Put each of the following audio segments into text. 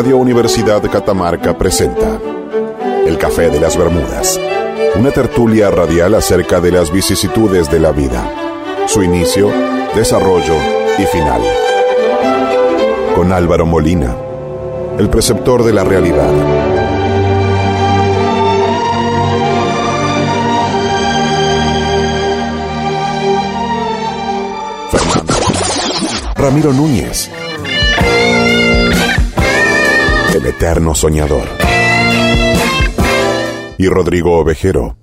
Radio Universidad Catamarca presenta El Café de las Bermudas, una tertulia radial acerca de las vicisitudes de la vida, su inicio, desarrollo y final. Con Álvaro Molina, el preceptor de la realidad. Ramiro Núñez. El eterno soñador. Y Rodrigo Ovejero.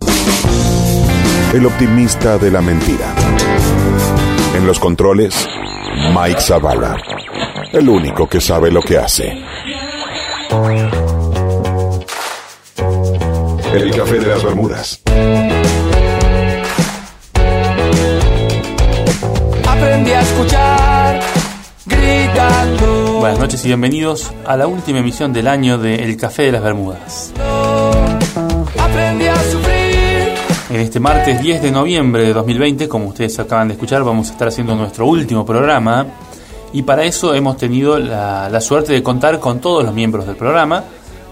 El optimista de la mentira. En los controles, Mike Zavala. El único que sabe lo que hace. El café de las Bermudas. Aprendí a escuchar. Buenas noches y bienvenidos a la última emisión del año de El Café de las Bermudas. Aprendí a sufrir. En este martes 10 de noviembre de 2020, como ustedes acaban de escuchar, vamos a estar haciendo nuestro último programa y para eso hemos tenido la, la suerte de contar con todos los miembros del programa.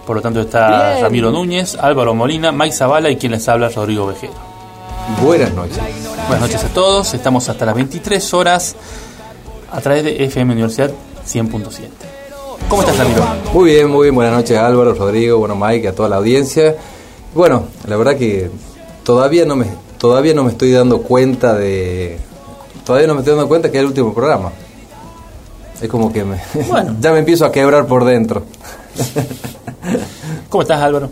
Por lo tanto está Bien. Ramiro Núñez, Álvaro Molina, Mike Zavala y quien les habla Rodrigo Vejero. Buenas noches. Buenas noches a todos, estamos hasta las 23 horas a través de FM Universidad 100.7. ¿Cómo estás Ramiro? Muy bien, muy bien. Buenas noches Álvaro, Rodrigo, bueno Mike, a toda la audiencia. Bueno, la verdad que todavía no me todavía no me estoy dando cuenta de todavía no me estoy dando cuenta que es el último programa. Es como que me ya me empiezo a quebrar por dentro. ¿Cómo estás Álvaro?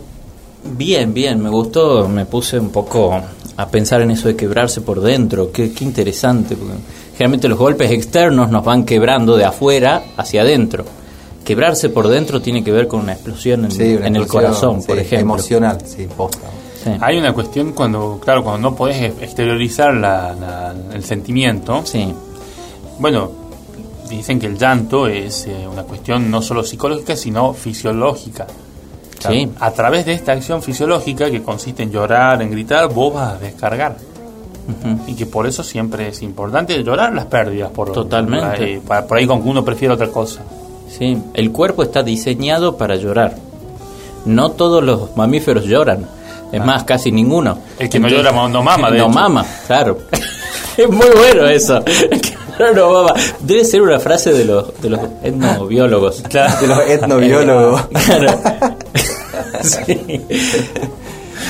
Bien, bien, me gustó, me puse un poco a pensar en eso de quebrarse por dentro, qué, qué interesante, porque generalmente los golpes externos nos van quebrando de afuera hacia adentro. Quebrarse por dentro tiene que ver con una explosión en, Sí, una en el corazón, sí, por ejemplo. Emocional, sí, posta. Sí. Hay una cuestión cuando, claro, cuando no podés exteriorizar la- la- el sentimiento. Sí, Bueno, dicen que el llanto es eh, una cuestión no solo psicológica, sino fisiológica. sí, A través de esta acción fisiológica que consiste en llorar, en gritar, vos vas a descargar. Y que por eso siempre es importante llorar las pérdidas. Por, Totalmente. Por ahí, por ahí con que uno prefiere otra cosa. sí. El cuerpo está diseñado para llorar. No todos los mamíferos lloran, es más, casi ninguno. El que no llora no mama, de no hecho. mama, claro. es muy bueno eso. No no mama. Debe ser una frase de los, de los etnobiólogos. De los etnobiólogos. Claro. sí.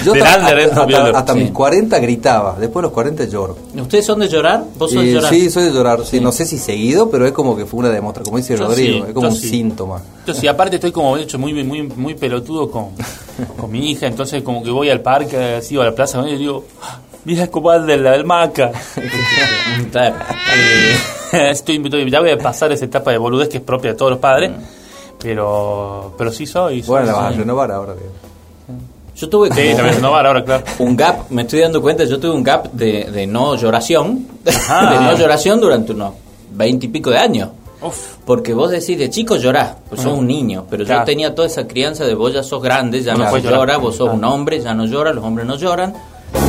Yo Del hasta, under hasta- etnobiólogo, hasta sí. mis 40 gritaba, después de los 40 lloro. ¿Ustedes son de llorar? ¿Vos sos de Eh, llorar? sí, soy de llorar. Sí, no sé si seguido, pero es como que fue una demostración, como dice Yo Rodrigo, sí, es como un sí. síntoma. Yo sí, aparte estoy como de hecho muy muy muy pelotudo con, con mi hija, entonces como que voy al parque, así o a la plaza y digo, "Ah, mira cómo anda el, el maca. Claro. Eh, estoy, estoy- ya voy a pasar esa etapa de boludez que es propia de todos los padres, pero pero sí soy. soy Bueno, la vas a sí. renovar ahora. bien. Yo tuve Sí, como voy a renovar ahora, claro. un gap, me estoy dando cuenta, yo tuve un gap de, de no lloración, Ajá. de no lloración durante unos veinte y pico de años. Uf, Porque vos decís, de chico llorás, pues sos un niño, pero Claro. yo tenía toda esa crianza de vos ya sos grande, ya No no, llora, llorar. vos sos Ah. un hombre, ya no llora, los hombres no lloran.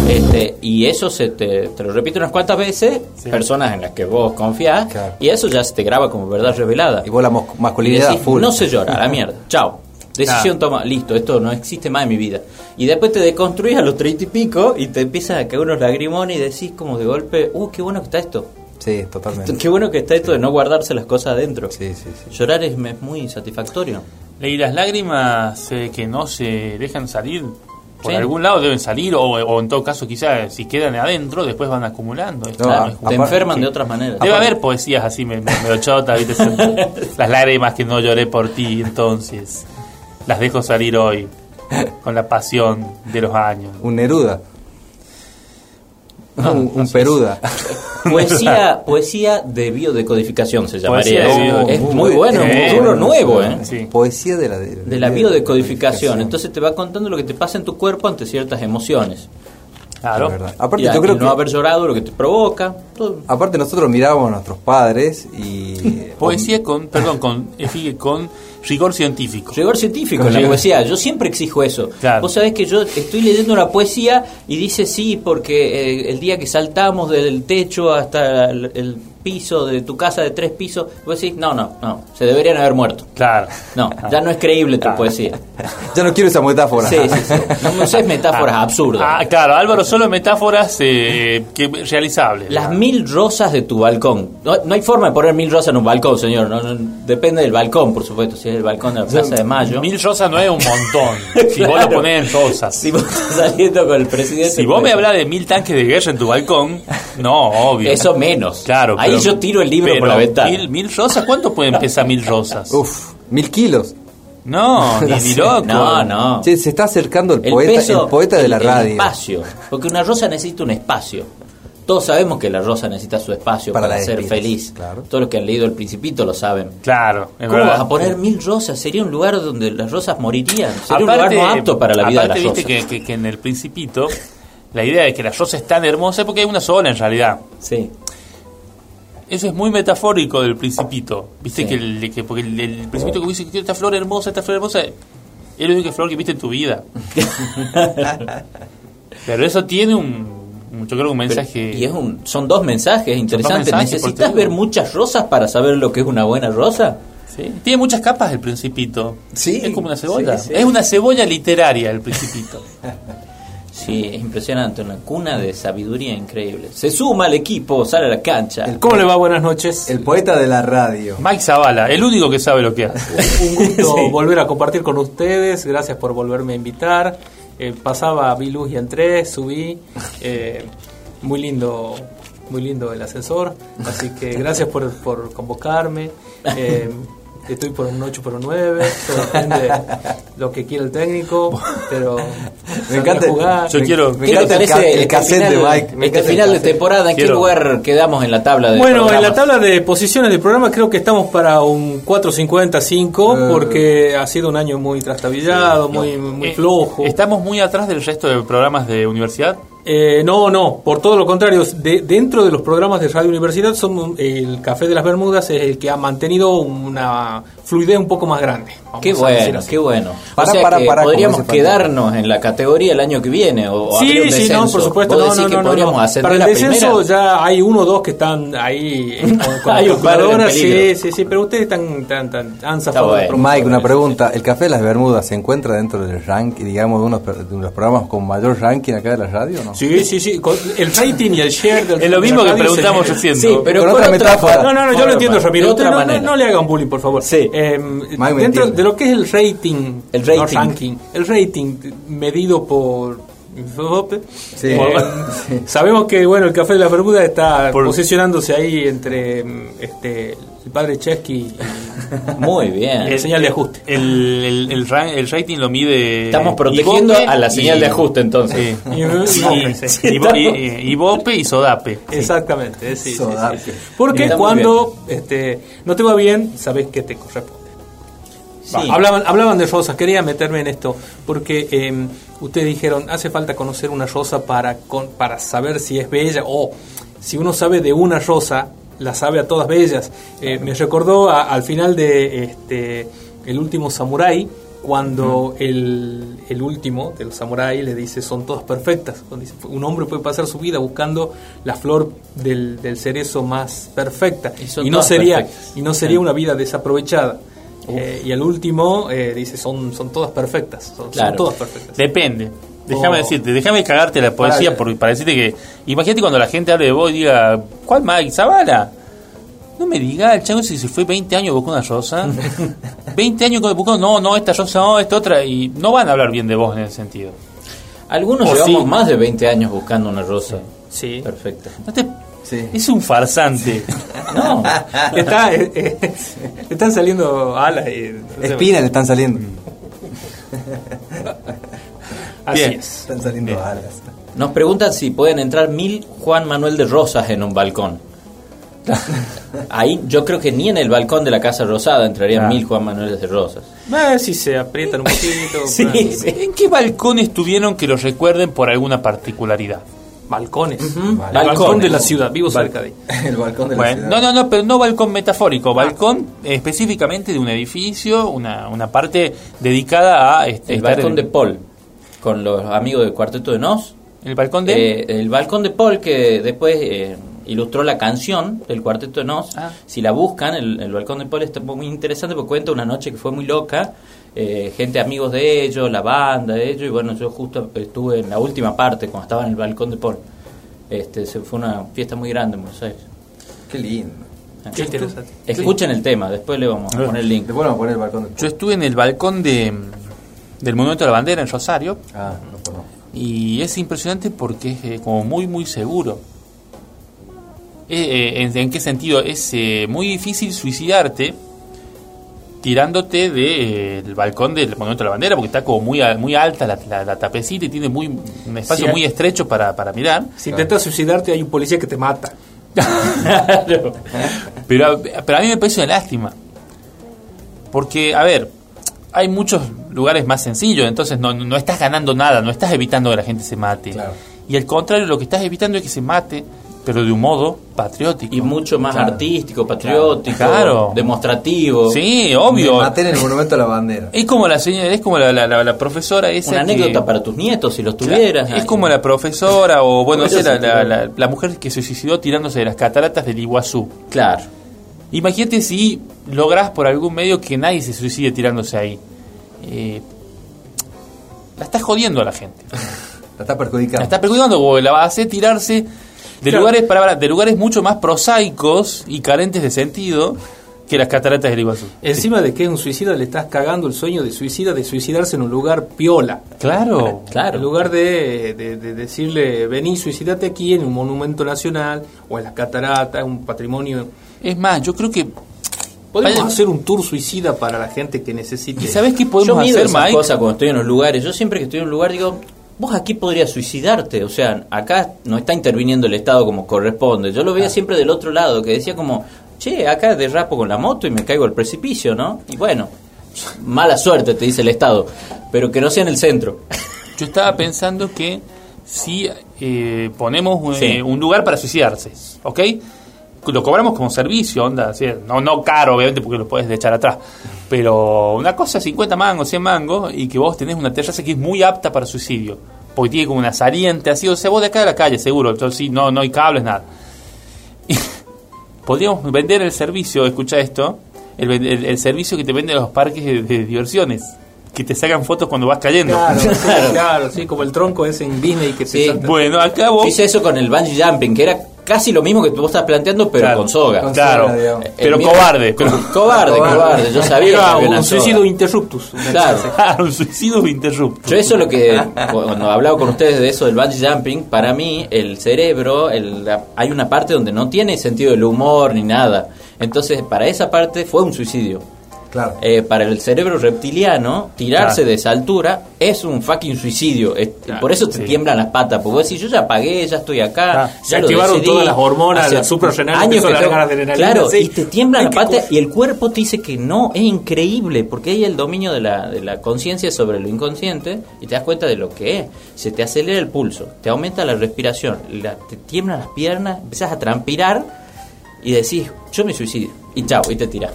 Este, y eso se te, te lo repito unas cuantas veces, Sí. personas en las que vos confiás, Claro. y eso ya se te graba como verdad revelada. Y vos la masculinidad decís, full. no se llora, a la mierda, chao. Decisión toma, listo, esto no existe más en mi vida. Y después te deconstruís a los treinta y pico y te empiezan a caer unos lagrimones y decís como de golpe, uh, qué bueno que está esto. Sí, totalmente. Qué bueno que está esto de no guardarse las cosas adentro. Sí, sí, sí. Llorar es, es muy satisfactorio. y las lágrimas eh, que no se dejan salir, por Sí. algún lado deben salir, o, o en todo caso quizás si quedan adentro, después van acumulando. No, Claro, te aparte- enferman de otras maneras. Debe haber poesías así, me, me, medio chotas, ¿viste? Son Las lágrimas que no lloré por ti, entonces las dejo salir hoy con la pasión de los años. Un Neruda. No, un, Peruda. Poesía, poesía de biodecodificación se llamaría. Poesía de Es- es muy muy bueno, bueno. un nuevo, ¿eh? Sí. Poesía de la, De la biodecodificación. Entonces te va contando lo que te pasa en tu cuerpo ante ciertas emociones. Claro. Es. Aparte, Y yo creo que. no haber llorado, lo que te provoca. todo. Aparte, nosotros mirábamos a nuestros padres y. Poesía con, perdón, con, eh, con rigor científico. Rigor científico Con en la rigor- poesía. Yo siempre exijo eso. Claro. Vos sabés que yo estoy leyendo una poesía y dice sí, porque eh, el día que saltamos del techo hasta el, el piso de tu casa de tres pisos, vos decís, no, no, no, se deberían haber muerto. Claro. No, ya no es creíble tu poesía. Ya no quiero esa metáfora. Sí, sí, sí. No uses metáforas absurdas. Ah, claro, Álvaro, solo metáforas eh, que, realizables. Las mil rosas de tu balcón. No, no hay forma de poner mil rosas en un balcón, señor. No, no, depende del balcón, por supuesto. Si es el balcón de la Plaza de Mayo. Mil rosas no es un montón. Si vos lo Claro. ponés en rosas. Si vos estás saliendo con el presidente. Si vos me hablas de mil tanques de guerra en tu balcón, no, obvio. Eso menos. Claro. Ahí pero- yo tiro el libro por la ventana. Mil, mil rosas, ¿cuánto pueden pesar mil rosas? Uf, mil kilos. No, ni, ni loco. No, no. Che, se está acercando el, el poeta, peso, el poeta de el- la el radio. espacio. Porque una rosa necesita un espacio. Todos sabemos que la rosa necesita su espacio Para para, ser feliz. claro. Todos los que han leído El Principito lo saben. Claro, es ¿Cómo verdad. vas a poner mil rosas? Sería un lugar donde las rosas morirían. Sería un Aparte- lugar no apto para la vida de aparte, las viste rosas. que, que- que en el Principito la idea de que la rosa es tan hermosa es porque hay una sola en realidad. Sí. Eso es muy metafórico del Principito. Viste Sí. que, el, que porque el, el Principito que dice que esta flor hermosa, esta flor hermosa, es la única flor que viste en tu vida. Pero eso tiene un, yo creo un mensaje. Y es un, son dos mensajes interesantes. mensajes, ¿Necesitas ver muchas rosas para saber lo que es una buena rosa? Sí. Tiene muchas capas el Principito. Sí, Es como una cebolla. sí, sí. Es una cebolla literaria el Principito. Sí, es impresionante, una cuna de sabiduría increíble. Se suma al equipo, sale a la cancha. El- ¿Cómo le va? Buenas noches. El poeta de la radio. Mike Zavala, el único que sabe lo que hace. Un gusto Sí. volver a compartir con ustedes. Gracias por volverme a invitar. Eh, pasaba, vi luz y entré, subí. Eh, muy lindo, muy lindo el ascensor. Así que gracias por, por convocarme. Eh, estoy por un 8 por un 9. Todo depende de lo que quiera el técnico. Pero Me encanta- jugar. Yo quiero- Me ¿Qué te encanta el, el cassette de final- Mike. Me este final de temporada, ¿en qué lugar quedamos en la tabla de Bueno, en la tabla de posiciones del programa creo que estamos para un 4.55 Eh. porque ha sido un año muy trastabillado, muy, muy Eh, flojo. ¿Estamos muy atrás del resto de programas de universidad? Eh, no, no, por todo lo contrario, de- dentro de los programas de Radio Universidad, son, el Café de las Bermudas es el que ha mantenido una fluidez un poco más grande. Qué bueno, qué bueno. Para, o sea para, que para, podríamos quedarnos en la categoría el año que viene o Sí, habría un sí, no, por supuesto. ¿Vos No, no, que no, no, podríamos no. ascender Para el a descenso primera? ya hay uno o dos que están ahí con, con Hay un par. Sí, sí, sí, pero ustedes están, están, tan, han zafado bueno. Mike, una pregunta. ¿El Café de las Bermudas se encuentra dentro del ranking, digamos, de, unos, de los programas con mayor ranking acá de la radio o no? Sí, sí, sí. con el rating y el share del Es lo mismo que preguntamos recién. Sí, pero Con con, otra otra metáfora. No, no, no, yo lo entiendo, Ramiro. Otra no, no- manera. no le hagan bullying, por favor. Sí. Eh, dentro de lo que es el rating, El no rating. ranking, el rating medido por Sí. eh, sabemos que bueno el Café de la Bermuda está Por- posicionándose ahí entre mm, este el padre Chesky y Muy bien. la señal de ajuste. El, el, el, ra- el rating lo mide. Estamos protegiendo Ibope a la señal y- de ajuste entonces. Sí. Y- sí. y, Sodape. Exactamente, sí, sí, Sodape. sí. Porque cuando este, no te va bien, sabes que te corresponde. Sí. Hablaban, hablaban de rosas, quería meterme en esto, porque eh, ustedes dijeron, hace falta conocer una rosa para, con- para saber si es bella, o si uno sabe de una rosa, la sabe a todas bellas. Eh, me recordó a- al final de este, El último samurái, cuando el, el último del samurái le dice, son todas perfectas. Cuando dice, un hombre puede pasar su vida buscando la flor del, del cerezo más perfecta. Y no sería, perfectas. y no sería una vida desaprovechada. Eh, y al último eh, dice son, son todas perfectas. Son, todas perfectas. Depende. Déjame Oh. decirte, déjame cagarte la poesía Para- por- para decirte que. Imagínate cuando la gente hable de vos y diga, ¿cuál Mike? ¿Zavala? No me diga, el chango si se fue 20 años buscando una rosa. 20 años buscando, no, no, esta rosa, no, esta otra. Y no van a hablar bien de vos en ese sentido. Algunos O llevamos sí. más de 20 años buscando una rosa. Sí. Perfecta. No te- Sí. Es un farsante. No, Está, eh, eh, están saliendo alas y... no sé, Espinas le están saliendo. Así Bien. es. Están saliendo alas. nos preguntan si pueden entrar mil Juan Manuel de Rosas en un balcón. Ahí yo creo que ni en el balcón de la Casa Rosada entrarían Ah. mil Juan Manuel de Rosas. A ver si se aprietan un poquito. Sí, sí. ¿En qué balcón estuvieron que los recuerden por alguna particularidad? Balcones. Balcón de la ciudad, vivo cerca de ahí. El balcón de la Bueno, ciudad. no, no, no, pero no balcón metafórico, balcón eh, específicamente de un edificio, una, una parte dedicada a este, El balcón en- de Paul, con los amigos del Cuarteto de Nos. el balcón de Eh, el balcón de Paul que después eh, ilustró la canción del Cuarteto de Nos. Ah. Si la buscan, el, el Balcón de Paul está muy interesante porque cuenta una noche que fue muy loca. Eh, gente amigos de ellos, la banda de ellos, y bueno, yo justo estuve en la última parte cuando estaba en el Balcón de Paul. Este, se fue una fiesta muy grande en Buenos Aires. Qué lindo. Qué interesante. Escuchen el tema, después le vamos a poner el link. Después vamos a poner el balcón de... Yo estuve en el balcón de, del Monumento de la Bandera en Rosario Ah, no conozco. y es impresionante porque es eh, como muy, muy seguro. Eh, eh, ¿en, en qué sentido? Es eh, muy difícil suicidarte tirándote del balcón del Monumento de la Bandera porque está como muy, a- muy alta la, la- la tapecita y tiene muy, un espacio muy estrecho para, para mirar. Si intentas suicidarte, hay un policía que te mata. Pero, pero a mí me parece una lástima. Porque, a ver, hay muchos lugares más sencillos, entonces no, no estás ganando nada, no estás evitando que la gente se mate. Claro. Y al contrario, lo que estás evitando es que se mate, pero de un modo patriótico. Y mucho más Claro. artístico, patriótico, Claro. demostrativo. Sí, obvio. maté en el monumento a la bandera. Es como la señora, es como la, la- la- la profesora esa Una que- anécdota para tus nietos si los Claro, tuvieras. Es como la profesora o bueno, eso la, la- tiró. la- la mujer que se suicidó tirándose de las cataratas del Iguazú. Claro. Imagínate si lográs por algún medio que nadie se suicide tirándose ahí. Eh, la estás jodiendo a la gente. La está perjudicando. La estás perjudicando porque la va a hacer tirarse de Claro. lugares para, de lugares mucho más prosaicos y carentes de sentido que las cataratas del Iguazú. Encima de que es un suicida, le estás cagando el sueño de suicida de suicidarse en un lugar piola. Claro. Claro. En lugar de, de- de decirle, vení, suicidate aquí en un monumento nacional o en las cataratas, un patrimonio. Es más, yo creo que Podemos Vaya- hacer un tour suicida para la gente que necesite. ¿Y sabes qué Yo podemos mido hacer, esas Mike? cosas cuando estoy en los lugares. Yo siempre que estoy en un lugar digo, vos aquí podrías suicidarte. O sea, acá no está interviniendo el Estado como corresponde. Yo lo veía siempre del otro lado, que decía como, che, acá derrapo con la moto y me caigo al precipicio, ¿no? Y bueno, mala suerte, te dice el Estado. Pero que no sea en el centro. Yo estaba pensando que si eh, ponemos eh, Sí. un lugar para suicidarse, ¿ok? Lo cobramos como servicio, onda, así, no, no caro, obviamente, porque lo puedes echar atrás, pero una cosa, 50 mangos, 100 mangos, y que vos tenés una terraza que es muy apta para suicidio, porque tiene como una saliente, así, o sea, vos de acá de la calle, seguro, entonces sí, no, no hay cables, nada. Y podríamos vender el servicio, escucha esto, el, el- el servicio que te venden los parques de, de diversiones, que te sacan fotos cuando vas cayendo. Claro, sí, claro, sí, como el tronco ese en Disney que te Sí. salta. Bueno, acá vos... Hice eso con el bungee jumping, que era casi lo mismo que vos estás planteando, pero Claro. con soga. Con Claro, soga, pero El cobarde. Pero, Cobarde, cobarde. Yo sabía que Era había una un soga. suicidio interruptus. Claro. Claro, un suicidio interrupto. Yo eso es lo que, cuando hablaba con ustedes de eso del bungee jumping, para mí el cerebro, el- la- hay una parte donde no tiene sentido del humor ni nada. Entonces, para esa parte fue un suicidio. Claro. Eh, para el cerebro reptiliano, tirarse Claro. de esa altura es un fucking suicidio. Es- Claro, por eso te sí. tiemblan las patas. Porque vos decís, yo ya pagué, ya estoy acá. Claro, ya se lo activaron decidí, todas las hormonas, las suprarrenales, Claro, sí. y te tiemblan las patas cosa. y el cuerpo te dice que no, es increíble, porque hay el dominio de la, de la conciencia sobre lo inconsciente y te das cuenta de lo que es. Se te acelera el pulso, te aumenta la respiración, la- te tiemblan las piernas, empiezas a transpirar y decís, yo me suicidio. Y chao, y te tiras.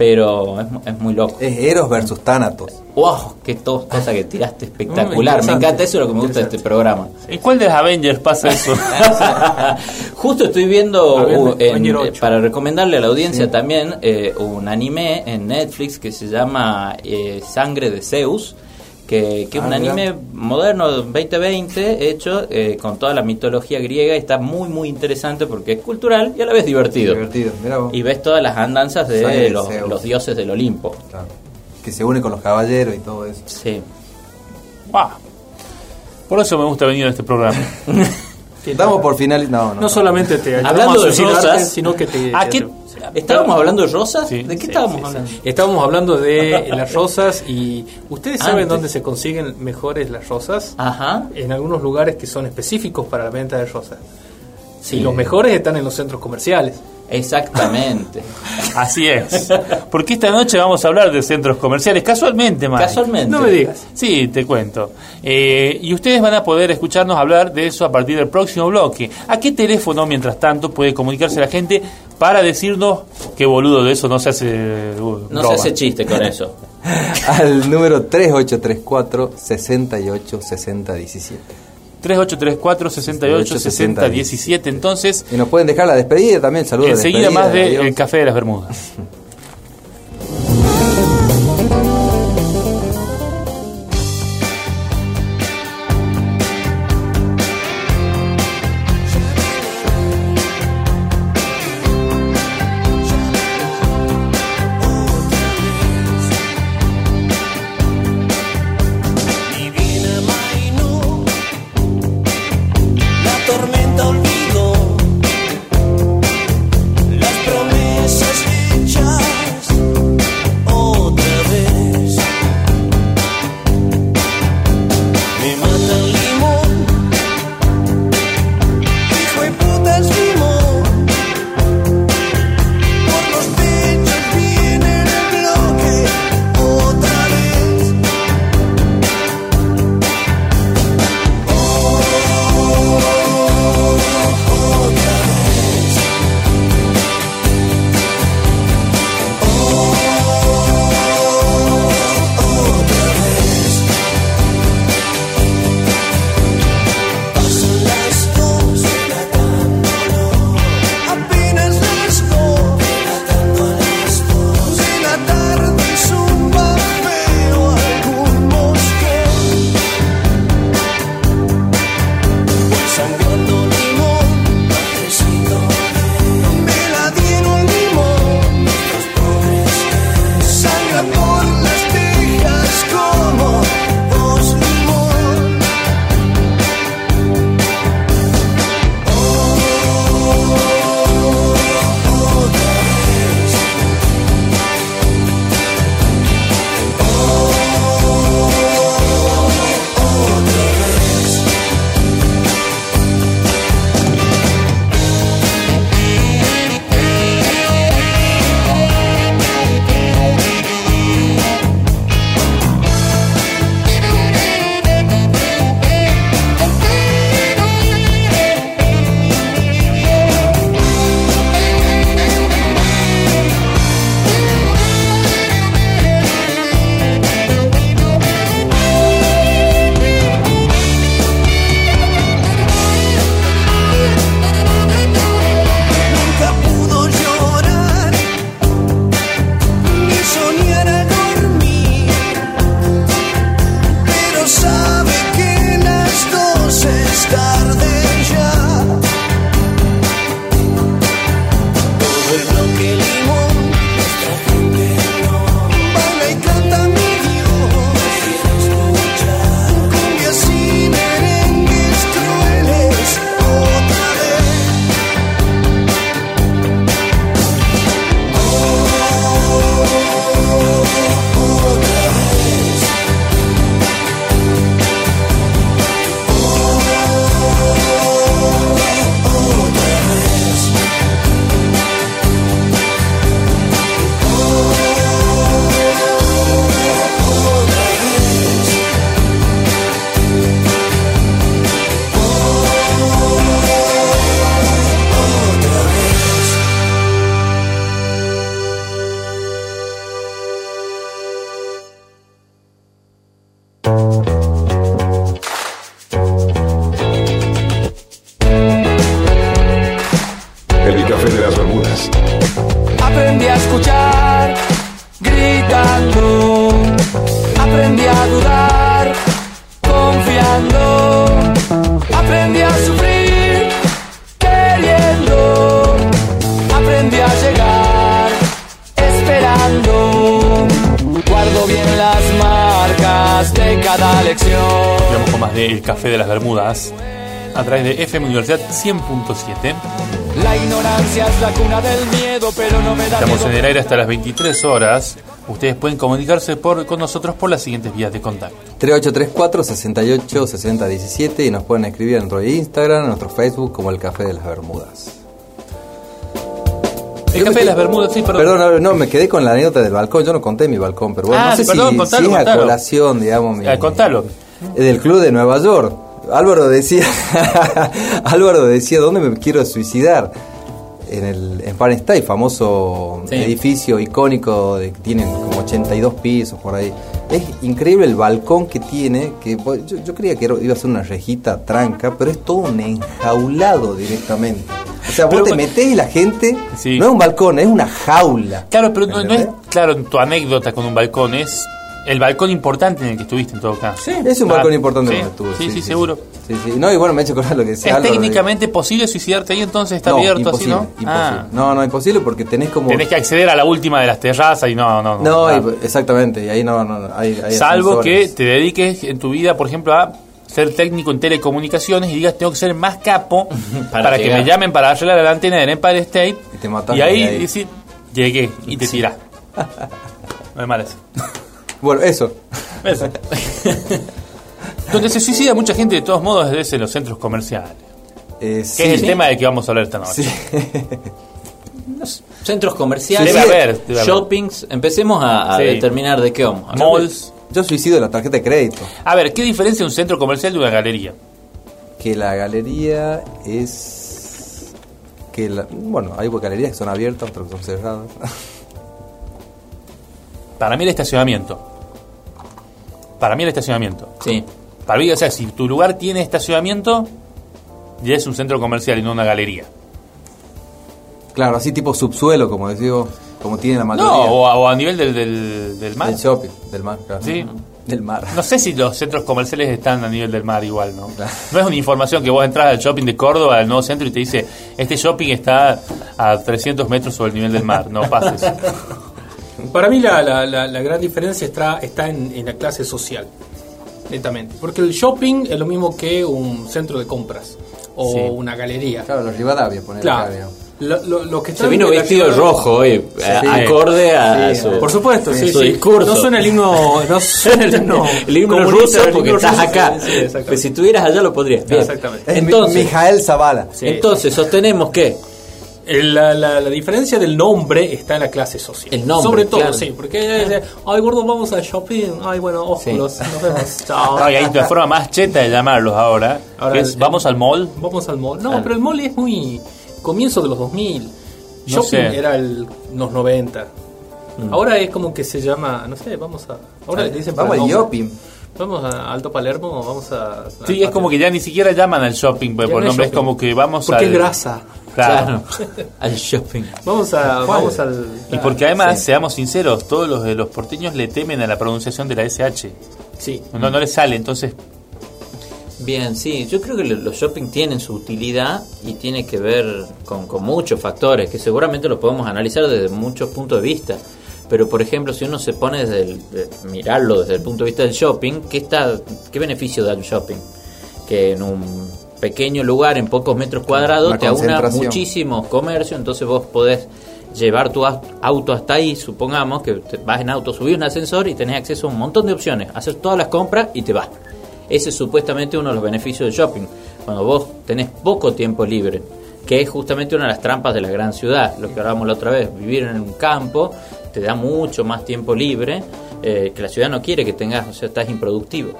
Pero es, es muy loco. Es Eros versus Thanatos. ¡Wow! ¡Qué to- cosa que tiraste Mm, espectacular! Me encanta eso, es lo que me gusta de este programa. ¿En cuál de los Avengers pasa eso? Justo estoy viendo uh, en- eh, 8. para recomendarle a la audiencia también eh, un anime en Netflix que se llama eh, Sangre de Zeus, que, que es Ah, un mira. anime moderno 2020 hecho eh, con toda la mitología griega y está muy muy interesante porque es cultural y a la vez divertido. Divertido. Mira vos. Y ves todas las andanzas de los, dioses del Olimpo. Claro. Que se une con los caballeros y todo eso. Sí. Ah, Por eso me gusta venir a este programa. Damos por final. No, no. No solamente te ayudamos Hablando de rosas, sino que te... ¿A te- qué- te- ¿Estábamos hablando de rosas? Sí, ¿De qué sí, estábamos sí, hablando? Estábamos hablando de las rosas y ustedes saben dónde se consiguen mejores las rosas. Ajá. En algunos lugares que son específicos para la venta de rosas. Sí. Y los mejores están en los centros comerciales. Exactamente. Así es. Porque esta noche vamos a hablar de centros comerciales. Casualmente, Mike. Casualmente. No me digas. Sí, te cuento. Eh, y ustedes van a poder escucharnos hablar de eso a partir del próximo bloque. ¿A qué teléfono, mientras tanto, puede comunicarse la gente para decirnos que boludo de eso no se hace uh, No se broma? hace chiste con eso. Al número 3834 68 60 17. 3834 68 60 17. Entonces, Y nos pueden dejar la despedida también, saludos. enseguida más de adiós. El Café de las Bermudas. A través de FM Universidad 100.7. La ignorancia es la cuna del miedo, pero no me da Estamos miedo. en el aire hasta las 23 horas. Ustedes pueden comunicarse por, con nosotros por las siguientes vías de contacto. 3834 68 60 17 y nos pueden escribir en nuestro Instagram, en nuestro Facebook como el Café de las Bermudas. El Café de las Bermudas, sí, perdón. Perdón, no, me quedé con la anécdota del balcón. Yo no conté mi balcón, pero bueno, Ah, no sé perdón, si, contalo, si es a contalo. colación, digamos. Mi, Ah, contalo. Del club de Nueva York. Álvaro decía, Álvaro decía, ¿dónde me quiero suicidar? en el Empire State, famoso Sí. edificio icónico de, que tiene como 82 pisos por ahí. Es increíble el balcón que tiene, que pues, yo, yo creía que era- iba a ser una rejita tranca, pero es todo un enjaulado directamente. O sea, vos te metés y la gente, Sí. no es un balcón, es una jaula. Claro, pero no, no es claro tu anécdota con un balcón, es el balcón importante en el que estuviste en todo caso. Es un Ah, balcón importante sí, donde estuve. Sí, sí, seguro. Sí, sí. No, y bueno, me he hecho acordar lo que decía ¿Es Álvaro de- técnicamente posible suicidarte ahí entonces? ¿Está No, abierto imposible, así, no? imposible. Ah, No, no, imposible porque tenés como... tenés que acceder a la última de las terrazas y no, no. No, ah. y- exactamente, y ahí no, no, no, hay, hay Salvo que te dediques en tu vida, por ejemplo, a ser técnico en telecomunicaciones y digas tengo que ser más capo para, Para que me llamen para arreglar la antena del Empire State Y te y ahí ahí. decir llegué y te tirás. No es mal eso. Bueno, eso. Eso. Donde se suicida mucha gente de todos modos es en los centros comerciales. Eh, Que sí. es el tema del que vamos a hablar esta noche. Sí. Centros comerciales, Debe haber, debe haber. shoppings. Empecemos a, a Sí. determinar de qué vamos. Malls. Yo suicido la tarjeta de crédito. A ver, ¿qué diferencia un centro comercial de una galería? Que la galería es... Que la, bueno, hay galerías que son abiertas, otras que son cerradas. Para mí el estacionamiento. Para mí el estacionamiento. Sí. Para mí, o sea, si tu lugar tiene estacionamiento, ya es un centro comercial y no una galería. claro, así tipo subsuelo, como decís vos, como tiene la mayoría. No, o a, o a nivel del, del, del mar. Del shopping, del mar, claro. Sí. Del mar. No sé si los centros comerciales están a nivel del mar igual, ¿no? No es una información que vos entras al shopping de Córdoba, al nuevo centro, y te dice, este shopping está a 300 metros sobre el nivel del mar, no pases. Para mí la, la- la- la gran diferencia está, está en, en la clase social, netamente. Porque el shopping es lo mismo que un centro de compras o Sí. una galería. Claro, los Rivadavia, poner Claro. acá. Lo, lo- lo que Se están vino vestido ciudad- rojo hoy, acorde a Sí, su, Por supuesto, sí, su sí. discurso. No suena el himno, no suena el himno, el himno ruso porque himno estás ruso, acá. sí, sí, exactamente. Pero si estuvieras allá lo podrías. Bien. Exactamente. Entonces, Mijael Zavala. Sí. entonces sostenemos que La, la- la diferencia del nombre está en la clase social. El nombre, Sobre todo, claro. sí. Porque, eh, ay, gordo, vamos al shopping. Ay, bueno, óculos, Sí. nos vemos. Chao. No, y hay una forma más cheta de llamarlos ahora, Ahora, que es, el- vamos al mall. Vamos al mall. No, pero el mall es muy comienzo de los 2000. No Shopping sé. era el, los 90. Mm. Ahora es como que se llama, no sé, vamos a. Ahora le dicen Vamos el al. Yopim. Vamos a Alto Palermo, vamos a. Sí, es como que ya ni siquiera llaman al shopping por Ya por no es nombre, es shopping. como que vamos Porque al... es grasa. Claro. al shopping. Vamos a. Vamos al. Y porque además, seamos sinceros, todos los de los porteños le temen a la pronunciación de la SH. Sí. No, no les sale, entonces Bien, sí, yo creo que lo- los shopping tienen su utilidad y tiene que ver con, con muchos factores que seguramente los podemos analizar desde muchos puntos de vista. Pero, por ejemplo, si uno se pone desde el, de mirarlo desde el punto de vista del shopping, ¿qué, está, ¿qué beneficio da un shopping? Que en un pequeño lugar, en pocos metros cuadrados, te aúna muchísimos comercios, entonces vos podés llevar tu au- auto hasta ahí, supongamos que te vas en auto, subís un ascensor y tenés acceso a un montón de opciones, hacer todas las compras y te vas. Ese es supuestamente uno de los beneficios del shopping, cuando vos tenés poco tiempo libre, que es justamente una de las trampas de la gran ciudad, lo que hablábamos la otra vez, vivir en un campo te da mucho más tiempo libre, eh, que la ciudad no quiere que tengas, o sea, estás improductivo.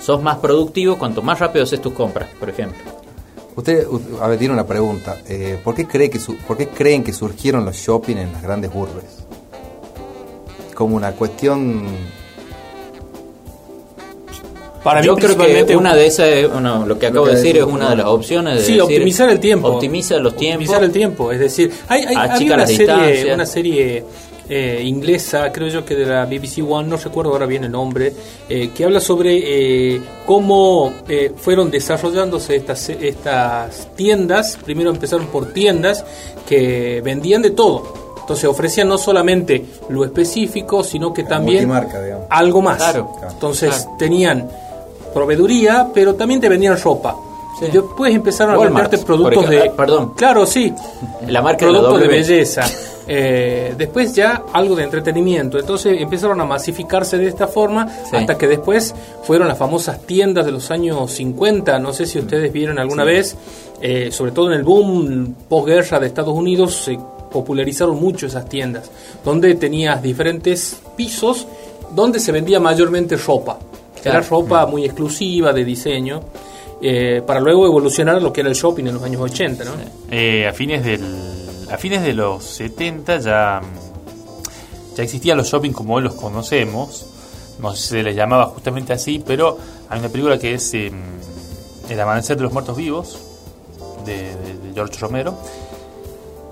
Sos más productivo cuanto más rápido haces tus compras, por ejemplo. Usted, u- a ver, tiene una pregunta. Eh, ¿por, qué cree que su- ¿Por qué creen que surgieron los shopping en las grandes urbes? Como una cuestión... Para mí, Yo creo que una de esas, es- bueno, lo que acabo Lo de decir es una de las opciones. De Sí, decir, optimizar el tiempo. Optimiza los tiempos. Optimizar el tiempo, es decir, hay, hay, había serie, una serie eh, inglesa, creo yo que de la BBC One, no recuerdo ahora bien el nombre, eh, que habla sobre eh, cómo eh, fueron desarrollándose estas, estas tiendas. Primero empezaron por tiendas que vendían de todo. Entonces ofrecían no solamente lo específico, sino que también algo más. Claro. Entonces Claro. tenían proveeduría, pero también te vendían ropa. Sí. Después empezaron a Walmart, venderte productos de... Ah, perdón. Claro, sí. La marca de la productos de, belleza. Eh, después ya algo de entretenimiento. Entonces empezaron a masificarse de esta forma Sí. hasta que después fueron las famosas tiendas de los años 50. No sé si ustedes vieron alguna vez, eh, sobre todo en el boom posguerra de Estados Unidos, se popularizaron mucho esas tiendas, donde tenías diferentes pisos donde se vendía mayormente ropa. Era Claro. ropa muy exclusiva de diseño. eh, para luego evolucionar a lo que era el shopping en los años 80, ¿no? eh, a fines del a fines de los 70 ya, ya existían los shopping como hoy los conocemos. No sé si se les llamaba justamente así, pero hay una película que es eh, El Amanecer de los Muertos Vivos, de, de- de George Romero,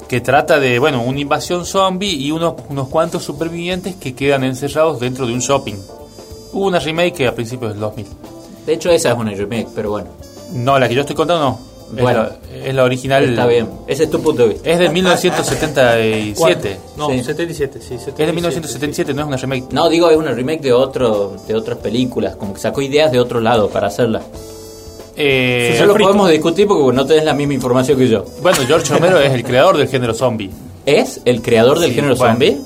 que trata de, bueno, una invasión zombie y unos, unos cuantos supervivientes que quedan encerrados dentro de un shopping. Hubo una remake a principios del 2000. De hecho, esa es una remake, pero bueno. No, la que yo estoy contando no. Es, Bueno, es la original. Está bien. Ese es tu punto de vista. Es de 1977. No, Sí. 77, sí. 77, Es de 1977, no es una remake. No, digo, es una remake de otro de otras películas, como que sacó ideas de otro lado para hacerla. Eh, Eso lo podemos discutir porque no tenés la misma información que yo. Bueno, George Romero es el creador del género zombie. ¿Es el creador del Sí, género bueno, zombie?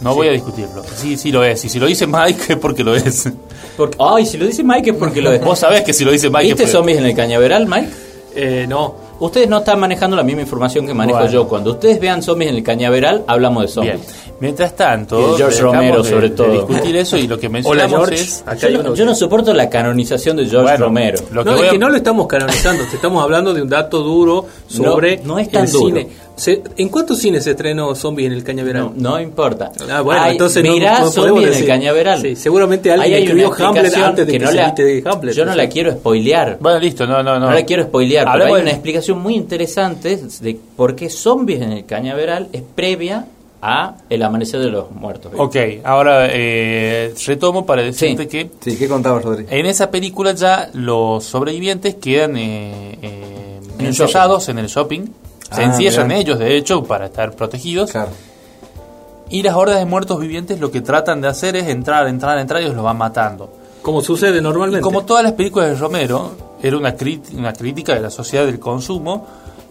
No voy a discutirlo. Sí, sí lo es. Y si lo dice Mike es porque lo es. Porque, ay, si lo dice Mike es porque lo es. Vos sabés que si lo dice Mike es ¿Viste porque- zombies en el cañaveral, Mike? Eh, no, Ustedes no están manejando la misma información que manejo Bueno. yo. Cuando ustedes vean zombies en el cañaveral, hablamos de zombies. Bien. Mientras tanto, George Romero, de- sobre de todo. discutir eso y lo que mencionamos George. es. Acá Yo, no- yo soporto la canonización de George Bueno, Romero. Lo que no, es a- que no lo estamos canonizando, te estamos hablando de un dato duro sobre No, no es tan el duro. cine. Se- ¿En cuántos cines se estrenó Zombies en el Cañaveral? No, no importa. Ah, bueno, Hay- entonces no- mirá no podemos Zombies en el cañaveral. Sí, seguramente alguien hay escribió una Hamlet antes de que no se la- edite Hamlet, Yo no o la quiero spoilear. Bueno, listo, no, no, no. No la quiero spoilear, pero Hablemos hay una de- explicación muy interesante de por qué Zombies en el Cañaveral es previa a El Amanecer de los Muertos. Ok, ahora eh, retomo para decirte Sí. que Sí, ¿qué contabas, Rodri? en esa película ya los sobrevivientes quedan eh, eh, En el encerrados en el shopping. Se Ah, encierran mirá. ellos, de hecho, para estar protegidos. Claro. Y las hordas de muertos vivientes lo que tratan de hacer es entrar, entrar, entrar y ellos los van matando. Como sucede Y normalmente. como todas las películas de Romero, era una, una crítica de la sociedad del consumo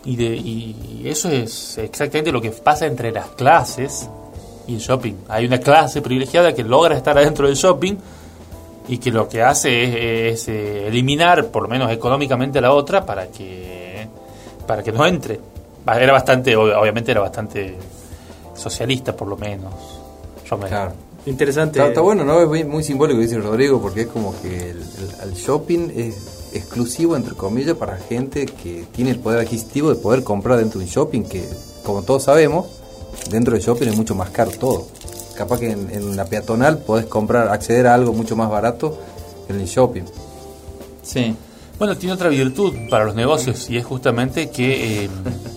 y, de, y eso es exactamente lo que pasa entre las clases y el shopping. Hay una clase privilegiada que logra estar adentro del shopping y que lo que hace es, es, eh, eliminar, por lo menos económicamente, a la otra para que, para que no entre. Era bastante, ob- obviamente era bastante socialista, por lo menos. Claro. Interesante. Está, está bueno, ¿no? Es muy, muy simbólico, dice Rodrigo, porque es como que el, el- el shopping es exclusivo, entre comillas, para gente que tiene el poder adquisitivo de poder comprar dentro de un shopping, que, como todos sabemos, dentro del shopping es mucho más caro todo. Capaz que en, en la peatonal podés comprar, acceder a algo mucho más barato que en el shopping. Sí. Bueno, tiene otra virtud para los negocios y es justamente que eh,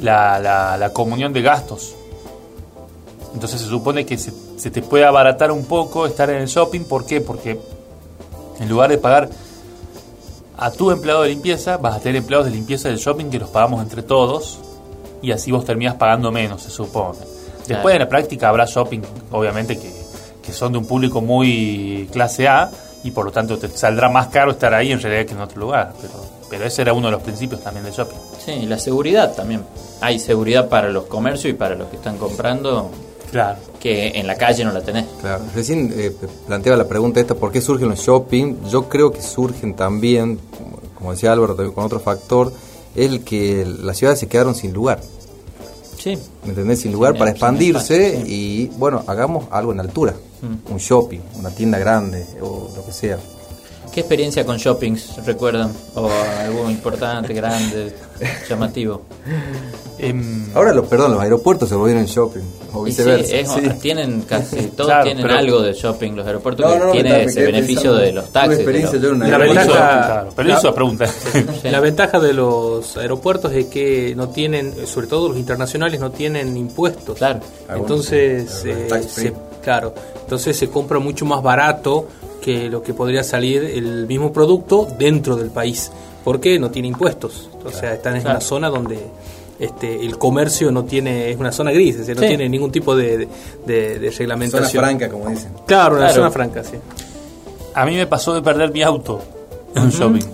la, la- la comunión de gastos. Entonces se supone que se, se te puede abaratar un poco estar en el shopping. ¿Por qué? Porque en lugar de pagar a tu empleado de limpieza, vas a tener empleados de limpieza del shopping que los pagamos entre todos y así vos terminas pagando menos, se supone. Después Claro. en la práctica habrá shopping, obviamente, que, que son de un público muy clase A y por lo tanto te saldrá más caro estar ahí en realidad que en otro lugar. Pero, pero ese era uno de los principios también del shopping. Sí, y la seguridad también. Hay seguridad para los comercios y para los que están comprando Claro. que en la calle no la tenés. Claro, recién eh, planteaba la pregunta esta, ¿por qué surgen los shopping? Yo creo que surgen también, como, decía Álvaro, también con otro factor, el que las ciudades se quedaron sin lugar. Sí. ¿Me entendés? Sin lugar Sin- para expandirse espacio, sí. y, bueno, hagamos algo en altura. Mm. Un shopping, una tienda grande o lo que sea. ¿Qué experiencia con shoppings recuerdan? ¿O algo importante, grande, llamativo? Em, Ahora, los, perdón, los aeropuertos se volvieron shopping o Y sí, viceversa. es- Sí. tienen casi todos Claro, tienen pero- algo de shopping los aeropuertos No, no, no, tiene me ese beneficio de los taxis. experiencia de yo los- un La ventaja- claro, pero la pregunta. La ventaja de los aeropuertos es que no tienen, sobre todo los internacionales, no tienen impuestos. Claro. Ah, bueno, Entonces, sí, eh, se, claro, entonces se compra mucho más barato que lo que podría salir el mismo producto dentro del país. porque No tiene impuestos. O sea, están en Claro. una zona donde este, el comercio no tiene, es una zona gris, es decir, no Sí. tiene ningún tipo de, de, de Zona franca, como dicen. Claro, una Claro. zona franca, sí. A mí me pasó de perder mi auto en un shopping.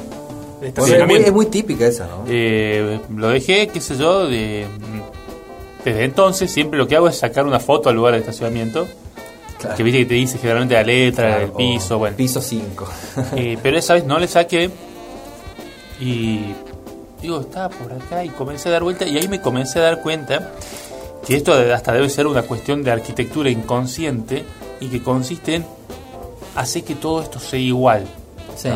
Bueno, es, muy, es muy típica esa, ¿no? Eh, lo dejé, qué sé yo, de, desde entonces siempre lo que hago es sacar una foto al lugar de estacionamiento. Claro. Que viste que te dice generalmente la letra, Claro, el piso, o bueno. Piso 5. Eh, pero esa vez no le saqué y digo, estaba por acá y comencé a dar vuelta y ahí me comencé a dar cuenta que esto hasta debe ser una cuestión de arquitectura inconsciente y que consiste en hacer que todo esto sea igual. Sí.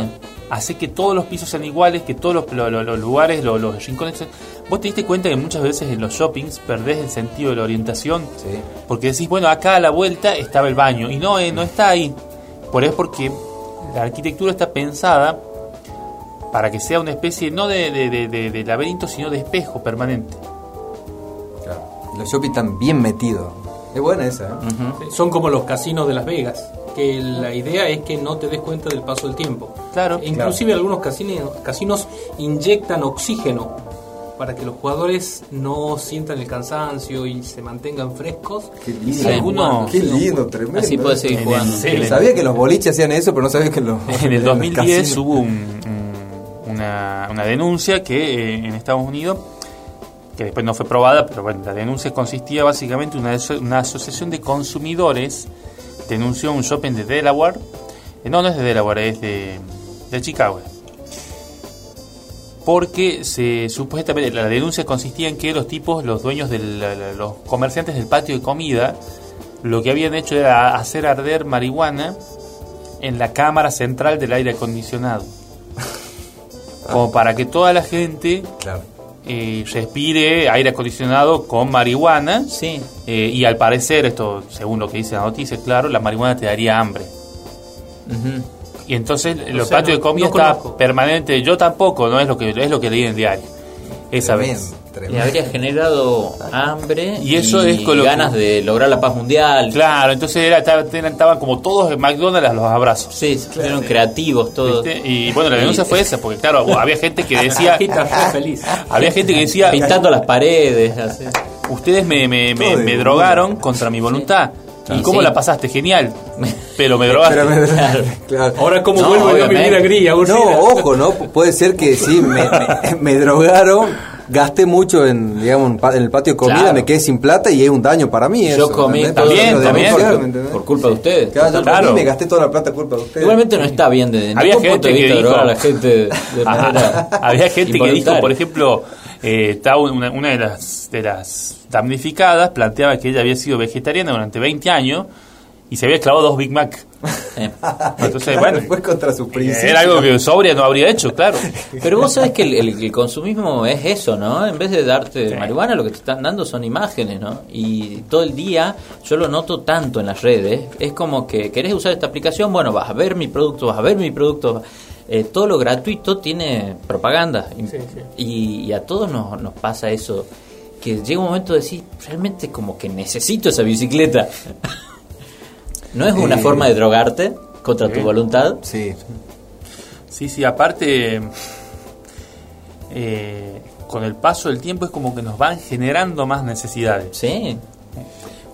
Hace que todos los pisos sean iguales, que todos los, lo- lo- los lugares, lo- los rincones... Vos te diste cuenta que muchas veces en los shoppings perdés el sentido de la orientación. Sí. Porque decís, bueno, acá a la vuelta estaba el baño. Y no, eh, no está ahí. Por eso es porque la arquitectura está pensada para que sea una especie no de, de- de- de- de laberinto, sino de espejo permanente. Claro. Los shopping están bien metidos. Es buena esa, ¿eh? Son como los casinos de Las Vegas, que la idea es que no te des cuenta del paso del tiempo. Claro. E inclusive algunos casinos, casinos inyectan oxígeno para que los jugadores no sientan el cansancio y se mantengan frescos. Qué lindo. Algunos- Qué lindo, tremendo. Así puedes seguir jugando. el- Sabía que los boliches hacían eso, pero no sabía que los. En el los 2010 casinos- hubo un- un- una, una denuncia que eh, en Estados Unidos, que después no fue probada, pero bueno, la denuncia consistía básicamente en una, una asociación de consumidores denunció un shopping de Delaware, eh, no, no es de Delaware, es de, de Chicago. Porque se supuestamente la denuncia consistía en que los tipos, los dueños de los comerciantes del patio de comida, lo que habían hecho era hacer arder marihuana en la cámara central del aire acondicionado. Como para que toda la gente Claro. Eh, respire aire acondicionado con marihuana. Sí. eh, y al parecer, esto según lo que dice la noticia, claro, la marihuana te daría hambre. Ujú. Y entonces los sea, patios de comida no está permanente. Yo tampoco, no es lo que es lo que leí en el diario. Esa Tremendo, vez. Le tremendo. habría generado hambre Y eso es con ganas que- de lograr la paz mundial. Claro, entonces era, estaban como todos en McDonald's a los abrazos. Sí, se pusieron creativos todos. ¿viste? Y bueno, la denuncia fue esa, porque claro, había gente que decía, feliz. había gente que decía, Pintando las paredes. así. ustedes me, drogaron contra mi voluntad. ¿Y cómo Sí. la pasaste? Genial. Pero me drogaste. Pero me- Claro. claro. Ahora, ¿cómo No, vuelvo yo a mi vida gris? No, ojo, ¿no? Pu- Puede ser que sí, me, me- me drogaron, gasté mucho en, digamos, en el patio de comida, Claro. me quedé sin plata y es un daño para mí. Yo eso, comí También, también. por, por culpa de ustedes. Claro, yo Claro. comí, me gasté toda la plata culpa de ustedes. Igualmente no está bien de Había gente vista que drogar a dijo- la gente de manera Había gente que dijo, por ejemplo, eh, estaba una, una de las de las damnificadas planteaba que ella había sido vegetariana durante 20 años y se había clavado dos Big Mac. Eh. Entonces, Claro, bueno, fue contra su principio. era algo que sobria no habría hecho, claro. Pero vos sabés que el, el- el consumismo es eso, ¿no? En vez de darte marihuana, lo que te están dando son imágenes, ¿no? Y todo el día, yo lo noto tanto en las redes, es como que querés usar esta aplicación, bueno, vas a ver mi producto, vas a ver mi producto. Eh, todo lo gratuito tiene propaganda. Y, Sí, sí. y- y a todos nos, nos pasa eso. Que llega un momento de decir, realmente como que necesito esa bicicleta. no es una Eh. forma de drogarte contra tu voluntad. Sí, Sí, sí, aparte, eh, con el paso del tiempo es como que nos van generando más necesidades. Sí.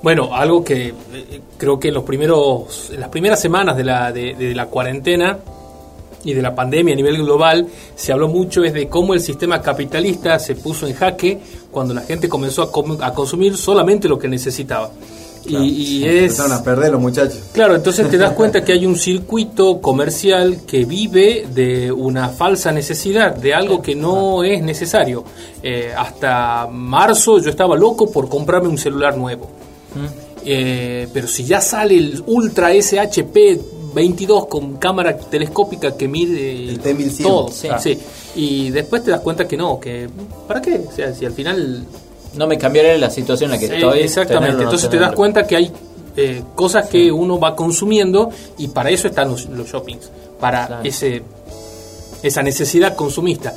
Bueno, algo que eh, creo que en los primeros, en las primeras semanas de la, de, de la cuarentena y de la pandemia a nivel global se habló mucho es de cómo el sistema capitalista se puso en jaque cuando la gente comenzó a, com- a consumir solamente lo que necesitaba. Y, y es empezaron a perder los muchachos. Claro, entonces te das cuenta que hay un circuito comercial que vive de una falsa necesidad, de algo que no es necesario. Eh, hasta marzo yo estaba loco por comprarme un celular nuevo. Eh, pero si ya sale el Ultra SHP 22 con cámara telescópica que mide El T1100. todo, Sí. sí. y después te das cuenta que no, que ¿para qué? O sea, si al final No me cambiaré la situación en la que Sí, estoy. exactamente. tenerlo Entonces te das cuenta que hay eh, cosas que uno va consumiendo y para eso están los, los shoppings, para Claro. ese esa necesidad consumista.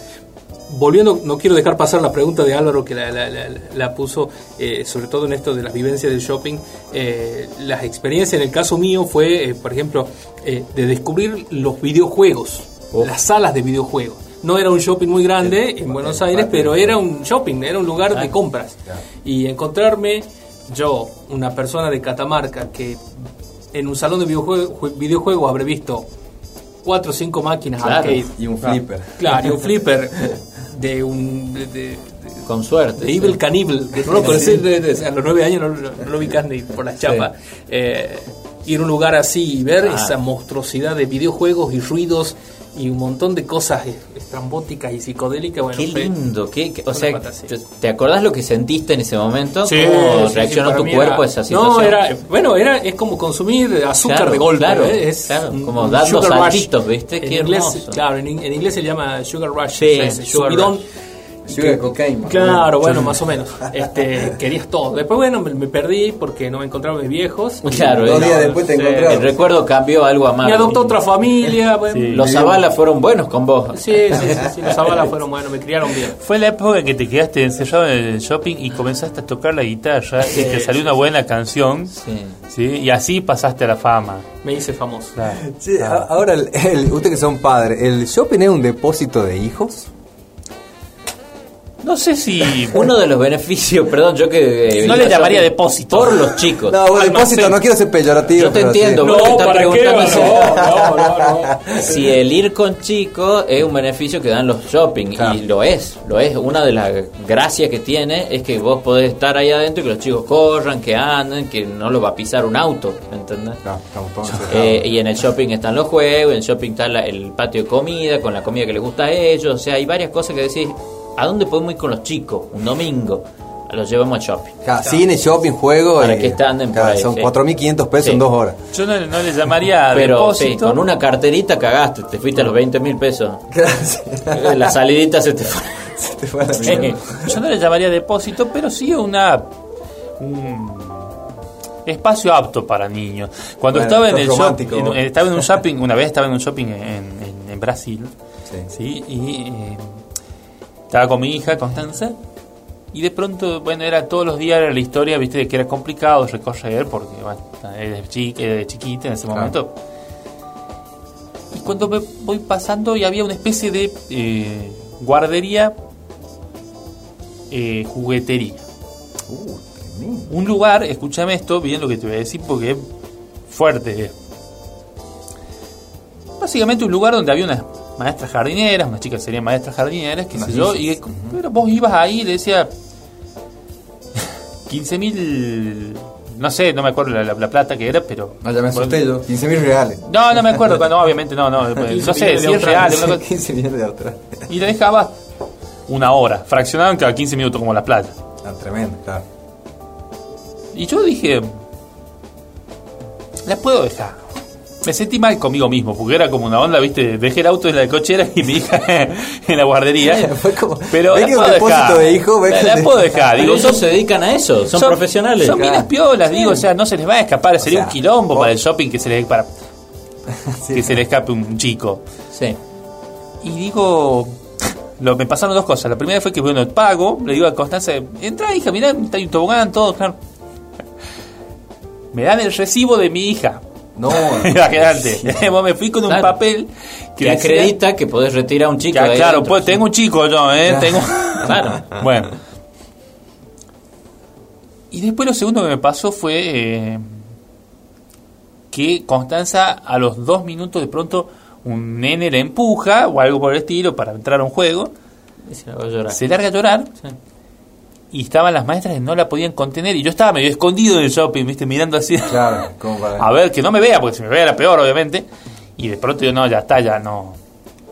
Volviendo, no quiero dejar pasar la pregunta de Álvaro que la, la- la- la puso, eh, sobre todo en esto de las vivencias del shopping. Eh, las experiencias en el caso mío fue, eh, por ejemplo, eh, de descubrir los videojuegos, Uf. las salas de videojuegos. No era un shopping muy grande en Buenos Aires, pero era un shopping, era un lugar de compras. Y encontrarme yo, una persona de Catamarca, que en un salón de videojuego, jue- videojuego habré visto cuatro o cinco máquinas Claro. arcade. Y un flipper. Claro, y un flipper de un... de- de- Con suerte. de sí. Evil Cannibal, que no lo conocí a los nueve años, no, no, no lo ni por las chapas. Eh, ir a un lugar así y ver Ah. esa monstruosidad de videojuegos y ruidos y un montón de cosas estrambóticas y psicodélicas. Bueno, Qué lindo, qué, qué- o sea, te- ¿te acordás lo que sentiste en ese momento? Sí, ¿Cómo sí, reaccionó tu cuerpo era- a esa situación? No, era, bueno, era, es como consumir azúcar Claro, de golpe. claro, ¿eh? es claro, como dando saltitos, ¿viste? En Qué inglés, hermoso. claro, en, en inglés se llama sugar rush. Sí, ese sugar subidón. rush. Más o Claro, bueno, más o menos. Este, querías todo. Después, bueno, me, me perdí porque no me encontraban mis viejos. Claro, Dos eh, días después te encontraron. El recuerdo cambió algo a más. Me adoptó otra familia. Bueno, Sí. Los Zavala fueron buenos con vos. Sí, sí, sí, sí, los Zavala fueron buenos, me criaron bien. Fue la época que te quedaste encerrado en el shopping y comenzaste a tocar la guitarra y te salió una buena canción. Sí. ¿sí? Y así pasaste a la fama. Me hice famoso. Claro. A- ahora, el, el- ustedes que son padres, ¿el shopping es un depósito de hijos? No sé si. Uno de los beneficios, perdón, yo que... eh, No le llamaría depósito. Por los chicos. No, depósito, no quiero ser peyorativo. Yo te sí. entiendo, vos que estás preguntando No, no, no. Si el ir con chicos es un beneficio que dan los shopping, Claro. y lo es, lo es. Una de las gracias que tiene es que vos podés estar ahí adentro y que los chicos corran, que anden, que no lo va a pisar un auto, ¿me entendés? No, estamos todos encerrados. Eh, y en el shopping están los juegos, en el shopping está la- el patio de comida, con la comida que les gusta a ellos. O sea, hay varias cosas que decís, ¿a dónde podemos ir con los chicos? Un domingo, los llevamos al shopping. Claro, cine, shopping, juego. Para y- que están ahí, Son sí. 4.500 pesos Sí. en dos horas. Yo no, no le llamaría Pero sí, con una carterita cagaste, te fuiste a los 20 mil pesos. Gracias. La salidita se te fue. Se te fue a la Sí, mierda. Yo no le llamaría depósito, pero sí una un espacio apto para niños. Cuando Bueno, estaba en el shop- romántico. en- estaba en un shopping, una vez estaba en un shopping en, en- en Brasil, Sí. sí, y eh, estaba con mi hija Constanza y de pronto, bueno, era todos los días era la historia, viste, de que era complicado recorrer porque, bueno, era chi- era chiquita en ese Claro. momento. Y cuando me voy pasando y había una especie de eh, guardería, eh, juguetería. Uh. Un lugar, escúchame esto, bien lo que te voy a decir porque es fuerte. Básicamente un lugar donde había unas maestras jardineras, unas chicas serían maestras jardineras, qué sé yo, y pero vos ibas ahí y le decía 15 mil, no sé, no me acuerdo la, la- la plata que era, pero... No, ya me asusté yo. 15.000 reales. No, no me acuerdo, no, obviamente no, no, no sé, si es real, una cosa- 15 millones de atrás. y le dejaba una hora, fraccionaban cada 15 minutos como la playa. Ah, tremendo, claro. Y yo dije, la puedo dejar. Me sentí mal conmigo mismo, porque era como una onda, viste, dejé el auto en la cochera y mi hija en la guardería. Fue como- Pero la puedo depósito dejar. de hijo, ve la, la puedo dejar. Digo, ellos se dedican a eso, son, profesionales. Son claro. minas piolas, digo, o sea, no se les va a escapar, sería sea, un quilombo vos- para el shopping que se les para Sí. que se le escape un chico. Sí. Y digo, lo, me pasaron dos cosas. La primera fue que, bueno, pago, le digo a Constanza, entra hija, mirá, está hay un tobogán, todo, claro. Me dan el recibo de mi hija. No, Imagínate. Vos me fui con un Claro. papel Que acredita que podés retirar a un chico. que, de ahí claro, pues sí. tengo un chico yo, ¿eh? Tengo... Claro. bueno. Y después lo segundo que me pasó fue eh, que Constanza a los dos minutos de pronto un nene le empuja o algo por el estilo para entrar a un juego, Y se la va a llorar. se larga a llorar Sí. Y estaban las maestras que no la podían contener y yo estaba medio escondido en el shopping, viste, mirando así Claro, como para. a ver que no me vea, porque si me vea era peor obviamente y de pronto yo no, ya está, ya no,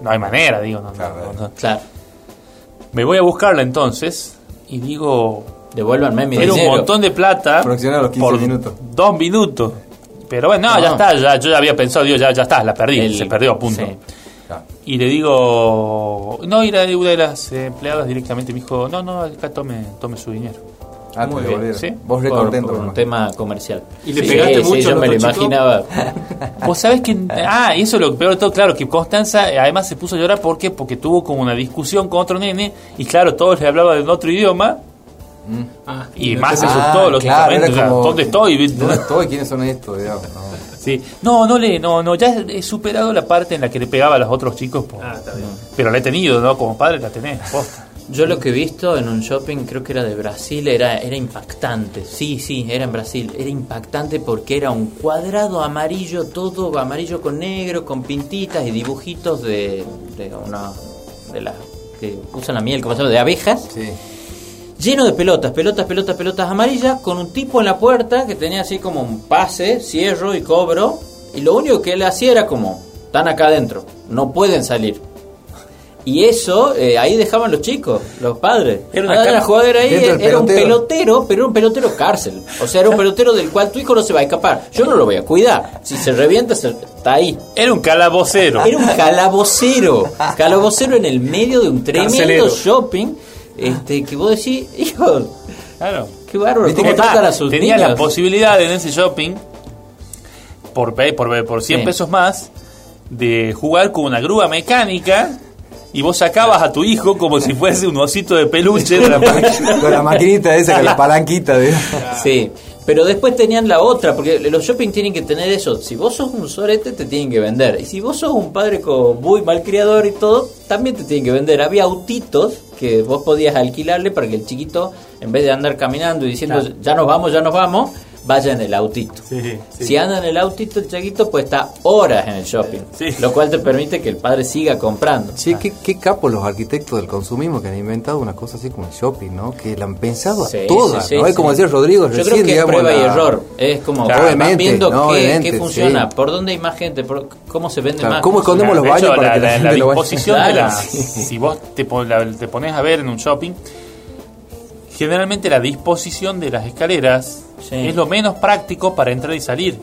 no hay manera, digo, no, no, Claro, no, no. Claro. Me voy a buscarla entonces y digo, Devuélvanme mi era un montón de plata Fraccionar los 15 por minutos. dos minutos. Pero bueno, no, No. ya está, ya, yo ya había pensado, digo, ya, ya está, la perdí, El- se perdió, punto. sí. Y le digo, no, y la una de las empleadas directamente me dijo, no, no, acá tome, tome su dinero. Ah, Muy bien, sí. Vos re Por, contento, por me un tema comercial. ¿Y le Sí, pegaste sí, mucho yo me lo imaginaba. Vos sabés que, ah, y eso es lo peor de todo, claro, que Constanza eh, además se puso a llorar, ¿por qué? Porque tuvo como una discusión con otro nene, y claro, todos le hablaban en otro idioma, Ah, y más se Ah, asustó, claro, lógicamente, como- ¿dónde estoy? ¿Dónde estoy? ¿Quiénes son estos? Digamos, no. Sí. No, no le, no, no, ya he superado la parte en la que le pegaba a los otros chicos, por- Ah, está bien. pero la he tenido, ¿no? Como padre la tenés, posta. Yo lo que he visto en un shopping, creo que era de Brasil, era, era impactante. Sí, sí, era en Brasil. Era impactante porque era un cuadrado amarillo, todo amarillo con negro, con pintitas y dibujitos de, de una de las que usan la miel, como se llama, de abejas. Sí. Lleno de pelotas, pelotas, pelotas, pelotas amarillas, con un tipo en la puerta que tenía así como un pase, cierro y cobro. Y lo único que él hacía era como están acá adentro, no pueden salir. Y eso, eh, ahí dejaban los chicos, los padres. Era una Ah, la jugadera ahí era un pelotero. pelotero, pero era un pelotero cárcel. O sea, era un pelotero del cual tu hijo no se va a escapar. Yo no lo voy a cuidar. Si se revienta, se- está ahí. Era un calabocero. Era un calabocero. Calabocero en el medio de un tremendo Carcelero. shopping. Este, que vos decís, hijo, Claro. qué bárbaro, Viste cómo que tratan ta, a sus tenía niños. la posibilidad en ese shopping, por, pe- por, por 100 Sí. pesos más, de jugar con una grúa mecánica y vos sacabas a tu hijo como si fuese un osito de peluche de la máquina. Con la maquinita esa, con la palanquita. De... Sí, pero después tenían la otra, porque los shopping tienen que tener eso. Si vos sos un sorete, te tienen que vender. Y si vos sos un padre con muy malcriador y todo, también te tienen que vender. Había autitos que vos podías alquilarle para que el chiquito, en vez de andar caminando y diciendo ya nos vamos, ya nos vamos, vaya en el autito. Si anda en el autito, el chiquito pues está horas en el shopping. Sí. Lo cual te permite que el padre siga comprando. Sí, qué, qué capos los arquitectos del consumismo que han inventado una cosa así como el shopping, ¿no? Que la han pensado a Sí, todas, sí, sí, ¿no? Es sí. como decía Rodrigo Yo recién, creo que es digamos, prueba y error. Es como Claro, viendo no, qué, funciona, sí. por dónde hay más gente, por cómo se vende Claro, más. ¿Cómo escondemos los De baños hecho, para la, que la, la- gente la lo vaya? disposición de las... Si vos te, pon- la- te pones a ver en un shopping, generalmente la disposición de las escaleras Sí. es lo menos práctico para entrar y salir.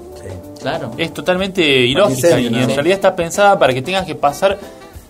Claro. Es totalmente ilógica y en Sí. realidad está pensada para que tengas que pasar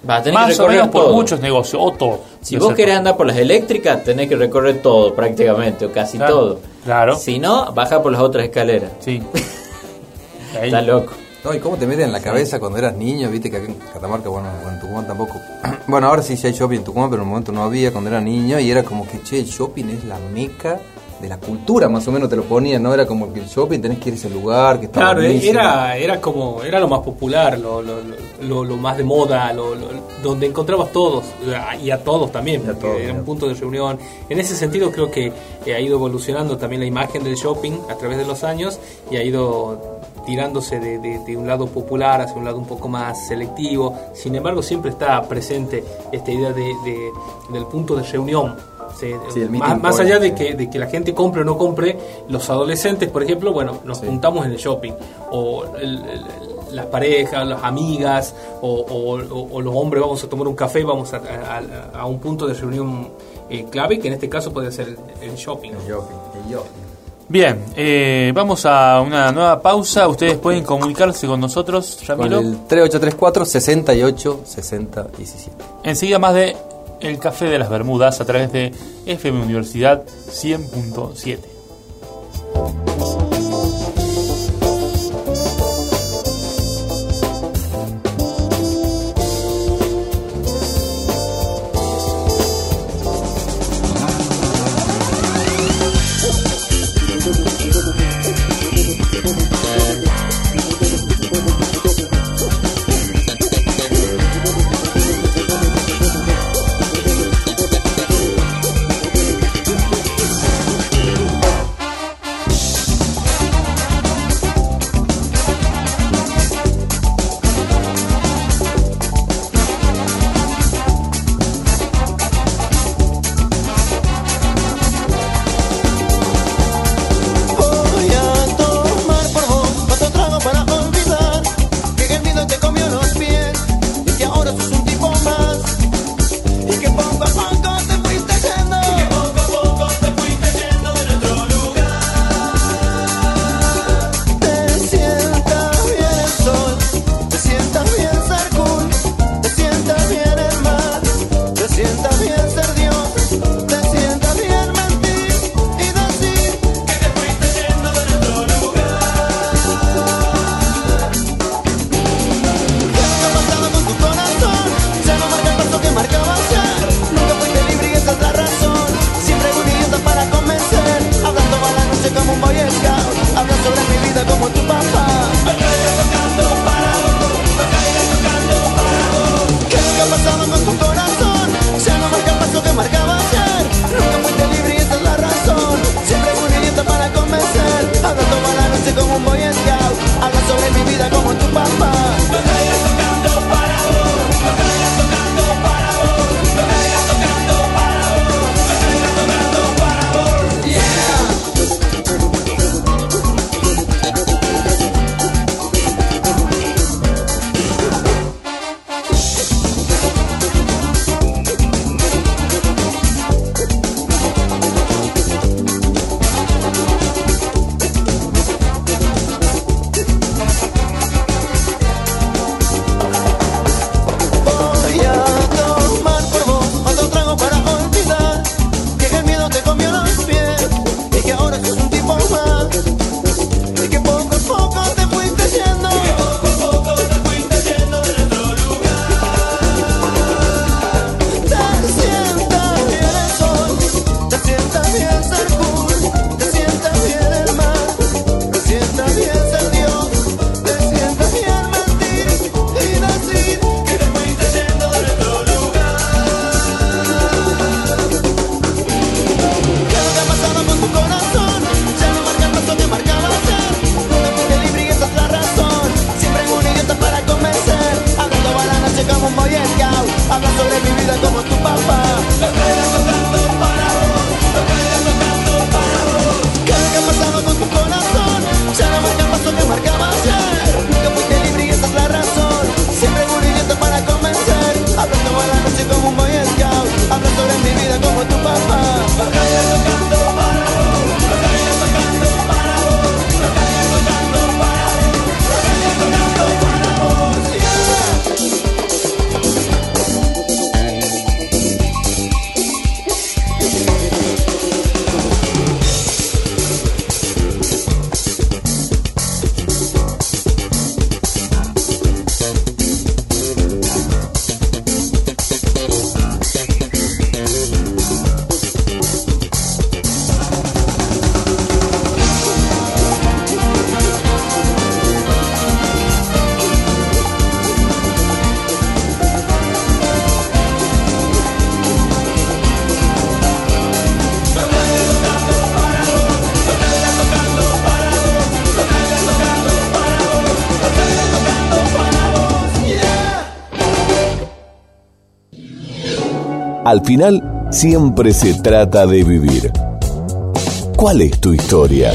Va tener que más o menos por todo. muchos negocios o todo. Si vos querés andar por las eléctricas, tenés que recorrer todo prácticamente, o casi Claro, todo. claro. Si no, baja por las otras escaleras. Sí. Está loco. No, y cómo te meten en la cabeza cuando eras niño, viste que acá en Catamarca, bueno, en Tucumán tampoco. Bueno, ahora sí, sí hay shopping en Tucumán, pero en un momento no había cuando era niño y era como que, che, el shopping es la meca de la cultura, más o menos te lo ponían, ¿no? Era como que el shopping tenés que ir a ese lugar, que está Claro, buenísimo. era, era como, era lo más popular, lo, lo, lo, lo más de moda, lo, donde encontrabas todos, y a todos también, porque todos, era un punto de reunión. En ese sentido creo que eh, ha ido evolucionando también la imagen del shopping a través de los años y ha ido tirándose de, de- de un lado popular hacia un lado un poco más selectivo. Sin embargo, siempre está presente esta idea de, de- del punto de reunión. Sí, más, allá de que, de que la gente compre o no compre, los adolescentes, por ejemplo, bueno, nos juntamos en el shopping, o el- el- las parejas, las amigas, o, o- o- o los hombres vamos a tomar un café, vamos a, a- a un punto de reunión eh, clave, que en este caso puede ser el, el shopping. El shopping, el shopping. Bien, eh, vamos a una nueva pausa. Ustedes pueden comunicarse con nosotros, Con Ramiro. el 3834 68 60 17. Enseguida más de El Café de las Bermudas a través de FM Universidad 100.7. Al final, siempre se trata de vivir. ¿Cuál es tu historia?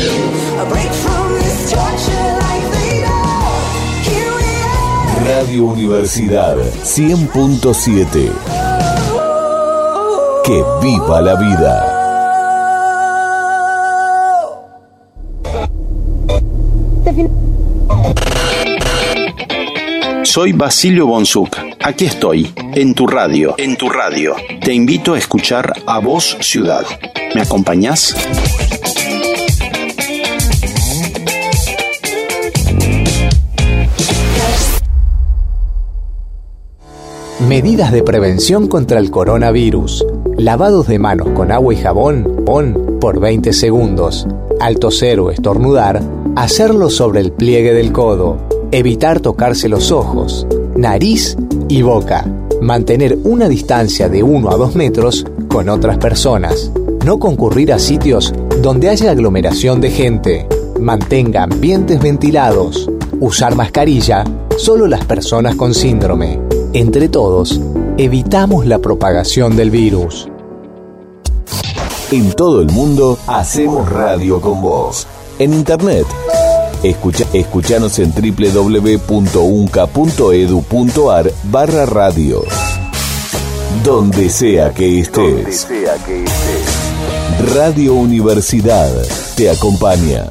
Radio Universidad 100.7. Que viva la vida. Soy Basilio Bonzuc. Aquí estoy, en tu radio, en tu radio. Te invito a escuchar a Voz Ciudad. ¿Me acompañás? Medidas de prevención contra el coronavirus. Lavados de manos con agua y jabón, pon por 20 segundos. Al toser o estornudar, hacerlo sobre el pliegue del codo. Evitar tocarse los ojos, nariz y boca. Mantener una distancia de 1 a 2 metros con otras personas. No concurrir a sitios donde haya aglomeración de gente. Mantenga ambientes ventilados. Usar mascarilla solo las personas con síndrome. Entre todos, evitamos la propagación del virus. En todo el mundo hacemos radio con vos. En internet. Escucha, escuchanos en www.unca.edu.ar barra radio. Donde sea que estés. Radio Universidad te acompaña.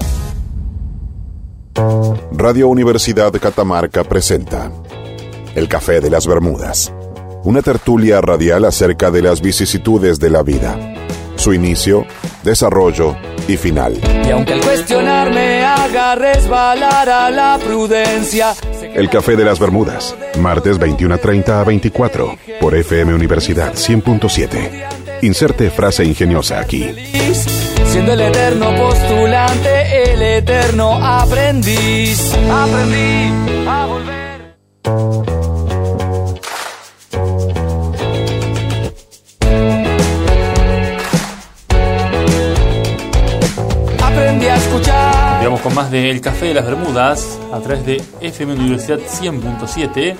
Radio Universidad Catamarca presenta El Café de las Bermudas, una tertulia radial acerca de las vicisitudes de la vida, su inicio, desarrollo y final. Y aunque el cuestionar me haga resbalar a la prudencia, El Café de las Bermudas, martes 21.30 a 24, por FM Universidad 100.7. Inserte frase ingeniosa aquí. siendo el eterno postulante, el eterno aprendiz. Aprendí a volver. Continuamos con más de El Café de las Bermudas a través de FM Universidad 100.7.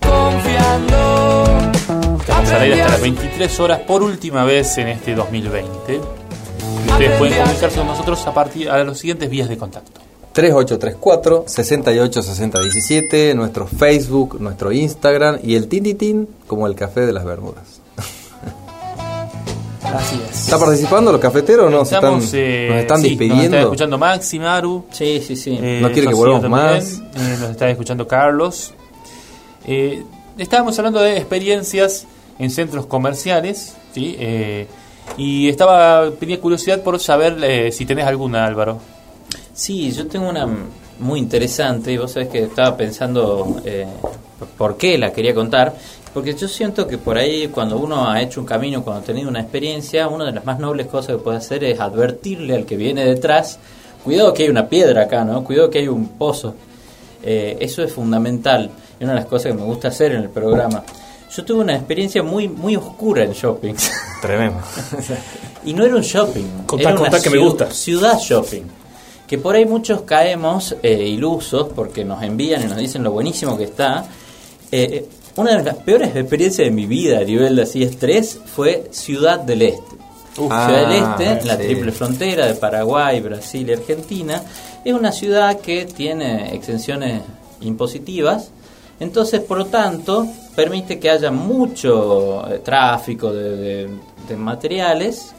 Confiando. Estamos al aire hasta las 23 horas por última vez en este 2020. Ustedes pueden comunicarse con nosotros a partir a los siguientes vías de contacto. 3834 686017, nuestro Facebook, nuestro Instagram y el Tintitín como el Café de las Bermudas. Así es. ¿Está participando los cafeteros o no? ¿Se están, eh, nos están sí, Nos está despidiendo. escuchando Maxi, Maru. Sí, sí, sí. eh, No quiere que volvamos más. eh, nos está escuchando Carlos. Eh, estábamos hablando de experiencias en centros comerciales, ¿sí? Eh, y estaba tenía curiosidad por saber eh, si tenés alguna, Álvaro. Sí, yo tengo una muy interesante y vos sabés que estaba pensando eh, por qué la quería contar. Porque yo siento que por ahí cuando uno ha hecho un camino, cuando ha tenido una experiencia, una de las más nobles cosas que puede hacer es advertirle al que viene detrás, cuidado que hay una piedra acá, ¿no? Cuidado que hay un pozo. Eh, eso es fundamental. Es una de las cosas que me gusta hacer en el programa. Yo tuve una experiencia muy muy oscura en shopping. Tremendo. Y no era un shopping. Contá, era una contá que me gusta. Ciudad shopping. Que por ahí muchos caemos eh, ilusos porque nos envían y nos dicen lo buenísimo que está. Eh, eh, una de las peores experiencias de mi vida a nivel de así estrés fue Ciudad del Este. Ah, ciudad del Este, en la triple frontera de Paraguay, Brasil y Argentina, es una ciudad que tiene exenciones impositivas, entonces por lo tanto permite que haya mucho eh, tráfico de, de- de materiales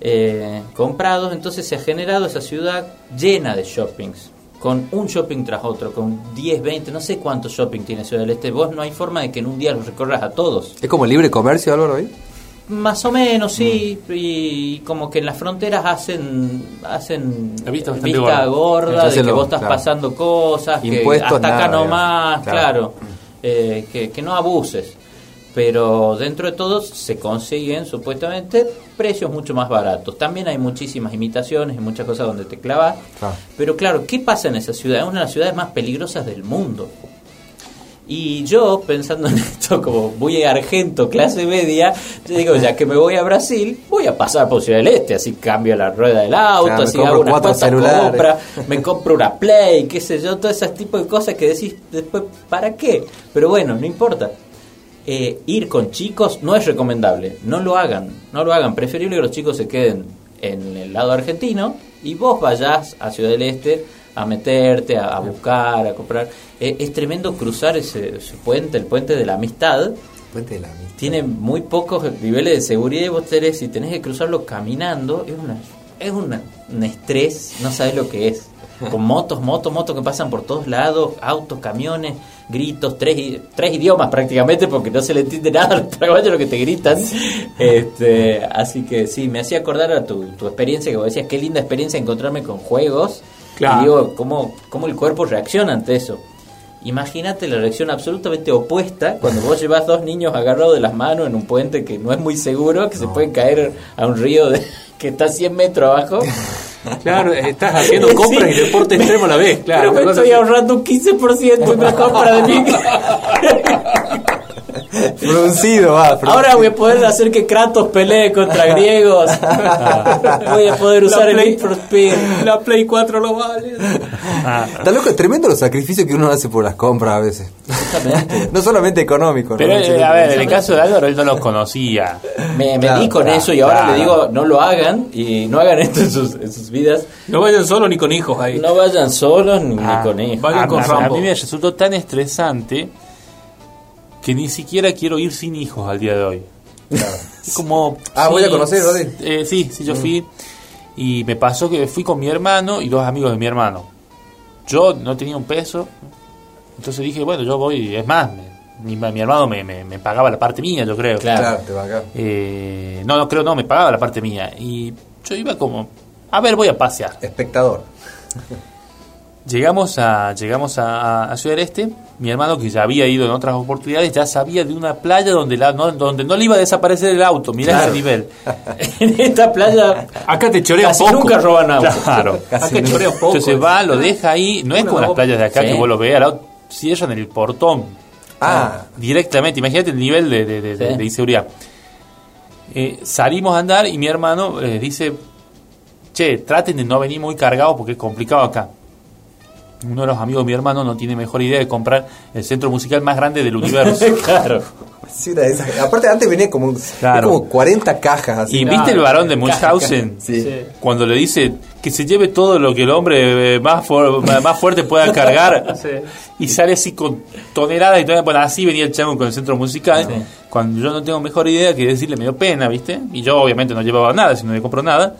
eh, comprados, entonces se ha generado esa ciudad llena de shoppings, con un shopping tras otro, con 10, 20, no sé cuántos shopping tiene Ciudad del Este, vos no hay forma de que en un día los recorras a todos. ¿Es como libre comercio, Álvaro? ahí? Más o menos, sí, y como que en las fronteras hacen hacen vista gorda. de que lo- vos estás claro. pasando cosas, que Impuestos, hasta acá nada, nomás, digamos. claro, Claro. eh, que, que no abuses. Pero dentro de todo se consiguen supuestamente precios mucho más baratos. También hay muchísimas imitaciones y muchas cosas donde te clavas. Claro. Pero claro, ¿qué pasa en esa ciudad? Es una de las ciudades más peligrosas del mundo. Y yo, pensando en esto como muy argento, clase media, yo digo, ya que me voy a Brasil, voy a pasar por Ciudad del Este, así cambio la rueda del auto, Claro, así hago celulares. compras, me compro una Play, qué sé yo, todo ese tipo de cosas que decís después, ¿para qué? Pero bueno, no importa. Eh, ir con chicos no es recomendable. No lo hagan, no lo hagan. Preferible que los chicos se queden en el lado argentino y vos vayas a Ciudad del Este a meterte, a, a buscar, a comprar. Eh, es tremendo cruzar ese, ese puente, el puente de la amistad. Puente de la amistad. Tiene muy pocos niveles de seguridad y vos tenés, si tenés que cruzarlo caminando, es una es una, un estrés, no sabes lo que es. Con motos, motos, motos que pasan por todos lados, autos, camiones, gritos, tres, tres idiomas prácticamente porque no se le entiende nada a los paraguayos lo que te gritan. Este, así que sí, me hacía acordar a tu, tu experiencia que vos decías, qué linda experiencia encontrarme con juegos. Claro. Y digo, ¿cómo, cómo el cuerpo reacciona ante eso. Imagínate la reacción absolutamente opuesta cuando vos llevas dos niños agarrados de las manos en un puente que no es muy seguro, que se pueden caer a un río de, que está a 100 metros abajo. Claro, estás haciendo compras y deporte extremo a la vez, claro. Pero me estoy ahorrando un 15% en una compra de mí. Va. Ahora voy a poder hacer que Kratos pelee contra griegos. Voy a poder usar el Need for Speed. La Play 4 lo vale. Está loco, es tremendo los sacrificios que uno hace por las compras a veces. no solamente económicos. Pero ¿no? eh, a ver, en el caso de Álvaro, él no los conocía. Me, me Claro, di con claro, eso y ahora claro. le digo, no lo hagan y no hagan esto en sus, en sus vidas. No vayan solo ni con hijos ahí. No vayan solos ni, ni Ah, con hijos. vayan a, con a- a mí me resultó tan estresante que ni siquiera quiero ir sin hijos al día de hoy. Es como. Ah, voy a conocer, Rodri. eh, sí, sí, yo fui. Y me pasó que fui con mi hermano y dos amigos de mi hermano. Yo no tenía un peso. Entonces dije, bueno, yo voy. Es más, me- mi, mi hermano me, me- me pagaba la parte mía, yo creo. Claro. Claro, te va acá. Eh, no, no creo, no, me pagaba la parte mía. Y yo iba como. A ver, voy a pasear. Espectador. Llegamos a llegamos a, a Ciudad del Este. Mi hermano, que ya había ido en otras oportunidades, ya sabía de una playa donde, la, no, donde no le iba a desaparecer el auto. Mirá Claro. ese nivel. en esta playa Acá te chorea casi poco. nunca roban autos. Claro. Acá chorea poco. Entonces va, lo deja ahí. No es como las playas de acá Sí. que vos lo veas, al auto, cierran el portón. Ah. Directamente. Imagínate el nivel de, de- de- de- Sí. de inseguridad. Eh, salimos a andar y mi hermano eh, dice, che, traten de no venir muy cargados porque es complicado acá. Uno de los amigos de mi hermano no tiene mejor idea de comprar el centro musical más grande del universo. claro. Sí, una de esas. Aparte, antes venía como, Claro. como 40 cajas así. ¿Y viste el varón de Munchausen? Sí. Cuando le dice que se lleve todo lo que el hombre eh, más, fu- más fuerte pueda cargar y sale así con toneladas y toneladas. Bueno, así venía el chango con el centro musical. Cuando yo no tengo mejor idea que decirle, me dio pena, ¿viste? Y yo obviamente no llevaba nada, si no le compro nada.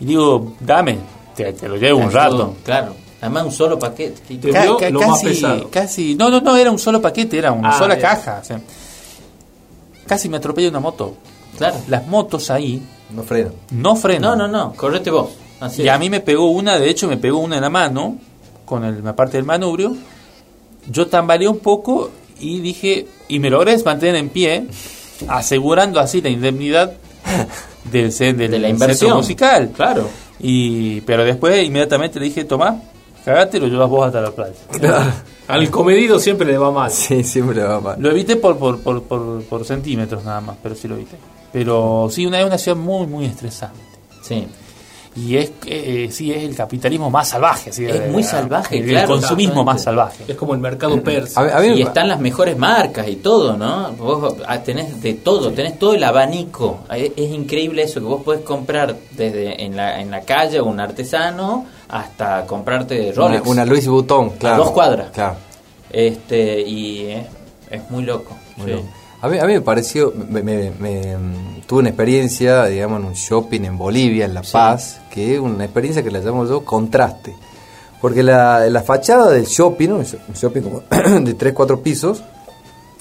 Y digo, dame, te, te lo llevo un rato. Claro. Además, un solo paquete. Te Ca- dio ca- lo más casi, pesado. casi, no, no, no, era un solo paquete, era una Ah, sola caja. o sea, casi me atropella una moto. Claro. Las motos ahí No frena. no frenan. No, no, no. Correte vos. Así Y es. a mí me pegó una, de hecho me pegó una en la mano, con el, la parte del manubrio. Yo tambaleé un poco y dije, y me logré mantener en pie, asegurando así la indemnidad del, del de la centro inversión musical. Claro. Y, pero después inmediatamente le dije, tomá, cagate y lo llevas vos hasta la playa. Al comedido siempre le va mal. Sí, siempre le va mal. Lo evité por, por, por, por, por centímetros nada más, pero sí lo evité. Pero sí, una, es una ciudad muy, muy estresante. Sí. Y es, eh, sí, es el capitalismo más salvaje. así, Es eh, muy salvaje, El, claro, consumismo exactamente. más salvaje. Es como el mercado persa. A, ver, a mí- Y están las mejores marcas y todo, ¿no? Vos ah, tenés de todo, tenés todo el abanico. Es, es increíble eso, que vos podés comprar desde en la, en la calle un artesano hasta comprarte una, Rolex. una Louis Vuitton, claro. dos cuadras. Claro. Este, y es, es muy loco. Muy sí. loco. A mí, a mí me pareció, me, me- me, mm, tuve una experiencia, digamos, en un shopping en Bolivia, en La Paz, que es una experiencia que la llamo yo contraste. Porque la, la fachada del shopping, ¿no? un shopping como de 3, 4 pisos,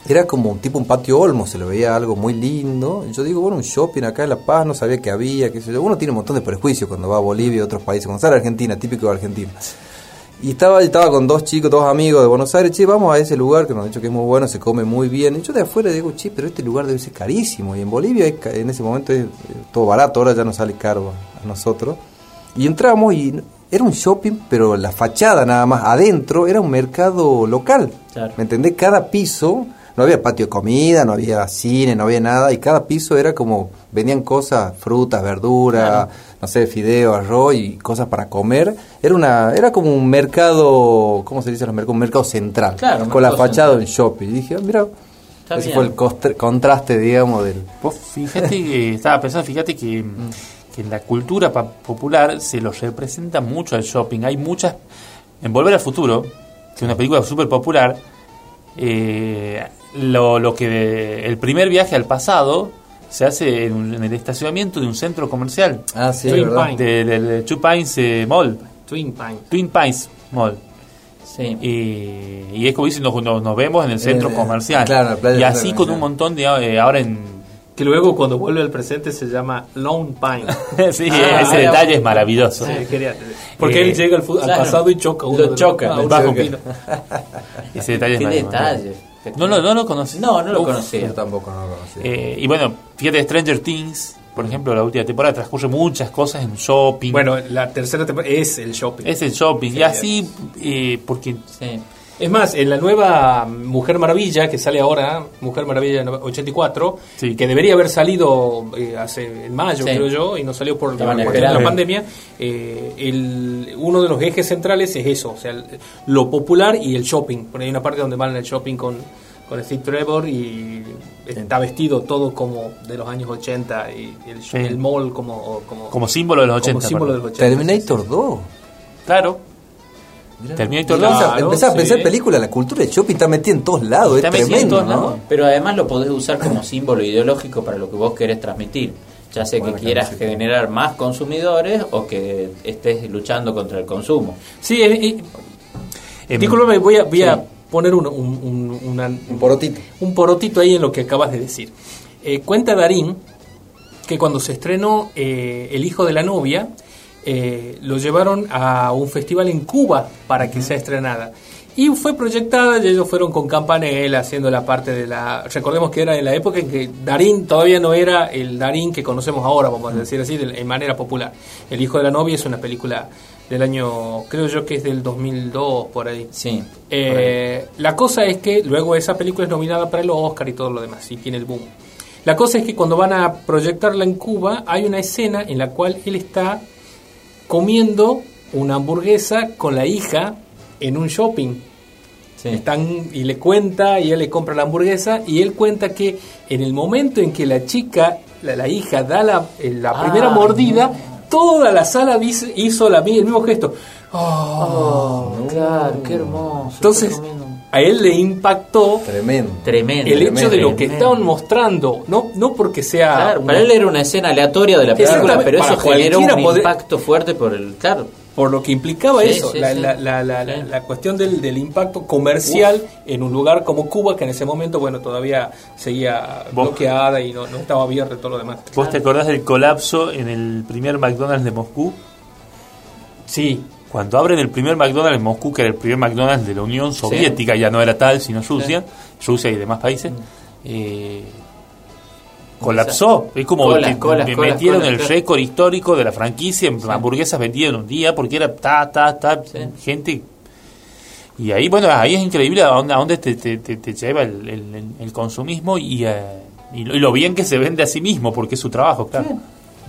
era como un tipo un patio olmo, se le veía algo muy lindo. Y yo digo, bueno, un shopping acá en La Paz, no sabía que había, qué sé yo. Uno tiene un montón de prejuicios cuando va a Bolivia y otros países, cuando sale a Argentina, típico de Argentina. Y estaba, estaba con dos chicos, dos amigos de Buenos Aires, che, vamos a ese lugar que nos han dicho que es muy bueno, se come muy bien. Y yo de afuera digo, che, pero este lugar debe ser carísimo. Y en Bolivia es en ese momento es eh, todo barato, ahora ya nos sale caro a nosotros. Y entramos y era un shopping, pero la fachada nada más, adentro era un mercado local. Claro. ¿Me entendés? Cada piso, no había patio de comida, no había cine, no había nada, y cada piso era como, vendían cosas, frutas, verduras, no sé, fideo, arroz y cosas para comer. Era una, era como un mercado, ¿cómo se dice los mercados? Un mercado central. Claro, con la fachada un shopping. Y dije, ah, mira, Está Ese bien. fue el costre- contraste, digamos, del... Vos fíjate que, estaba pensando, fíjate que, que en la cultura pa- popular se lo representa mucho al shopping. Hay muchas. En Volver al Futuro, que es una película súper popular, eh, lo, lo que. El primer viaje al pasado se hace en, un- en el estacionamiento de un centro comercial. Ah, sí, Twin verdad. Pines. De- Del de Two Pines eh, Mall. Twin Pines. Twin Pines Mall. Sí. Y, y es como dicen, nos, nos- nos vemos en el centro Eh, comercial. claro, playa y así con un montón de. eh, ahora en. Que luego cuando vuelve al presente se llama Lone Pine. sí, Ah, ese era- detalle es maravilloso. Sí, genial. Porque Eh, él llega al, al claro. pasado y choca uno Lo de los- choca, ah, lo un choca. argentino. Ese detalle Qué es maravilloso. detalle. No, lo- no lo conocí. No, no lo Uf. conocía. Yo tampoco no lo conocía. Eh, y bueno, fíjate, Stranger Things, por ejemplo, la última temporada transcurre muchas cosas en shopping. Bueno, la tercera temporada es el shopping. es el shopping. Sí, y así, eh, porque Sí. Es más, en la nueva Mujer Maravilla que sale ahora, Mujer Maravilla 84, Sí. que debería haber salido eh, hace en mayo, Sí. creo yo, y no salió por la pandemia, eh, el, uno de los ejes centrales es eso, o sea, el- lo popular y el shopping. Por ahí hay una parte donde van en el shopping con, con Steve Trevor y está vestido todo como de los años 80 y el, Sí. el mall como, como, como símbolo de los 80. como símbolo de los 80. Terminator 2. Claro. Terminator Claro. 2. Empezás, empezás a sí. pensar películas, la cultura del shopping está metida en todos lados, Está es metida en tremendo, todos ¿no? lados. Pero además lo podés usar como símbolo ideológico para lo que vos querés transmitir. Ya sea Bueno, que quieras claro, sí. generar más consumidores o que estés luchando contra el consumo. Sí, eh, eh, Em, discúlpame, voy a, voy a poner un, un, un- una- Un porotito. un porotito ahí en lo que acabas de decir. Eh, cuenta Darín que cuando se estrenó eh, El hijo de la novia, eh, lo llevaron a un festival en Cuba para que sea estrenada. Y fue proyectada y ellos fueron con Campanella haciendo la parte de la... Recordemos que era en la época en que Darín todavía no era el Darín que conocemos ahora, vamos a decir así, de, en manera popular. El hijo de la novia es una película del año, creo yo que es del 2002, por ahí. Sí. Eh, la cosa es que luego esa película es nominada para el Oscar y todo lo demás, y tiene el boom. La cosa es que cuando van a proyectarla en Cuba, hay una escena en la cual él está comiendo una hamburguesa con la hija en un shopping. Sí. Están, y le cuenta, y él le compra la hamburguesa, y él cuenta que en el momento en que la chica, la, la hija, da la, eh, la Ah, primera mordida, toda la sala hizo, hizo la, mi- el mismo gesto. Oh, Claro, qué hermoso. entonces. A él le impactó Tremendo. Tremendo. el hecho de lo que tremendo. estaban mostrando, no, no porque sea... Claro, para él era una escena aleatoria de la película, pero eso generó un poder- impacto fuerte por el. Claro. por lo que implicaba Sí, eso, sí, la, sí. la- la- la- cuestión del, del impacto comercial en un lugar como Cuba, que en ese momento, bueno, todavía seguía Vos- bloqueada y no, no estaba abierto y todo lo demás. ¿Vos te acordás del colapso en el primer McDonald's de Moscú? Sí, Cuando abren el primer McDonald's en Moscú, que era el primer McDonald's de la Unión Soviética, ya no era tal, sino Rusia, Rusia y demás países, eh, colapsó. Es como Colas, que colas, me colas, metieron el récord histórico de la franquicia en hamburguesas vendidas en un día, porque era ta, ta, ta, Sí. gente. Y ahí, bueno, ahí es increíble a dónde, te, te- te- te lleva el, el- el- el consumismo y, eh, y, lo, y lo bien que se vende a sí mismo, porque es su trabajo, claro.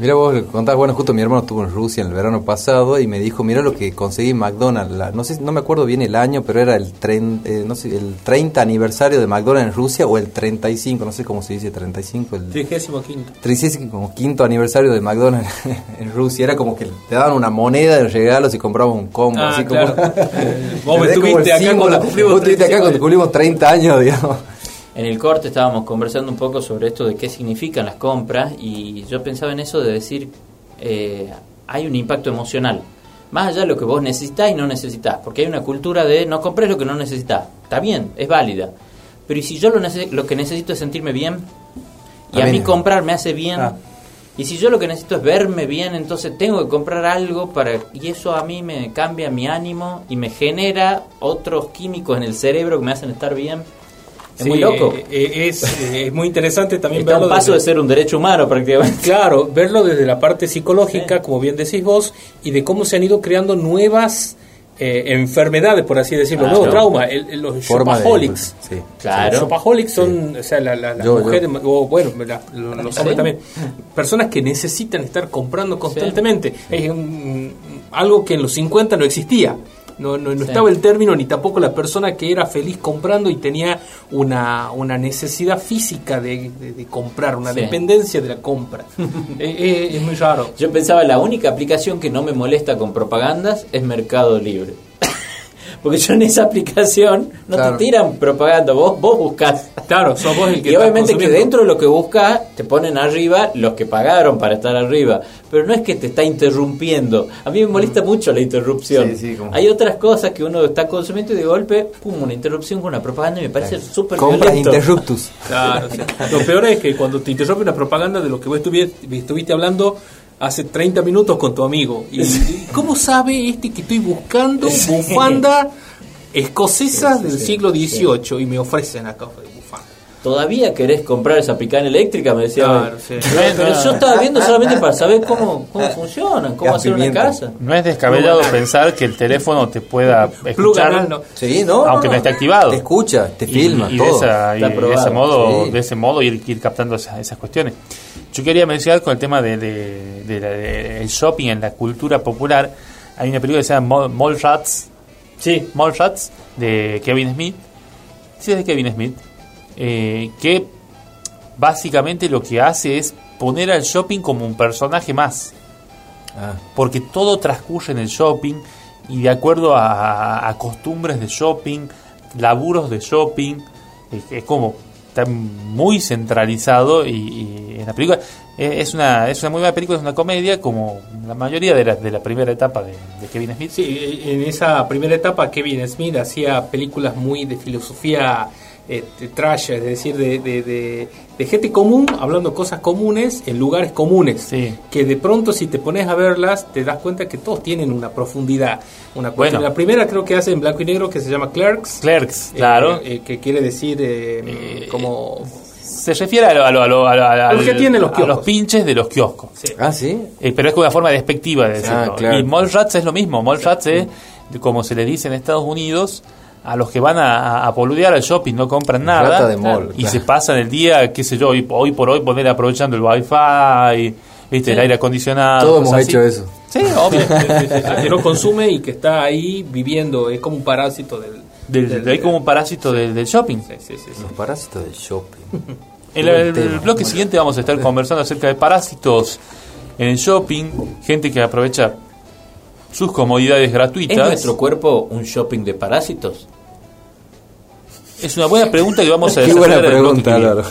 Mira vos, le contás, bueno, justo mi hermano estuvo en Rusia en el verano pasado y me dijo, mira lo que conseguí en McDonald's. La- no sé, no me acuerdo bien el año, pero era el, tren, eh, no sé, el 30 aniversario de McDonald's en Rusia o el 35, no sé cómo se dice, 35, el 35 35 aniversario de McDonald's en Rusia. Era como que te daban una moneda de regalos y comprabas un combo. Ah, así claro. como, Vos estuviste acá símbolo. cuando cumplimos Vos estuviste acá 35 cuando cumplimos 30 años, digamos. En el corte estábamos conversando un poco sobre esto de qué significan las compras y yo pensaba en eso de decir, eh, hay un impacto emocional, más allá de lo que vos necesitas y no necesitas, porque hay una cultura de no compres lo que no necesitas, está bien, es válida, pero ¿y si yo lo, lo que necesito es sentirme bien? Y a mí comprar me hace bien. Ah. Y si yo lo que necesito es verme bien, entonces tengo que comprar algo para y eso a mí me cambia mi ánimo y me genera otros químicos en el cerebro que me hacen estar bien. Es Sí, muy loco. eh, eh, es, eh, es muy interesante también Está a verlo un paso desde- de ser un derecho humano prácticamente. Claro, verlo desde la parte psicológica, como bien decís vos, y de cómo se han ido creando nuevas eh, enfermedades, por así decirlo, nuevos traumas, el- el- los shopaholics. sí. Claro. Los shopaholics son, o sea, la- la- las Yo- yo. mujeres, o bueno, la- los hombres Sí. también, personas que necesitan estar comprando constantemente. Es un- algo que en los 50 no existía. No, no, no Sí. estaba el término ni tampoco la persona que era feliz comprando y tenía una, una necesidad física de, de- de comprar, una Sí. dependencia de la compra. Eh, eh, es muy raro. Yo pensaba la única aplicación que no me molesta con propagandas es Mercado Libre. Porque yo en esa aplicación no Claro. te tiran propaganda, vos, vos buscas. Claro, sos vos el que Y obviamente que dentro de lo que buscas te ponen arriba los que pagaron para estar arriba. Pero no es que te está interrumpiendo. A mí me molesta mucho la interrupción. Sí, sí, como- Hay otras cosas que uno está consumiendo y de golpe, pum, una interrupción con una propaganda y me parece súper Compras violento. interruptus. Claro. Lo peor es que cuando te interrumpe una propaganda de lo que vos estuviste, estuviste hablando hace 30 minutos con tu amigo. ¿Y cómo sabe este que estoy buscando bufanda escocesa del siglo XVIII? Y me ofrecen acá de bufanda. ¿Todavía querés comprar esa picana eléctrica? Me decía. Claro, sí. Pero, pero yo estaba viendo solamente para saber cómo, cómo funcionan, cómo Gas hacer una casa. No es descabellado pensar que el teléfono te pueda escuchar no. Sí, no. aunque no esté activado. Te escucha, te Y- filma, y, de, todo. esa- y de ese modo sí. de ese modo ir, ir captando esas, esas cuestiones yo quería mencionar con el tema de, de- de shopping en la cultura popular hay una película que se llama Mall, Mallrats sí. Mallrats de Kevin Smith. Sí es de Kevin Smith. Eh, que básicamente lo que hace es poner al shopping como un personaje más. Ah, porque todo transcurre en el shopping y de acuerdo a, a costumbres de shopping, laburos de shopping, es, es como está muy centralizado y, y en la película eh, es una es una muy buena película, es una comedia como la mayoría de la, de la primera etapa de, de Kevin Smith. Sí, en esa primera etapa Kevin Smith hacía películas muy de filosofía eh, trash, es decir, de, de, de- de gente común hablando cosas comunes en lugares comunes. Sí. Que de pronto si te pones a verlas te das cuenta que todos tienen una profundidad. Una. Bueno. La primera creo que hace en blanco y negro que se llama Clerks. Clerks, eh, claro. eh, que quiere decir eh, como... Se refiere a, lo, a, lo- a, lo- a, lo- a- Lo que tienen los a los pinches de los kioscos. sí. ah, sí. Eh, pero es como una forma despectiva de decirlo. Ah, claro. Y Mallrats es lo mismo. Mallrats es, como se le dice en Estados Unidos, a los que van a, a boludear al shopping, no compran nada. De mall, y claro. se pasan el día, qué sé yo, hoy, hoy por hoy poner aprovechando el wifi, ¿viste? el aire acondicionado. Todos hemos así. hecho eso. Sí, obvio. Que no consume y que está ahí viviendo, es como un parásito del... Del- del- hay como un parásito del, del shopping. Sí, sí, sí, sí. Los parásitos del shopping. En el, el bloque siguiente vamos a estar conversando acerca de parásitos en el shopping, gente que aprovecha sus comodidades ¿Es gratuitas. nuestro cuerpo un shopping de parásitos? Es una buena pregunta que vamos a Qué desarrollar buena en el bloque pregunta,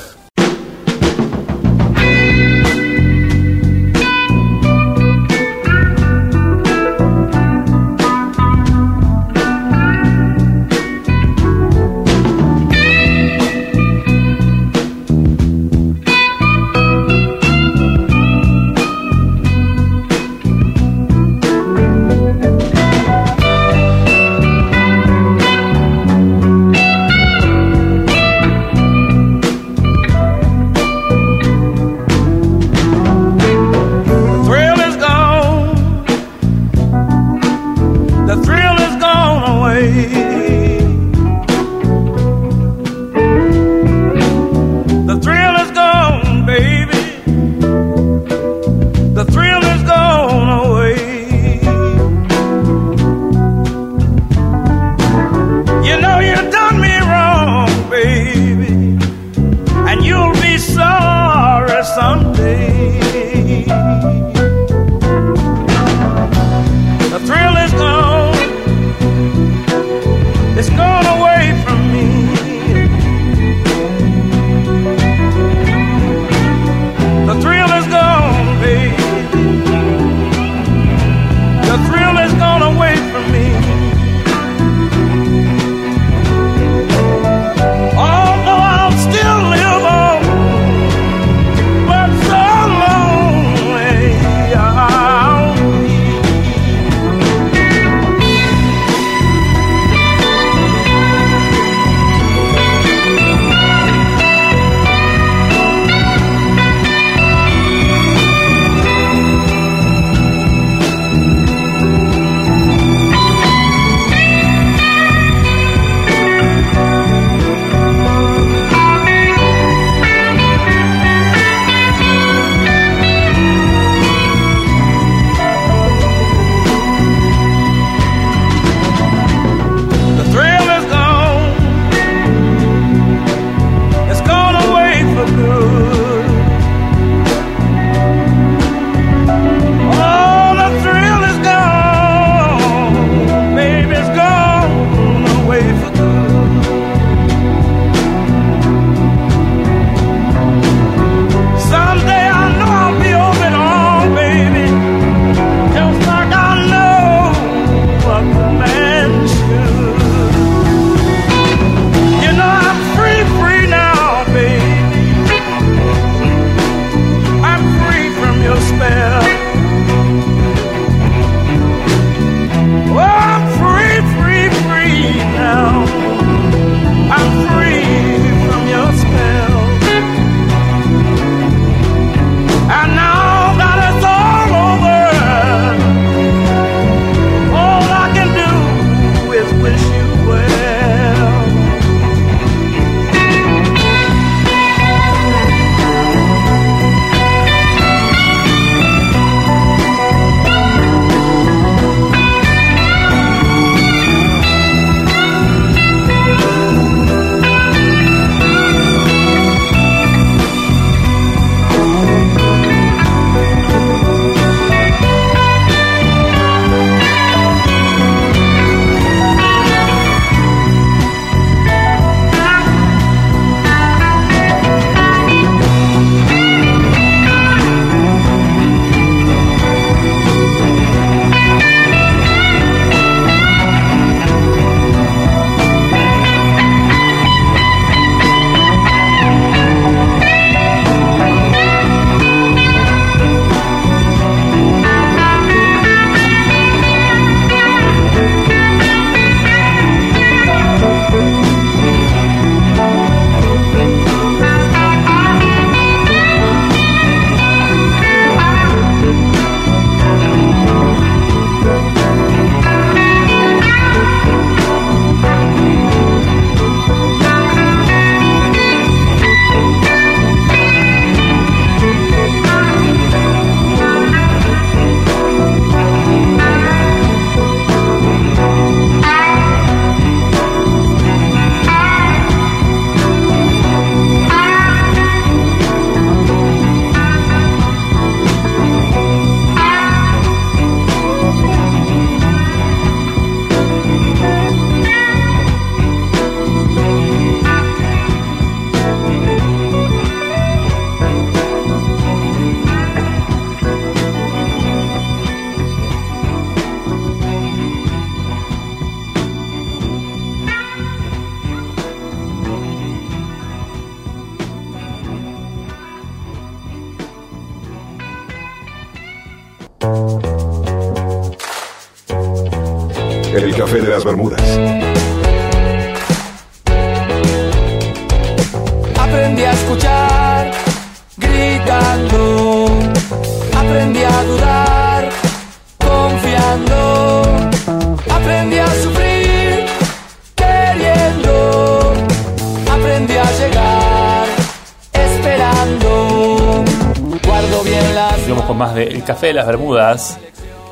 Café de las Bermudas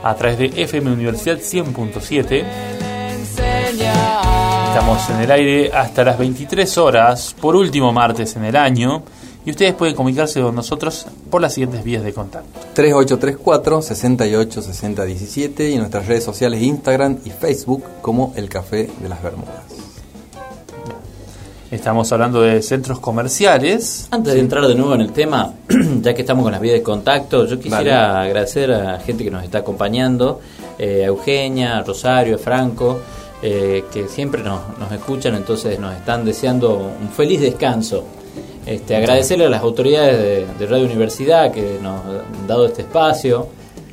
a través de FM Universidad 100.7. Estamos en el aire hasta las 23 horas, por último martes en el año. Y ustedes pueden comunicarse con nosotros por las siguientes vías de contacto. 3834 68 60 17 y nuestras redes sociales Instagram y Facebook como El Café de las Bermudas. Estamos hablando de centros comerciales. Antes de entrar de nuevo en el tema, ya que estamos con las vías de contacto, yo quisiera agradecer a la gente que nos está acompañando, eh, a Eugenia, a Rosario, a Franco, eh, que siempre nos, nos escuchan, entonces nos están deseando un feliz descanso. Este, agradecerle a las autoridades de, de Radio Universidad que nos han dado este espacio,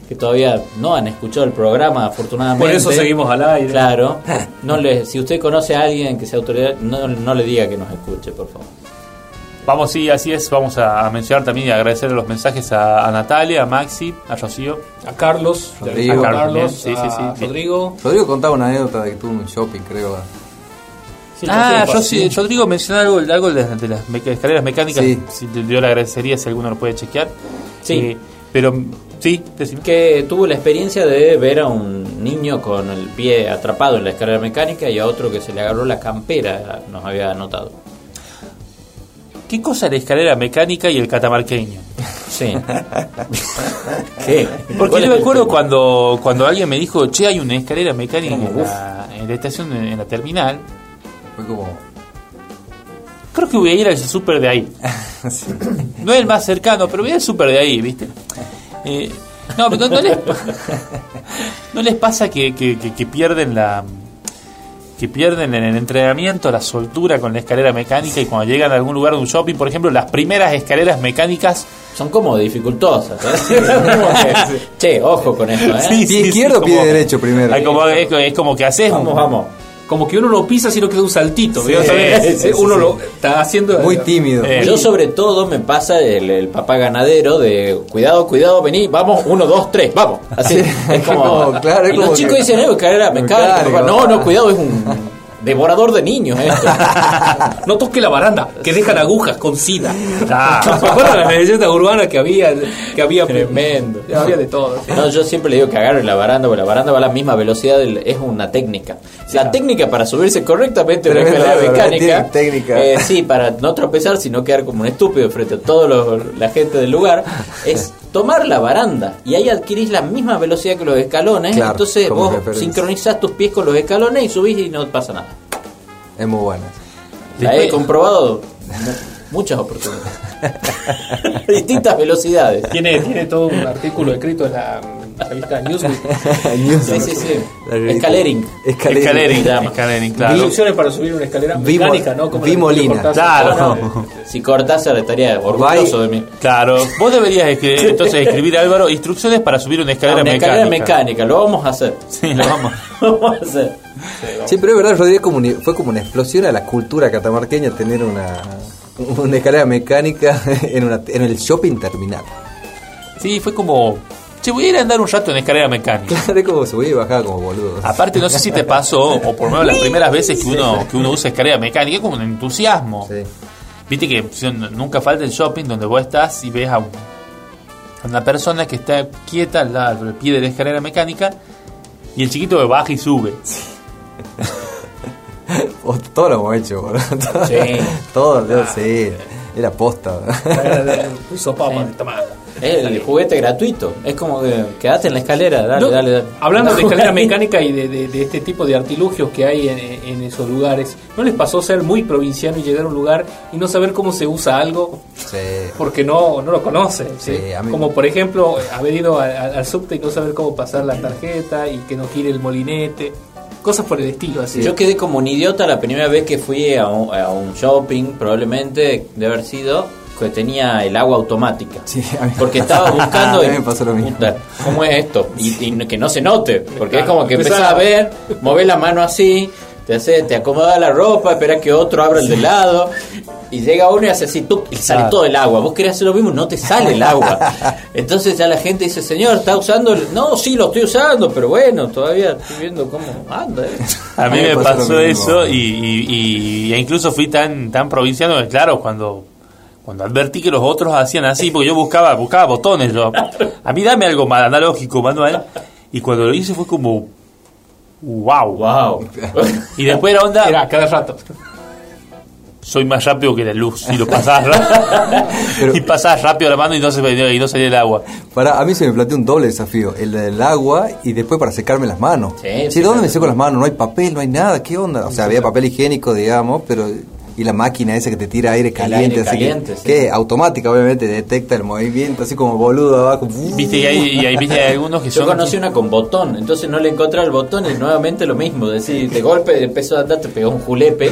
que todavía no han escuchado el programa, afortunadamente. Por eso seguimos al aire. Claro. No le, si usted conoce a alguien que sea autoridad, no, no le diga que nos escuche, por favor. Vamos, sí, así es. Vamos a mencionar también y agradecer los mensajes a, a Natalia, a Maxi, a Rocío. A Carlos, Rodrigo. a Carlos, Sí, sí, a sí. Rodrigo. Rodrigo contaba una anécdota de que tuvo un shopping, creo. Sí, ah, yo sí. Rodrigo mencionó algo, algo de, las- de las escaleras mecánicas. Sí. Si, yo le agradecería si alguno lo puede chequear. Sí. Eh, pero sí, decime. que tuvo la experiencia de ver a un niño con el pie atrapado en la escalera mecánica y a otro que se le agarró la campera, nos había notado. ¿Qué cosa la escalera mecánica y el catamarqueño? Sí. ¿Qué? Porque ¿Cuál yo me acuerdo cuando, cuando alguien me dijo, che, hay una escalera mecánica en la, en la estación, en la terminal. Fue como. Creo que voy a ir al súper de ahí. No es el más cercano, pero voy al súper de ahí, ¿viste? Eh, no, pero no, no les, no les pasa que, que- que- que pierden la que pierden en el entrenamiento la soltura con la escalera mecánica y cuando llegan a algún lugar de un shopping, por ejemplo, las primeras escaleras mecánicas Son como dificultosas. ¿eh? Che, ojo con esto, ¿eh? Sí, Pie sí, izquierdo o sí, pie como- derecho primero. es como, es, es como que haces Vamos, vamos. Como que uno lo pisa sino que da un saltito. Sí, uno sí. lo está haciendo. Muy tímido. Eh, Yo sobre todo me pasa el, el papá ganadero de cuidado, cuidado, vení, vamos, uno, dos, tres, vamos. Así, es como, No, claro, es y como los chicos que- dicen, eh, mecánica, Mecánica, papá. no, no, cuidado, es un devorador de niños esto. No toque la baranda, que dejan agujas con sida. Ah. ¿Se acuerdan las leyendas urbanas que había? Que había Tremendo. Había de todo. No, yo siempre le digo que agarren la baranda, porque la baranda va a la misma velocidad, del- es una técnica. La técnica para subirse correctamente a una escalera mecánica, técnica. eh, sí, para no tropezar, sino quedar como un estúpido frente a toda la gente del lugar, es tomar la baranda y ahí adquirís la misma velocidad que los escalones, Claro, entonces vos referencia. sincronizás tus pies con los escalones y subís y no pasa nada. Es muy buena. La he comprobado mu- muchas oportunidades. Distintas velocidades. Tiene, tiene todo un artículo escrito en la mm, revista Newsweek. Sí, sí, sí. La revista- Escalering. Escalering. escalering, claro. Instrucciones para subir una escalera mecánica, ¿no? Como la Molina. Claro. No. Si Cortázar estaría orgulloso de mí. Claro, vos deberías escri- entonces escribir, Álvaro, instrucciones para subir una escalera una mecánica. escalera mecánica, lo vamos a hacer. Sí, lo vamos. Lo vamos a hacer. Sí, pero es verdad, Rodríguez, como una- fue como una explosión a la cultura catamarqueña tener una, una escalera mecánica en, una, en el shopping terminal. Sí, fue como, che, voy a ir a andar un rato en escalera mecánica. Claro, es como subía y bajaba como boludo. Aparte, no sé si te pasó, o por lo menos las primeras veces que uno, que uno usa escalera mecánica, es como un entusiasmo. Sí. Viste que nunca falta el shopping donde vos estás y ves a, un- a una persona que está quieta al, lado, al pie de la escalera mecánica y el chiquito baja y sube. O- Todo lo hemos hecho, boludo. Todo, Sí. todo, yo- sí. Era posta. De tamaño. Es el juguete gratuito. Es como que quedate en la escalera, dale, No, dale, dale. Hablando de escalera mecánica y de, de- de este tipo de artilugios que hay en, en esos lugares, ¿no les pasó ser muy provinciano y llegar a un lugar y no saber cómo se usa algo Sí. porque no, no lo conocen? ¿sí? Sí, Como por ejemplo haber ido a- a- al subte y no saber cómo pasar la tarjeta y que no gire el molinete, cosas por el estilo así. Yo quedé como un idiota la primera vez que fui a un, a un shopping, probablemente de haber sido. Que tenía el agua automática. Sí, a mí- Porque estaba buscando A mí y, me pasó lo mismo. puta, ¿cómo es esto? Y, y que no se note, porque es como que empezás a ver, movés la mano así, te hace, te acomoda la ropa, esperas que otro abra el de lado, y llega uno y hace así, ¡tuc! y sale Claro. todo el agua. Vos querés hacer lo mismo, no te sale el agua. Entonces ya la gente dice, señor, ¿está usando? el-?" No, sí, lo estoy usando, pero bueno, todavía estoy viendo cómo anda. ¿eh?". A mí me pasó eso y, y- y- e incluso fui tan tan provinciano que claro, cuando cuando advertí que los otros hacían así, porque yo buscaba buscaba botones, yo, a mí dame algo más analógico, manual, y cuando lo hice fue como wow. Wow. Y después era onda, Era cada rato. soy más rápido que la luz, y lo Pero- y pasabas rápido la mano y no se y no salía el agua. Para, a mí se me planteó un doble desafío, el del agua y después para secarme las manos. Sí, Sí, sí, ¿dónde me seco las manos? No hay papel, no hay nada, ¿qué onda? O sea, había papel higiénico, digamos, pero... Y la máquina esa que te tira aire caliente, aire así caliente, que, sí. que automática, obviamente, detecta el movimiento, así como boludo abajo. Viste, y hay, y hay, viste, hay algunos que Yo son... conocí una con botón, entonces no le encontré el botón y nuevamente lo mismo, decir, de golpe empezó a andar, te pegó un julepe.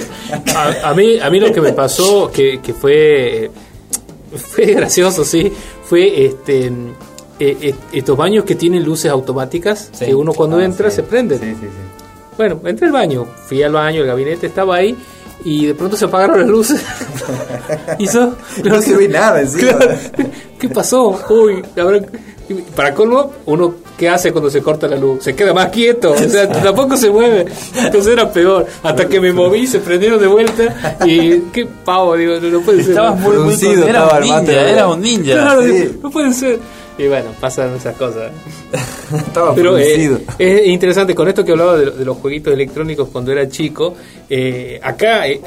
A, a mí, a mí lo que me pasó, que, que fue, fue gracioso, sí, fue este eh, eh, estos baños que tienen luces automáticas, Sí. que uno cuando Ah, entra sí. se prende. Sí, sí, sí. Bueno, entré al baño, fui al baño, el gabinete estaba ahí y de pronto se apagaron las luces. Hizo, No se ve nada encima. Claro. ¿Qué pasó? Uy, habrá- y para colmo, uno ¿qué hace cuando se corta la luz? Se queda más quieto, o sea, tampoco se mueve. Entonces era peor. Hasta que me moví, se prendieron de vuelta y qué pavo, digo, no, no puede ser. Estabas muy, muy era un ninja, era un ninja. Claro, Sí. digo, no puede ser. Y bueno, pasaron esas cosas. Estaba Pero eh, es interesante, con esto que hablaba de, de los jueguitos electrónicos cuando era chico, eh, acá eh,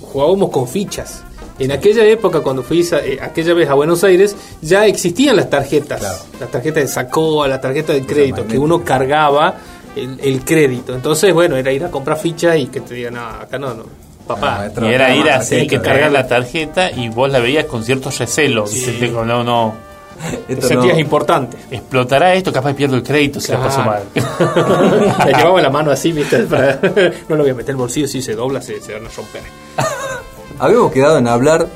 jugábamos con fichas. En aquella época, cuando fui a- eh, aquella vez a Buenos Aires, ya existían las tarjetas. Claro. Las tarjetas de Sacoa, la tarjeta de crédito, que uno cargaba el, el crédito. Entonces, bueno, era ir a comprar fichas y que te digan, no, acá no, no. Papá, Ah. Y era ir a Sí, hacer que cargar la tarjeta y vos la veías con cierto recelo. Te digo, No, no. te Esto sentías no. importante. Explotará esto, capaz pierdo el crédito si la paso mal. Le llevaba la mano así, ¿viste? Para- no lo voy a meter el bolsillo, si se dobla se, se van a romper. Habíamos quedado en hablar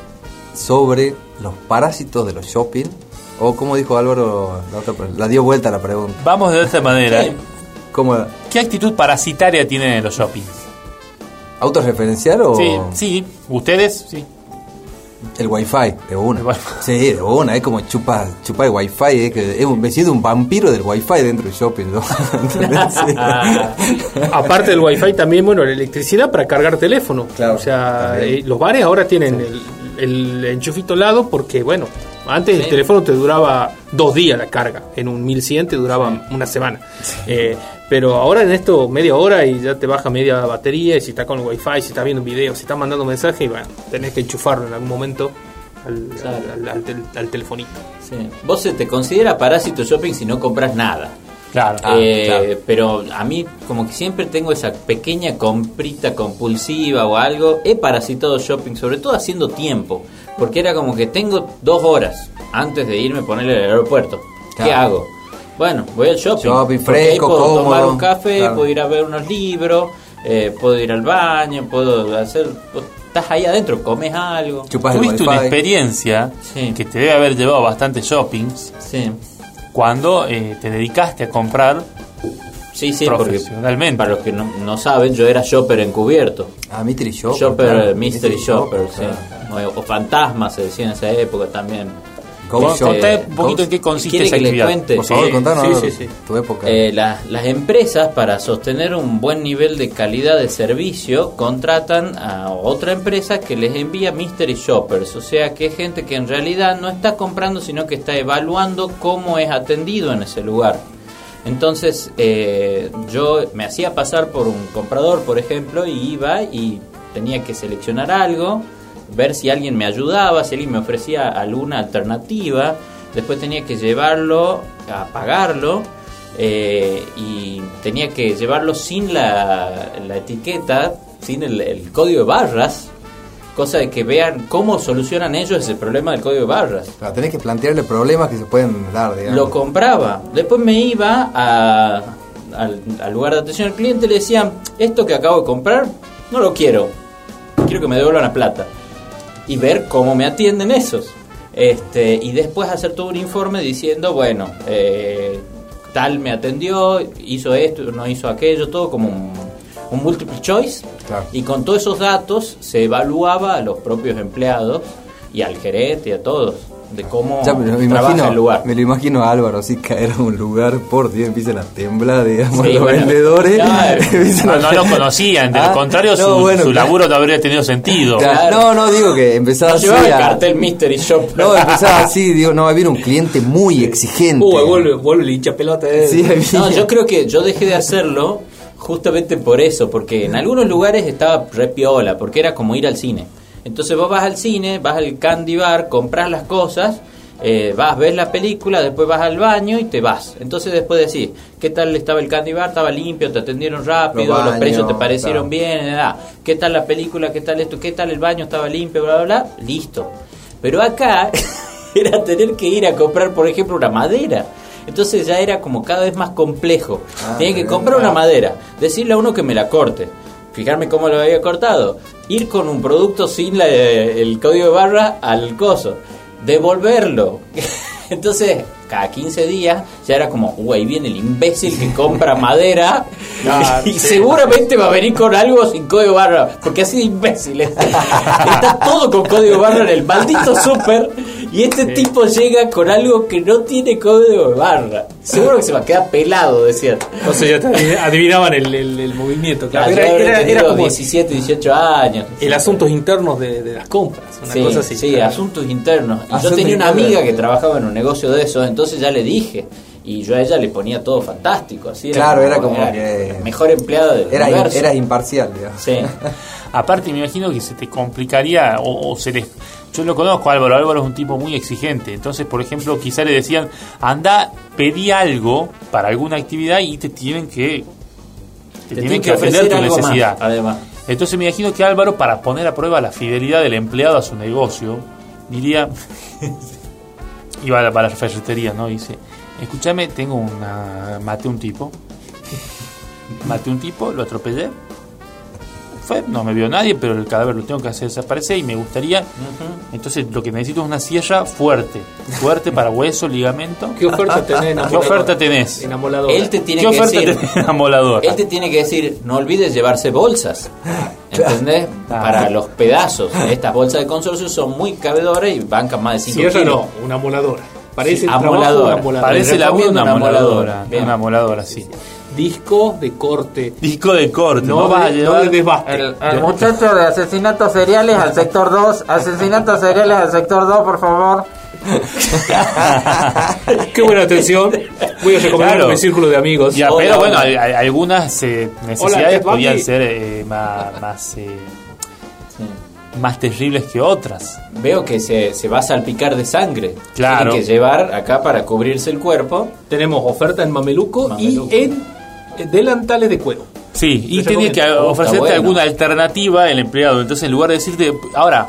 sobre los parásitos de los shopping. O como dijo Álvaro, la, otra, la dio vuelta la pregunta. Vamos de otra manera. ¿Cómo? ¿Qué actitud parasitaria tienen en los shoppings? ¿Autorreferenciar o Sí, sí, ustedes, sí. El wifi de una? Sí, de una, es como chupa, chupa el wifi, es que es un, me siento un vampiro del wifi dentro del shopping. Aparte del wifi también, bueno, la electricidad para cargar teléfono. Claro, o sea, eh, los bares ahora tienen el, el enchufito al lado porque, bueno, antes el teléfono te duraba dos días la carga. En un 1100 te duraba una semana. Eh, pero ahora en esto media hora y ya te baja media batería y si está con el wifi, si está viendo un video, si está mandando mensaje, y bueno, tenés que enchufarlo en algún momento al, Claro. al- al tel- al telefonito. Sí. Vos se te considera parásito shopping si no compras nada. Claro. Ah, Eh, claro. Pero a mí como que siempre tengo esa pequeña comprita compulsiva o algo. He parasitado shopping, sobre todo haciendo tiempo. Porque era como que tengo dos horas antes de irme a ponerle al aeropuerto. ¿Qué hago? Bueno, voy al shopping. Shopping porque fresco, puedo cómodo. tomar un café, Claro. puedo ir a ver unos libros, eh, puedo ir al baño, puedo hacer... Estás ahí adentro, comes algo. Chupas Tuviste una experiencia Sí. que te debe haber llevado bastante shoppings Sí. cuando eh, te dedicaste a comprar Sí, sí, porque Profesionalmente. para los que no, no saben, yo era shopper encubierto. Ah, Mystery Shopper. Shopper, claro. Mystery Shopper, sí. claro. O, o fantasma se decía en esa época también. Contá un poquito en qué consiste ¿Quiere esa actividad. cuente? Por favor, Sí. contanos sí, sí, sí. tu época. Eh, la- las empresas para sostener un buen nivel de calidad de servicio contratan a otra empresa que les envía mystery shoppers, o sea que es gente que en realidad no está comprando sino que está evaluando cómo es atendido en ese lugar. Entonces eh, yo me hacía pasar por un comprador, por ejemplo, y iba y tenía que seleccionar algo, ver si alguien me ayudaba, si alguien me ofrecía alguna alternativa, después tenía que llevarlo a pagarlo eh, y tenía que llevarlo sin la, la etiqueta, sin el, el código de barras, cosa de que vean cómo solucionan ellos ese problema del código de barras. Claro, tenés que plantearle problemas que se pueden dar, digamos. Lo compraba. Después me iba a- al, al lugar de atención al cliente y le decían, esto que acabo de comprar, no lo quiero. Quiero que me devuelvan la plata. Y ver cómo me atienden esos. Este, y después hacer todo un informe diciendo, bueno, eh, tal me atendió, hizo esto, no hizo aquello, todo como un, un multiple choice. Claro. Y con todos esos datos se evaluaba a los propios empleados y al gerente y a todos de cómo Ya me, trabaja imagino, el lugar. me lo imagino a Álvaro así caer a un lugar, por Dios, empiezan a temblar, digamos, Sí, los bueno, vendedores. claro. empiezan No, no lo conocían, de Ah, lo contrario no, su, bueno, su claro. laburo no habría tenido sentido. Claro, No, no, digo que empezaba No así llevaba el cartel Mystery Shop. No, empezaba así, digo, no, había un cliente muy exigente. Uy, vuelve, vuelve el hincha pelota. eh. Sí, No, yo creo que yo dejé de hacerlo justamente por eso, porque en algunos lugares estaba re piola, porque era como ir al cine. Entonces vos vas al cine, vas al candy bar, compras las cosas, eh, vas, ves la película, después vas al baño y te vas. Entonces después decís, ¿qué tal estaba el candy bar? Estaba limpio, te atendieron rápido, Los los, precios te parecieron claro. bien, nada. ¿qué tal la película? ¿Qué tal esto? ¿Qué tal el baño? ¿Estaba limpio? Bla, bla, bla. Listo. Pero acá era tener que ir a comprar, por ejemplo, una madera. Entonces ya era como cada vez más complejo. Ah, Tenía que comprar una madera, decirle a uno que me la corte, fijarme cómo lo había cortado, ir con un producto sin la- el código de barra al coso, devolverlo. Entonces, cada 15 días ya era como, uy, ahí viene el imbécil que compra madera y seguramente va a venir con algo sin código barra, porque así de imbécil es. Está todo con código barra en el maldito súper y este tipo llega con algo que no tiene código de barra. Seguro que se va a quedar pelado, decían. Entonces ya te adivinaban el, el- el movimiento. Claro, era, era- era como 17, 18 años. el asuntos internos de, de las compras. Una Sí, cosa así. sí, claro. asuntos internos. Y yo tenía una internos. amiga que trabajaba en un negocio de esos, entonces ya le dije. Y yo a ella le ponía todo fantástico. Así Claro, era como que- mejor empleado del Era, universo. era imparcial, digamos. Sí. Aparte, me imagino que se te complicaría o, o se les. Yo lo conozco, Álvaro. Álvaro es un tipo muy exigente. Entonces, por ejemplo, quizá le decían, anda, pedí algo para alguna actividad y te tienen que. Te, tienen que atender ofrecer tu algo más, necesidad. además. Entonces me imagino que Álvaro, para poner a prueba la fidelidad del empleado a su negocio, diría, iba a la, ferretería, ¿no? Dice, escúchame, tengo una, maté un tipo, maté un tipo, lo atropellé, fue, no me vio nadie, pero el cadáver lo tengo que hacer desaparecer y me gustaría, entonces lo que necesito es una sierra fuerte, fuerte para hueso, ligamento. ¿Qué oferta tenés? ¿Qué oferta tenés? Enamoladora. Él te tiene ¿Qué que oferta decir. tenés, amoladora? Él te tiene que decir, no olvides llevarse bolsas. ¿Entendés? Claro. Para los pedazos. Estas bolsas de consorcio son muy cabedoras y bancan más de 5 Cierra kilos. no, una amoladora. Parece Sí, el trabajo de amoladora. una amoladora. Parece la una Recomiendo una amoladora, sí. Disco de corte. Disco de corte, No, no, vas a de, llevar- no de desbaste. El, el muchacho de asesinatos seriales al sector 2. Asesinatos seriales al sector 2, por favor. Qué buena atención. Voy a recomendar Claro. mi círculo de amigos. Ya, Hola, pero bueno, hola. hay- hay algunas eh, necesidades podían ser eh, más, más, eh, más terribles que otras. Veo que se, se va a salpicar de sangre. Claro. Tiene que llevar acá para cubrirse el cuerpo. Tenemos oferta en Mameluco, Mameluco. y en delantales de cuero. Sí, y Les tiene que recomiendo. ofrecerte bueno. alguna alternativa el empleado. Entonces, en lugar de decirte, ahora,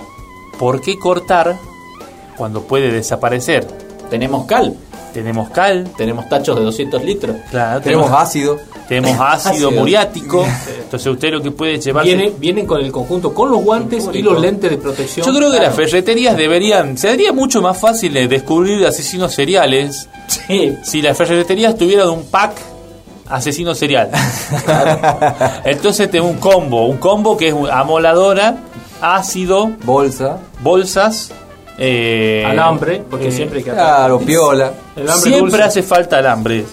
¿por qué cortar cuando puede desaparecer? Tenemos cal. Tenemos cal, Tenemos tachos de 200 litros. claro, Tenemos ácido. tenemos ácido Ácido. muriático. Entonces, usted lo que puede llevar. Viene, vienen con el conjunto, con los guantes y los lentes de protección. Yo creo que las ferreterías deberían. Sería mucho más fácil de descubrir asesinos seriales Sí. si las ferreterías tuvieran un pack asesino serial. Entonces tengo un combo, un combo que es amoladora, ácido, Bolsa. bolsas, eh, Alambre, porque eh, siempre hay que Claro, piola. El alambre siempre dulce, hace falta alambre.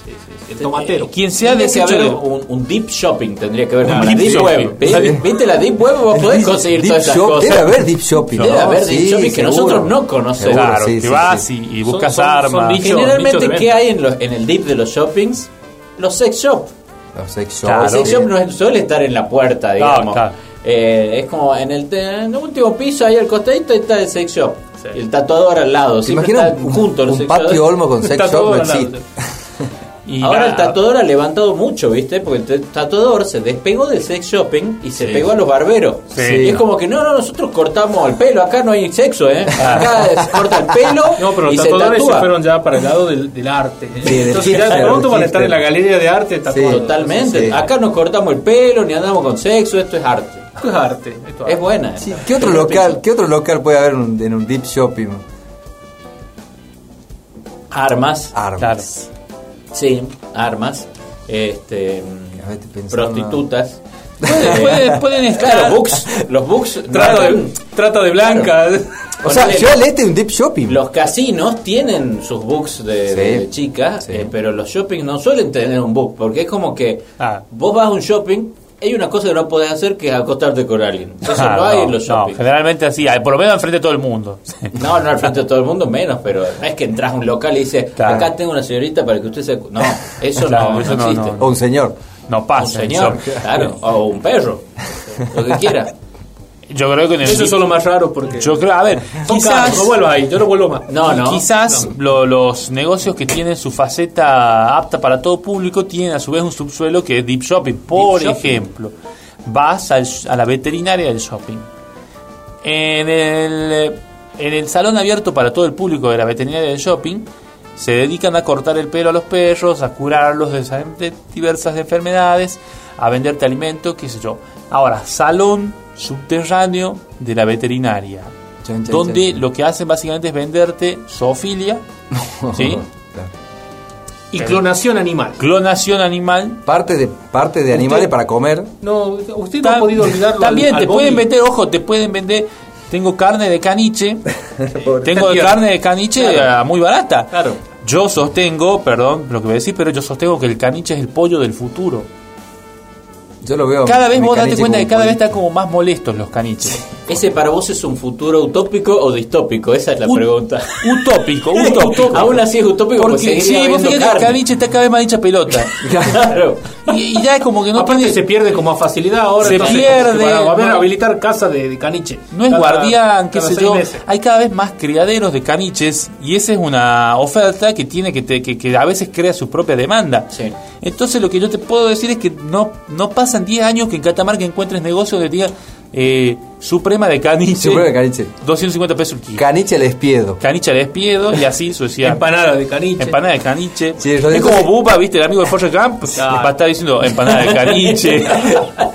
el tomatero. Quien sea de- un, un deep shopping, tendría que haber Un la deep deep shopping. web. ¿Viste? ¿Viste la deep web? Vos podés conseguir deep todas esas cosas. Debe haber deep shopping. Debe haber deep Sí, shopping que seguro. nosotros no conocemos. Claro, sí, que sí, vas sí. y, y buscas Son- son- son armas. nichos. Generalmente, nicho de ¿qué hay en, los, en el deep de los shoppings? Los sex shop. Los sex shop. Claro. el sex shop no suele estar en la puerta, digamos. claro. Eh, es como en el, te- en el último piso, ahí al costadito, ahí está el sex shop. El tatuador al lado. ¿Se Siempre imaginan están un, los sex patio shops. olmo con sex shop? No existe. Y Ahora la- el tatuador ha levantado mucho, ¿viste? Porque el tatuador se despegó del sex shopping y se Sí. pegó a los barberos. Sí. Y es como que no, no, nosotros cortamos el pelo, acá no hay sexo, ¿eh? Acá se corta el pelo No, pero y los se tatuadores se fueron ya para el lado del, del arte. ¿eh? Sí, del Entonces ya hipster, pronto del van a estar en la galería de arte tatuando. Totalmente. Sí. Acá no cortamos el pelo, ni andamos con sexo, esto es arte. Esto es arte. esto Es buena. Sí, ¿Qué otro local, qué otro local puede haber en un, en un deep shopping? Armas. Armas. Sí, armas. Este, prostitutas. Pueden, pueden- pueden estar. Claro, books, los books Trata de, tratan- trata de blanca. O sea, yo al este un deep shopping. Los casinos tienen sus books de, Sí. de chicas, Sí. eh, pero los shopping no suelen tener un book, porque es como que Ah. vos vas a un shopping, hay una cosa que no podés hacer que es acostarte con alguien. Eso Ah, no hay en los shopping. generalmente así, por lo menos enfrente de todo el mundo. No, no al frente de todo el mundo menos, pero no es que entras a un local y dices, Claro. acá tengo una señorita para que usted se... No, eso Claro, no, eso no existe. no. O un señor. No Un pasa. en señor, claro, o un perro, lo que quiera. Yo creo que en el Eso es lo más raro porque. Yo creo, a ver, quizás, no vuelvo ahí, yo no vuelvo más. No, no. quizás lo- los negocios que tienen su faceta apta para todo público tienen a su vez un subsuelo que es deep shopping. Por Deep shopping. ejemplo, vas al- a la veterinaria del shopping. En el, en el salón abierto para todo el público de la veterinaria del shopping se dedican a cortar el pelo a los perros, a curarlos de, diversas enfermedades, a venderte alimentos, qué sé yo. Ahora, salón subterráneo de la veterinaria, donde lo que hacen básicamente es venderte zoofilia, ¿sí? Y clonación animal. clonación animal. Parte de, parte de animales para comer. No, usted no ha podido olvidarlo. También al- te al pueden Bobby. vender, ojo, te pueden vender. Tengo carne de caniche. tengo carne de caniche Claro. ah, muy barata. Claro. Yo sostengo, perdón lo que voy a decir, pero yo sostengo que el caniche es el pollo del futuro. Yo lo veo. Cada vez vos date cuenta que cada vez están como más molestos los caniches. ¿Ese para vos es un futuro utópico o distópico? Esa es la Un- pregunta. Utópico, utópico. Aún así es utópico porque, Porque sí, vos fíjate que el carne. caniche está cada vez más hincha pelota. Claro. Y, y ya es como que no Aparte tiene- se pierde como a facilidad ahora. Se entonces, pierde, Va a haber no. habilitar casa de, de caniche. No es Cada- guardián, qué sé yo. meses. Hay cada vez más criaderos de caniches y esa es una oferta que tiene que, te- que, que a veces crea su propia demanda. Sí. Entonces lo que yo te puedo decir es que no, no pasan 10 años que en Catamarca encuentres negocios de diga eh, Suprema de caniche. Suprema de caniche. 250 pesos el kilo. Caniche al espiedo. Caniche al despiedo y así sucesivamente. Empanada de caniche. Empanada de caniche. Sí, es como Buba, ¿viste? El amigo de Forrest Gump. Claro. Va a estar diciendo empanada de caniche.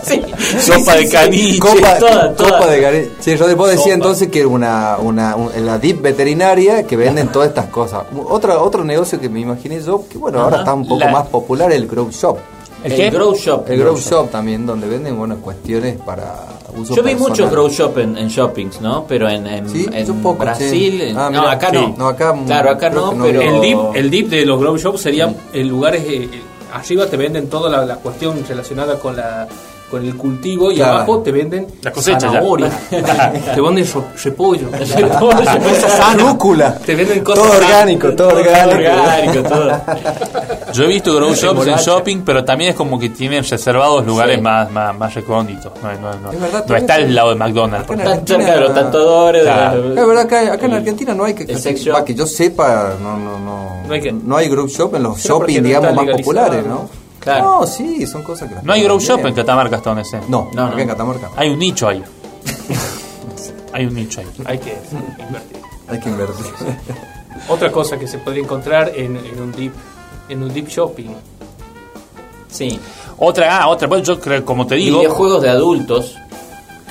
Sí. sopa de caniche. Copa, toda, toda. copa de caniche. Sí, yo después decía Sopa. entonces que una, una, un- en la deep veterinaria que venden todas estas cosas. Otro, otro negocio que me imaginé yo, que bueno, ahora está un poco La- más popular, el grow shop. ¿El El, qué? grow shop. El grow shop también, donde venden buenas cuestiones para uso Yo vi personal. muchos grow shop en, en shoppings, ¿no? Pero en, en, Sí, en poco, Brasil. sí. Ah, no, acá sí. no. No, acá, Claro, acá no, pero. El dip, el dip de los grow shops sería en lugares eh, eh, arriba te venden toda la, la cuestión relacionada con la con el cultivo y Claro. abajo te venden La cosecha ya. zanahoria, te venden repollo, Rúcula. te venden cosas Todo orgánico, todo orgánico. orgánico, todo. Yo he visto grow shops en shopping, pero también es como que tienen reservados lugares Sí. más, más, más recónditos. No, no, no. Es verdad, No todo está al lado de McDonald's. Están cerca de los tatuadores. de Claro. la- Es verdad, acá, acá en Argentina no hay que, va, que yo sepa, no, no, no, No hay que- no hay grow shop en los shopping, digamos, más populares, ¿no? ¿No? Claro. No, sí, son cosas que las No hay grow shop en Catamarca hasta donde sé. No, No, acá no. en Catamarca. Hay un nicho ahí. hay un nicho ahí. Hay que invertir. Hay que invertir. Otra cosa que se podría encontrar en, en un deep en un deep shopping. Sí. Otra, ah, otra, pues yo creo, como te digo, Videojuegos de adultos.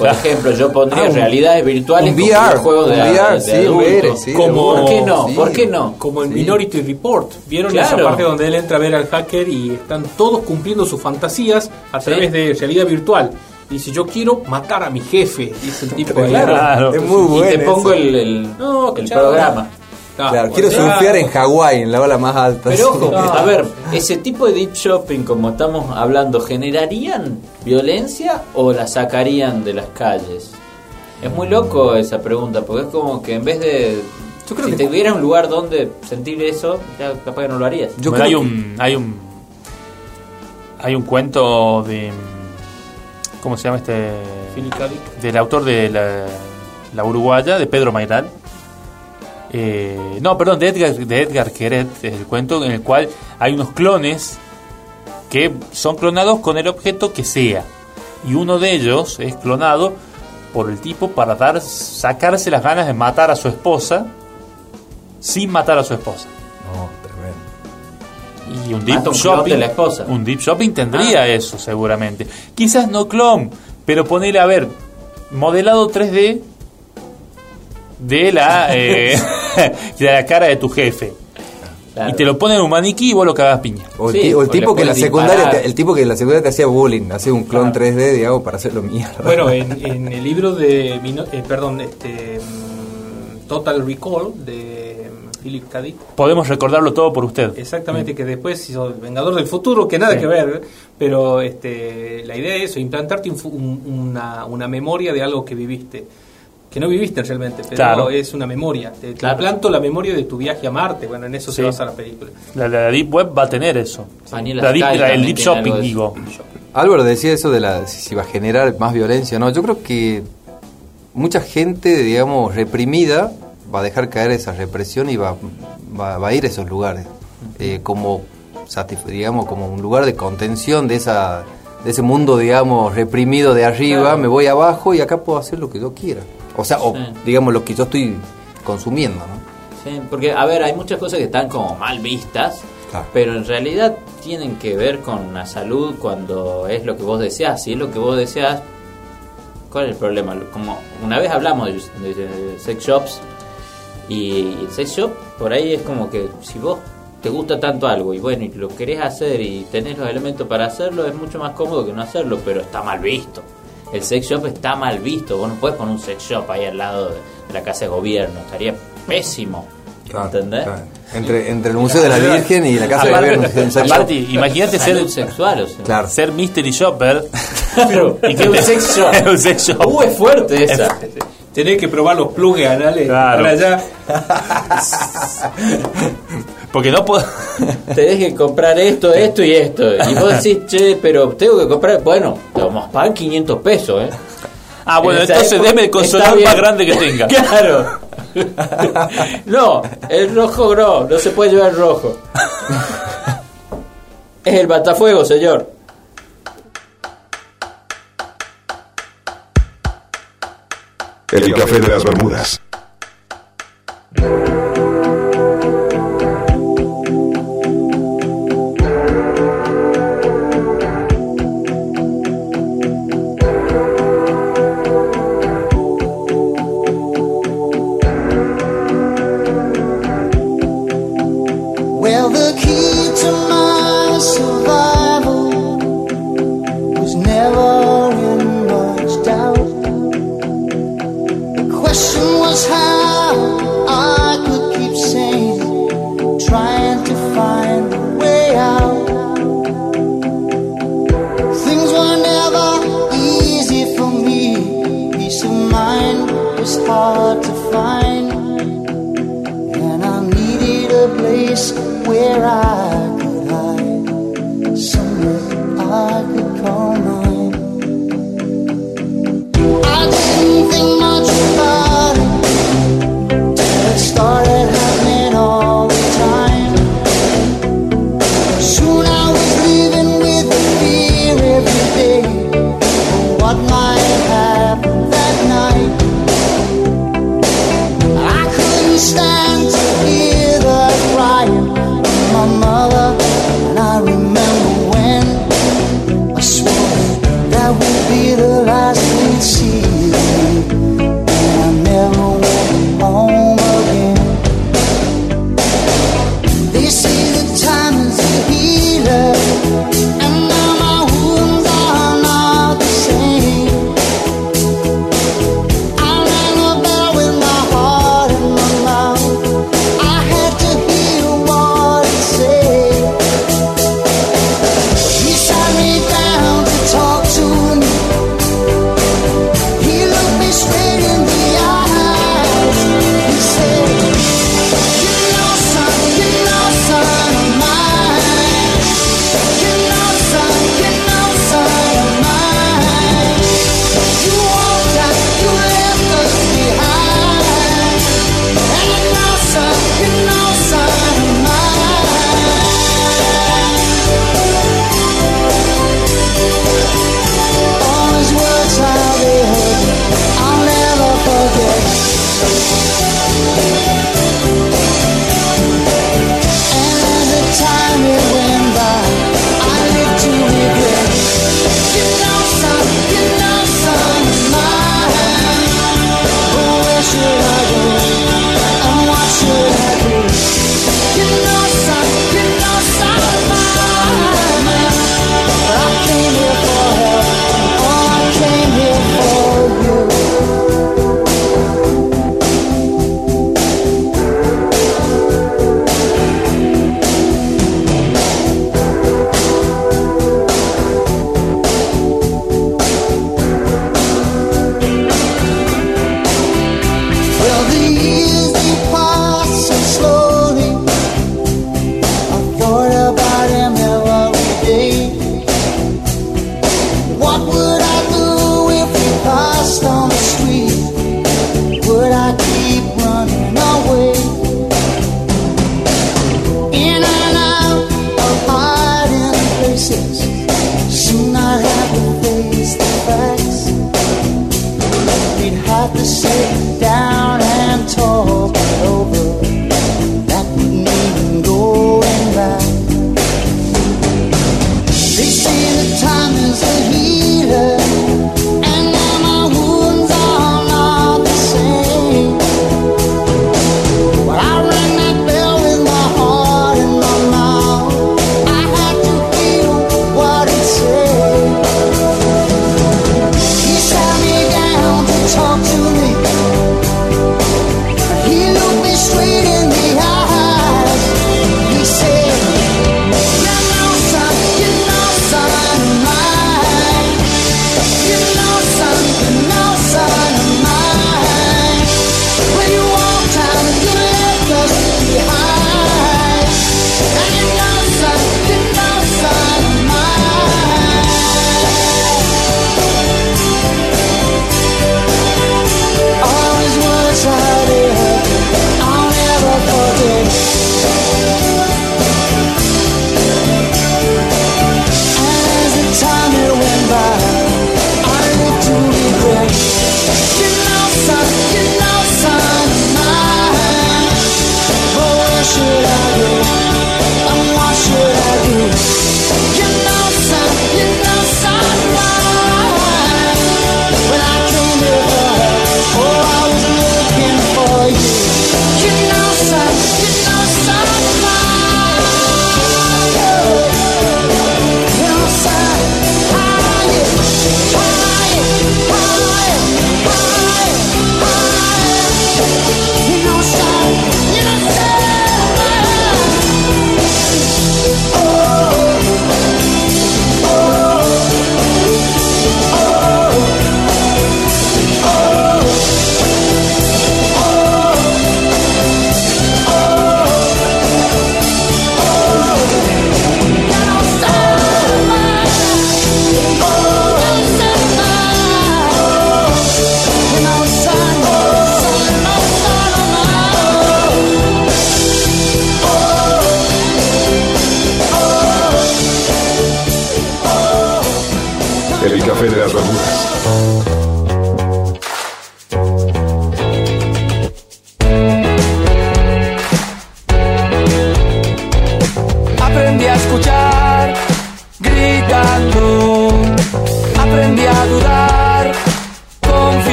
Por Claro. ejemplo, yo pondría Ah, un- realidades virtuales un VR, videojuegos de, un VR, de sí. VR, sí, Como- ¿Por qué no? Sí. ¿Por qué no? Como en Sí. Minority Report. ¿Vieron Claro. esa parte donde él entra a ver al hacker y están todos cumpliendo sus fantasías a Sí. través de realidad virtual? Dice, yo quiero matar a mi jefe. Dice el tipo. ahí. Claro. Es muy y bueno. te pongo el, el, No, el programa. Ah, Claro, quiero sea, surfear en Hawái, en la ola más alta. Pero ojo, No. a ver, ese tipo de deep shopping como estamos hablando, ¿generarían violencia o la sacarían de las calles? Es muy loco esa pregunta, porque es como que en vez de... Yo creo si que- tuviera un lugar donde sentir eso, ya capaz que no lo harías. Yo Bueno, creo hay que- un hay un hay un cuento de ¿cómo se llama este? Del autor de la, la uruguaya de Pedro Mayral Eh, no perdón de Edgar de Edgar Queret es el cuento en el cual hay unos clones que son clonados con el objeto que sea y uno de ellos es clonado por el tipo para dar sacarse las ganas de matar a su esposa sin matar a su esposa No, tremendo. y un deep un shopping de la esposa. un deep shopping tendría Ah. eso seguramente quizás no clon Pero ponele, a ver, modelado 3D de la, eh, de la cara de tu jefe. Claro. Y te lo ponen en un maniquí y vos lo cagas piña. O el, Sí, ti- o el o le tipo que en la secundaria, te- el tipo que en la secundaria te hacía bullying, hacía un clon 3D, digamos, para hacerlo mierda. Bueno, en, en el libro de, eh, perdón, este, mm, Total Recall de mm, Philip K. Dick, Podemos recordarlo todo por usted. Exactamente, que después hizo el Vengador del Futuro, que nada Sí. que ver, pero este, la idea es eso, implantarte un fu- un- una, una memoria de algo que viviste, que no viviste realmente, pero Claro. es una memoria. Te, te Claro. implanto la memoria de tu viaje a Marte, bueno, en eso Sí. se basa la película. La, la Deep Web va a tener eso. La deep- la- el Deep Shopping, de digo. Álvaro decía eso de la si si va a generar más violencia. No, yo creo que mucha gente, digamos, reprimida va a dejar caer esa represión y va, va, va a ir a esos lugares. Eh, como, digamos, como un lugar de contención de esa de ese mundo, digamos, reprimido de arriba, Claro. me voy abajo y acá puedo hacer lo que yo quiera. O sea, o Sí. digamos, lo que yo estoy consumiendo, ¿no? Sí, porque, a ver, hay muchas cosas que están como mal vistas, Claro. pero en realidad tienen que ver con la salud cuando es lo que vos deseas. Si es lo que vos deseas, ¿cuál es el problema? Como una vez hablamos de, de sex shops y el sex shop por ahí es como que si vos te gusta tanto algo y bueno, y lo querés hacer y tenés los elementos para hacerlo, es mucho más cómodo que no hacerlo, pero está mal visto. El sex shop está mal visto, vos no puedes poner un sex shop ahí al lado de, de la casa de gobierno, estaría pésimo. ¿Entendés? Claro. Entre, entre el Museo de la Virgen y la Casa de Gobierno. un aparte, imagínate ser, Salud sexual, o sea. Claro. ser mystery shopper. Y que Un sex shop. un sex shop. Uh, es fuerte esa. Tenés que probar los plugs anales Claro. para allá. Porque no puedo. Tenés que comprar esto, esto y esto. Y vos decís, che, pero tengo que comprar. Bueno, te vamos a pagar 500 pesos, ¿eh? Ah, bueno, En entonces época deme el consolador más grande que tenga. Claro. No, el rojo no, no se puede llevar el rojo. Es el batafuego, señor. El café de las Bermudas.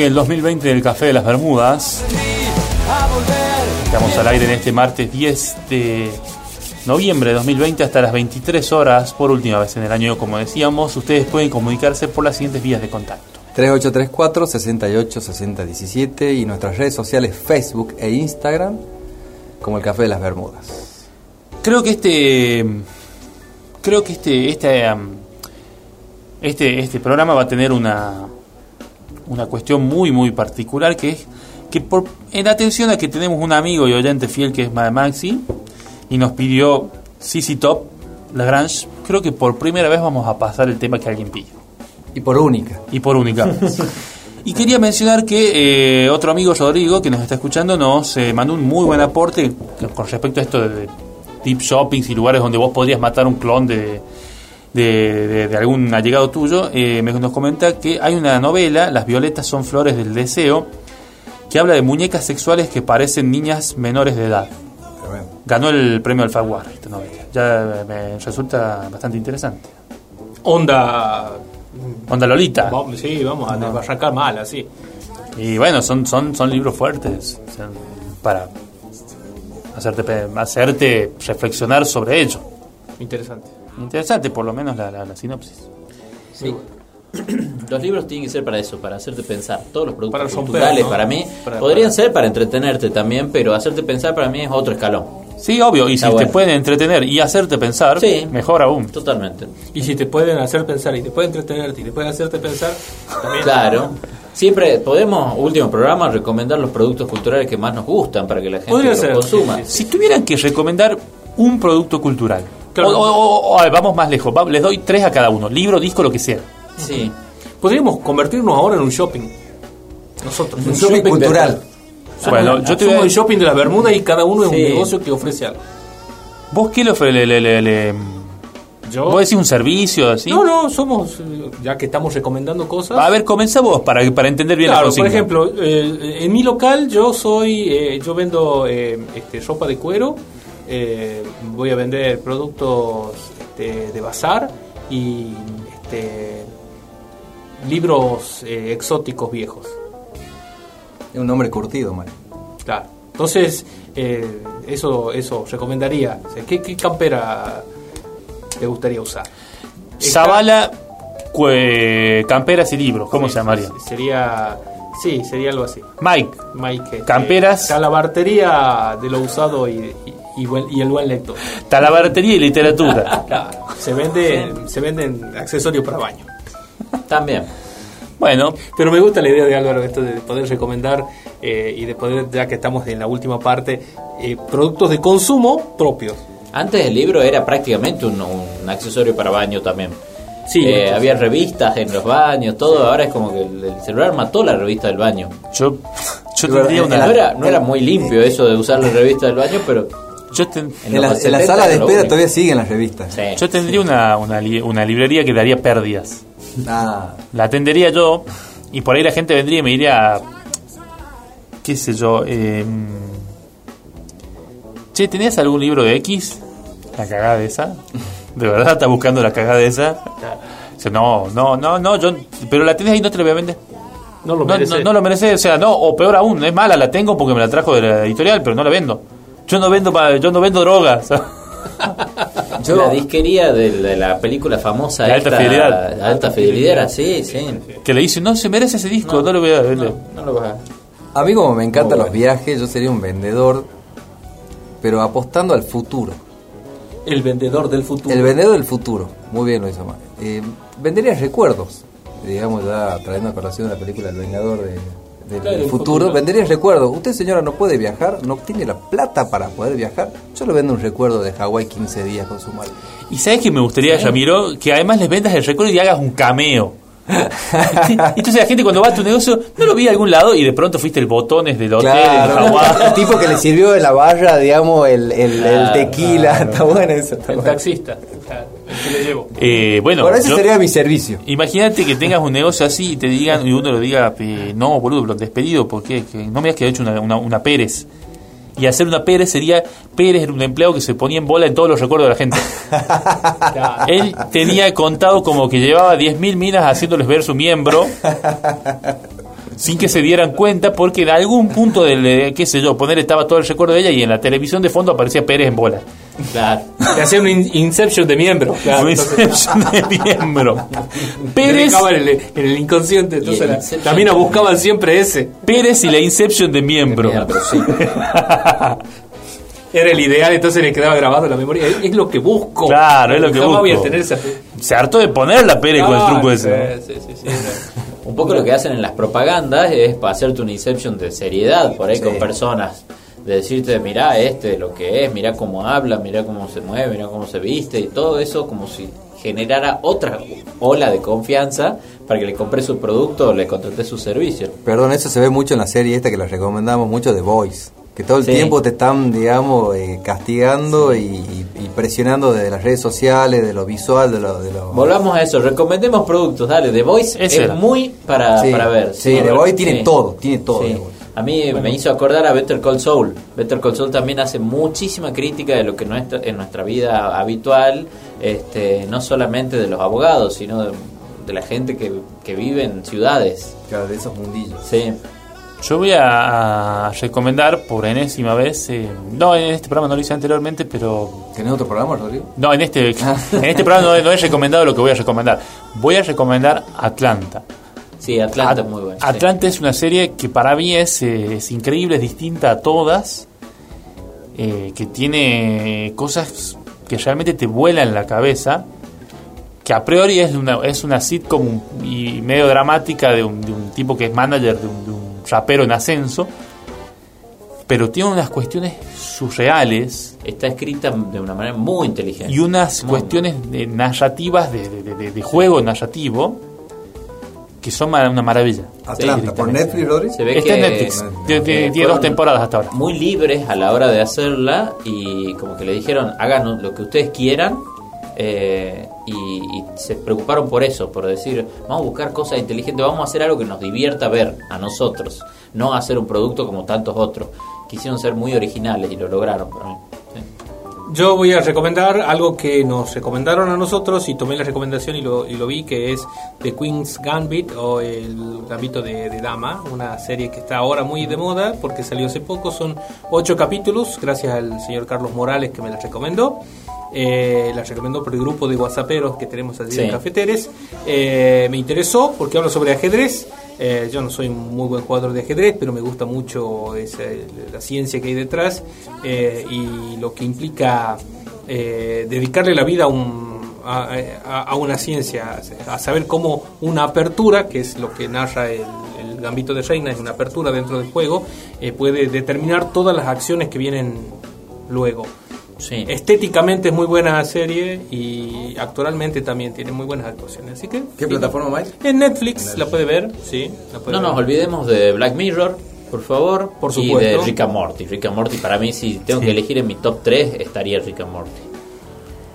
El último bloque del 2020 del Café de las Bermudas. Estamos al aire en este martes 10 de noviembre de 2020 hasta las 23 horas, por última vez en el año, como decíamos. Ustedes pueden comunicarse por las siguientes vías de contacto. 3834 68 60 17 y nuestras redes sociales Facebook e Instagram como el Café de las Bermudas. Creo que este. Creo que este. Este, um, este, este programa va a tener una. Una cuestión muy, muy particular que es que por, en atención a que tenemos un amigo y oyente fiel que es Ma- Maxi y nos pidió CC Top, Lagrange, creo que por primera vez vamos a pasar el tema que alguien pidió. Y por única. Y por única vez. Y quería mencionar que eh, otro amigo, Rodrigo, que nos está escuchando, nos eh, mandó un muy buen aporte con respecto a esto de, de deep shoppings y lugares donde vos podrías matar un clon de, de, de- de algún allegado tuyo. Eh, me- nos comenta que hay una novela, Las violetas son flores del deseo, que habla de muñecas sexuales que parecen niñas menores de edad. Ganó el premio Alfaguara esta novela. Ya me resulta bastante interesante. Onda. Onda Lolita. Vamos- sí, vamos a No. arrancar mal, así. Y bueno, son, son, son libros fuertes para hacerte, pe- hacerte reflexionar sobre ello. Interesante. Interesante, por lo menos la, la, la sinopsis. Sí. Los libros tienen que ser para eso, para hacerte pensar. Todos los productos Para romper, culturales, ¿no? para mí, Para- podrían para- ser para entretenerte también, pero hacerte pensar para mí es otro escalón. Sí, obvio, y si te pueden entretener y hacerte pensar, Sí. mejor aún. Totalmente. Y si te pueden hacer pensar y te pueden entretenerte y te pueden hacerte pensar, también. Claro. Siempre podemos, último programa, recomendar los productos culturales que más nos gustan para que la gente Podría los ser, consuma. sí, sí, Si tuvieran que recomendar un producto cultural, Claro. o, o- o- o- a ver, vamos más lejos, va- les doy tres a cada uno, libro, disco, lo que sea. Sí. Podríamos convertirnos ahora en un shopping. Nosotros. Un shopping cultural. Bueno, yo te voy a- el shopping de las Bermudas y cada uno es un negocio que ofrece algo. ¿Vos qué le ofreces? Le, le- le- Yo. ¿Vos decís un servicio así? No, no, somos, eh, ya que estamos recomendando cosas. A ver, comenzá vos para, para entender bien la Claro, por consigna. ejemplo, eh, en mi local yo soy, eh, yo vendo eh, este, ropa de cuero, eh, voy a vender productos este, de bazar y este, libros eh, exóticos viejos. Es un nombre curtido, Mario. Claro. Entonces, eh, eso, eso recomendaría. O sea, ¿qué, qué campera te gustaría usar? Zavala, cue- camperas y libros, ¿cómo Sí, se llamaría? Sería, sí, sería algo así. Mike, Mike, este, Camperas. Calabartería de lo usado y, y, y buen- y el buen lector. talabartería y literatura. Claro, se vende, se venden accesorios para baño. También. bueno, Pero me gusta la idea de Álvaro esto de poder recomendar eh, y de poder, ya que estamos en la última parte, eh, productos de consumo propios. Antes el libro era prácticamente un, un accesorio para baño también. Sí, Eh, había sí. revistas en los baños, todo. Ahora es como que el, el celular mató la revista del baño. yo, yo tendría eh, una. No era, no era muy limpio eso de usar la revista del baño, pero Yo, ten- en, En la, en la 70 sala de espera todavía siguen las revistas. Sí. yo tendría una, una, li- una librería que daría pérdidas. Ah, La atendería yo y por ahí la gente vendría y me diría, qué sé yo, eh, che, ¿tenías algún libro de X? La cagada de esa. ¿De verdad estás buscando la cagada de esa? No, no, no, no, yo, pero la tenés ahí no te la voy a vender. No lo No, merece. no, no lo merece, o sea, no, o peor aún, es mala, la tengo porque me la trajo de la editorial, pero no la vendo. Yo no vendo, pa- yo no vendo drogas. yo, La disquería de, de la película famosa De alta esta, fidelidad. Alta fidelidad, sí, sí. que le dice, no se merece ese disco, no, lo voy a vender. No lo vas a... a mí como me encantan los viajes, yo sería un vendedor, pero apostando al futuro. El vendedor del futuro. El vendedor del futuro. Muy bien lo hizo. Eh, vendería recuerdos. digamos, ya trayendo a colación la película El Vengador de, del Claro, futuro, futuro. vendería el recuerdo. Usted, señora, no puede viajar, no tiene la plata para poder viajar. Yo le vendo un recuerdo de Hawái 15 días con su marido. Y sabes que me gustaría, Yamiro, que además les vendas el recuerdo y hagas un cameo. Entonces la gente cuando va a tu negocio no lo vi a algún lado y de pronto fuiste el botones del hotel Claro, en Hawái. el tipo que le sirvió en la barra, digamos, el, el, el Claro, tequila. Está bueno eso. Está El bueno. taxista. Claro, el que le llevo. Eh, bueno, Bueno, ese yo- sería mi servicio. imagínate que tengas un negocio así y te digan y uno lo diga, eh, no, boludo, pero despedido, porque que no me has que hecho una, una, una Pérez. Y hacer una Pérez sería, Pérez era un empleado que se ponía en bola en todos los recuerdos de la gente. Él tenía contado como que llevaba 10.000 minas haciéndoles ver su miembro sin que se dieran cuenta porque en algún punto del, eh, qué sé yo, poner estaba todo el recuerdo de ella y en la televisión de fondo aparecía Pérez en bola. Claro. Te hacía un in- inception de miembro. Claro, Un inception de miembro. Pérez, en el, en el inconsciente. Entonces el la, Inception. la mina buscaban siempre ese. Pérez y la inception de miembro. Miembro, sí. Era el ideal, entonces le quedaba grabado en la memoria. Es, es lo que busco. Claro, es lo que Jamás voy a busco. tener esa- Se hartó de poner la Pérez con el truco ese. ¿no? Sí, sí, sí. Un poco lo que hacen en las propagandas es para hacerte una inception de seriedad por ahí Sí. con personas. De decirte, mirá este lo que es, mirá cómo habla, mirá cómo se mueve, mirá cómo se viste y todo eso como si generara otra ola de confianza para que le compre su producto o le contrate su servicio. Perdón, eso se ve mucho en la serie esta que les recomendamos mucho de Voice. Que todo el Sí. tiempo te están, digamos, eh, castigando y, y- y presionando desde las redes sociales, de lo visual, de lo... De lo Volvamos a eso, recomendemos productos, dale, The Voice es muy para, Sí, para ver. sí, The Voice tiene todo, tiene todo, Sí. The Voice. A mí me hizo acordar a Better Call Saul. Better Call Saul también hace muchísima crítica de lo que no está en nuestra vida habitual, este, no solamente de los abogados, sino de, de la gente que, que vive en ciudades. Claro, de esos mundillos. Sí. Yo voy a, a recomendar por enésima vez, eh, no en este programa no lo hice anteriormente, pero ¿Tenés otro programa, Rodrigo? no en este en este programa no he recomendado lo que voy a recomendar. Voy a recomendar Atlanta. Sí, Atlanta At- es muy bueno. sí. Atlanta es una serie que para mí es, eh, es increíble, es distinta a todas, eh, que tiene cosas que realmente te vuelan la cabeza, que a priori es una, es una sitcom y medio dramática de un, de un tipo que es manager de un, de un rapero en ascenso, pero tiene unas cuestiones surreales Está escrita de una manera muy inteligente. y unas Muy, cuestiones de narrativas de, de- de- de juego narrativo que son una maravilla. Atlanta, por. Netflix, Rodrigo. Se ve Está que en Netflix. Tiene- dos temporadas hasta ahora. Muy libres a la hora de hacerla y como que le dijeron, hagan lo que ustedes quieran. eh, y, y se preocuparon por eso, por decir, vamos a buscar cosas inteligentes, vamos a hacer algo que nos divierta ver a nosotros, no hacer un producto como tantos otros. Quisieron ser muy originales y lo lograron. Sí. Yo voy a recomendar algo que nos recomendaron a nosotros y tomé la recomendación y lo, y lo vi, que es The Queen's Gambit o el Gambito de, de Dama, una serie que está ahora muy de moda porque salió hace poco, son ocho capítulos, gracias al señor Carlos Morales que me las recomendó. Eh, las recomendó por el grupo de whatsapperos que tenemos allí Sí. en Cafeteres. Eh, me interesó porque habla sobre ajedrez. Eh, yo no soy un muy buen jugador de ajedrez, pero me gusta mucho esa- la ciencia que hay detrás eh, y lo que implica eh, dedicarle la vida a, un- una ciencia, a saber cómo una apertura, que es lo que narra el, el gambito de reina, es una apertura dentro del juego, puede determinar todas las acciones que vienen luego. Sí. Estéticamente es muy buena serie y actualmente también tiene muy buenas actuaciones. Así que ¿Qué plataforma, Mike? en Netflix la puede ver, sí. La puede No nos olvidemos de Black Mirror, por favor, Por y de supuesto. Rick and Morty. Rick and Morty para mí, si tengo que elegir en mi top 3, estaría Rick and Morty.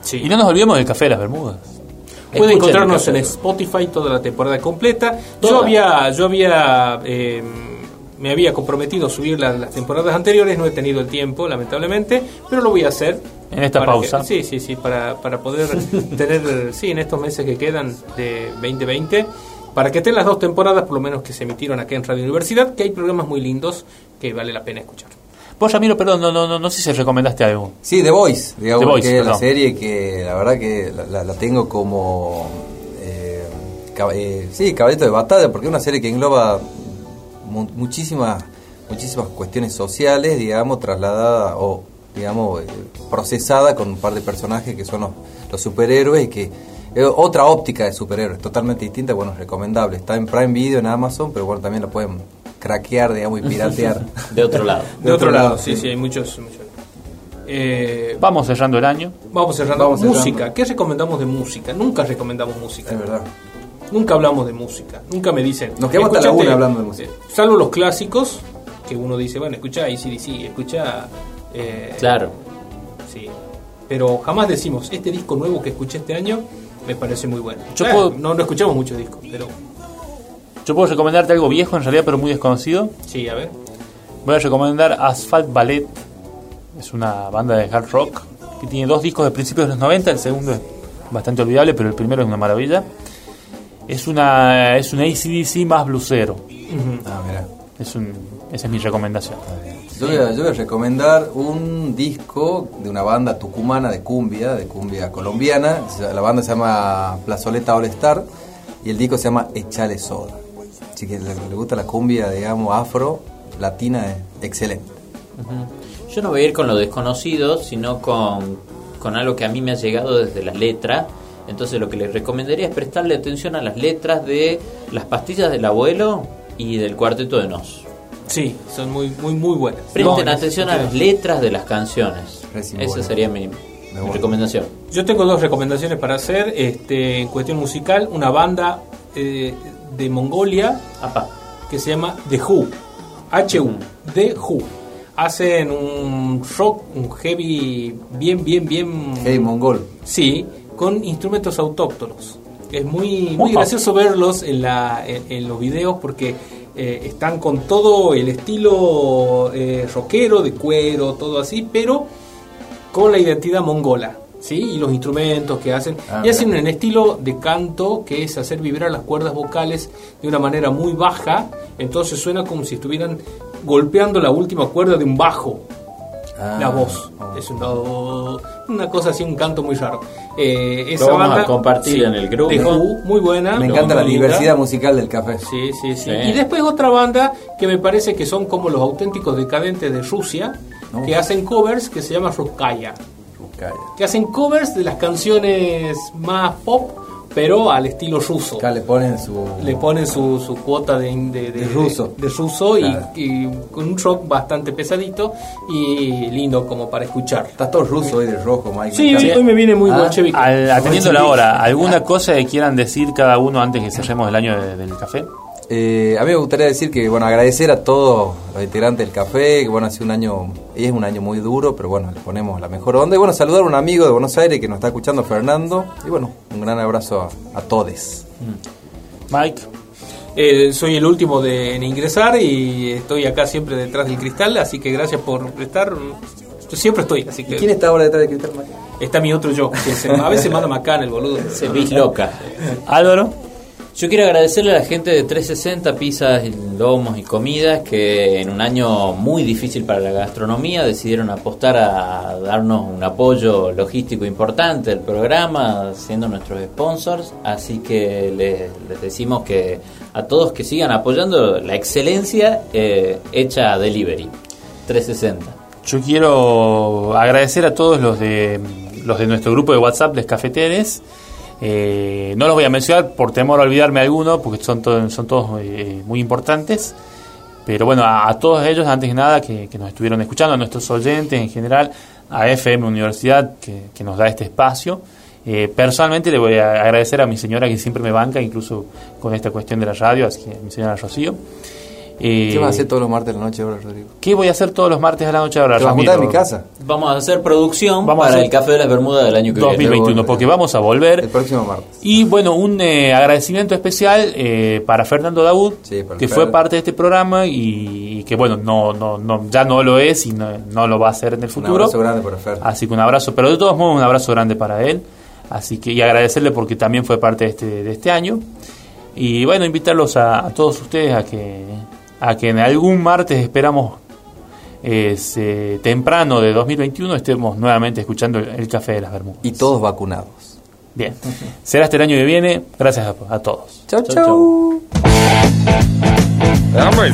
Sí. Y no nos olvidemos del Café de las Bermudas. Puede encontrarnos en. Spotify toda la temporada completa. Yo había, yo había, eh, me había comprometido a subir la- las temporadas anteriores. No he tenido el tiempo, lamentablemente, pero lo voy a hacer. En esta pausa. que- sí, sí, sí, para, para poder tener, sí, en estos meses que quedan de 2020, para que estén las dos temporadas, por lo menos que se emitieron aquí en Radio Universidad, que hay programas muy lindos que vale la pena escuchar. Vos, Ramiro, perdón, no, no, no, no sé si recomendaste algo. Sí, The Voice, digamos, The Voice, que es la serie que la verdad que la, la- la tengo como... eh, cab- eh, sí, caballito de batalla, porque es una serie que engloba mu- muchísimas muchísimas cuestiones sociales, digamos, trasladadas o, digamos, eh, procesada con un par de personajes que son los, los superhéroes y que Es otra óptica de superhéroes, totalmente distinta, bueno, es recomendable. Está en Prime Video, en Amazon, pero bueno, también lo pueden craquear, digamos, y piratear. De otro lado. De otro lado, sí, sí, hay muchos. muchos. Eh, Vamos cerrando el año. vamos cerrando. Vamos cerrando. música. ¿Qué recomendamos de música? Nunca recomendamos música. Es verdad. Nunca hablamos de música. Nunca me dicen. Nos quedamos hasta la una hablando de música. eh, Salvo los clásicos, que uno dice, bueno, escucha ACDC, escucha. eh, Claro. Sí. Pero jamás decimos, este disco nuevo que escuché este año me parece muy bueno. Yo Eh, puedo- no, no escuchamos muchos discos, pero Yo puedo recomendarte algo viejo en realidad, pero muy desconocido. sí, a ver. Voy a recomendar Asphalt Ballet. Es una banda de hard rock que tiene dos discos de principios de los 90. El segundo es bastante olvidable, pero el primero es una maravilla. Es una es un ACDC más blusero. Ah, mira. Es un, esa es mi recomendación. Yo voy, a, yo voy a recomendar un disco de una banda tucumana de cumbia, de cumbia colombiana. La banda se llama Plazoleta All Star y el disco se llama Echale Soda. Así que le, le gusta la cumbia, digamos, afro, latina, es excelente. Yo no voy a ir con lo desconocido, sino con, con algo que a mí me ha llegado desde las letras. Entonces lo que les recomendaría es prestarle atención a las letras de Las pastillas del abuelo y del cuarteto de Nos. Sí, son muy, muy, muy buenas. Presten No, atención a las letras de las canciones. Esa sería mi, recomendación. Yo tengo dos recomendaciones para hacer. Este, en cuestión musical, una banda eh, de Mongolia Apa. que se llama The Who. H-U. The Who. Hacen un rock, un heavy bien, bien, bien. Hey, Mongol. Sí, con instrumentos autóctonos. Es muy, muy gracioso verlos en, la, en, en los videos porque eh, están con todo el estilo eh, rockero, de cuero, todo así, pero con la identidad mongola. ¿Sí? Y los instrumentos que hacen. Ah, y hacen un estilo de canto que es hacer vibrar las cuerdas vocales de una manera muy baja. Entonces suena como si estuvieran golpeando la última cuerda de un bajo Ah, la voz. oh. Es un do- una cosa así, un canto muy raro. Eh, esa vamos banda, a compartir en el grupo. The Who, muy buena. Me encanta la linda. diversidad musical del café. Sí, sí, sí, Sí. Y después otra banda que me parece que son como los auténticos decadentes de Rusia, No. que hacen covers que se llama Ruskaya. Calla. Que hacen covers de las canciones más pop, pero al estilo ruso. Acá le ponen su... Le ponen su, su cuota de, de, De ruso. de ruso y- Claro. y, con un rock bastante pesadito y lindo como para escuchar. Estás todo ruso hoy de rojo, Mike. Sí, hoy me viene muy Ah, bolchevique. Al- atendiendo la hora, ¿alguna cosa que quieran decir cada uno antes que cerremos el año de- del café? Eh, a mí me gustaría decir que, bueno, agradecer a todos los integrantes del café, que bueno, ha sido un año, y es un año muy duro, pero bueno, le ponemos la mejor onda. Y bueno, saludar a un amigo de Buenos Aires que nos está escuchando, Fernando. Y bueno, un gran abrazo a, a todos. Mike, Eh, soy el último de, en ingresar y estoy acá siempre detrás del cristal, así que gracias por estar. Yo siempre estoy, así ¿Y que quién está ahora detrás de Cristal Mike? está mi otro yo. que se- a veces manda macán el boludo. Se vis loca. Álvaro, Yo quiero agradecerle a la gente de 360 Pizzas, Lomos y Comidas que en un año muy difícil para la gastronomía decidieron apostar a darnos un apoyo logístico importante al programa, siendo nuestros sponsors. Así que les, les decimos que a todos que sigan apoyando la excelencia eh, hecha a delivery. 360. yo quiero agradecer a todos los de los de nuestro grupo de WhatsApp, Les Cafeteres. Eh, no los voy a mencionar por temor a olvidarme alguno, porque son, todos son todos eh, muy importantes. Pero bueno, a, todos ellos, antes que nada, que, nos estuvieron escuchando, a nuestros oyentes en general, a FM Universidad, que, que nos da este espacio. Eh, personalmente le voy a agradecer a mi señora que siempre me banca, incluso con esta cuestión de la radio, así que mi señora Rocío. Eh, ¿Qué vas a hacer todos los martes de la noche ahora, Rodrigo? ¿Qué voy a hacer todos los martes a la noche ahora, ¿Te vas a Ramiro? juntar en mi casa? Vamos a hacer producción Vamos a para hacer el Café de las Bermudas del año que viene. 2021, porque vamos a El volver. próximo martes. Y bueno, un eh, agradecimiento especial eh, para Fernando Daud, Sí, para que Fer. fue parte de este programa y, y que bueno, no, no, no, ya no lo es y no, no lo va a hacer en el Un futuro. abrazo grande para Fer. Así que un abrazo, pero de todos modos un abrazo grande para él. Así que y agradecerle porque también fue parte de este, de este año. Y bueno, invitarlos a, a todos ustedes a que, a que en algún martes esperamos eh, temprano de 2021 estemos nuevamente escuchando el, el Café de las Bermudas. Y todos vacunados. Bien, será este el año que viene. Gracias a, a todos. Chau, Chau, chau. Well,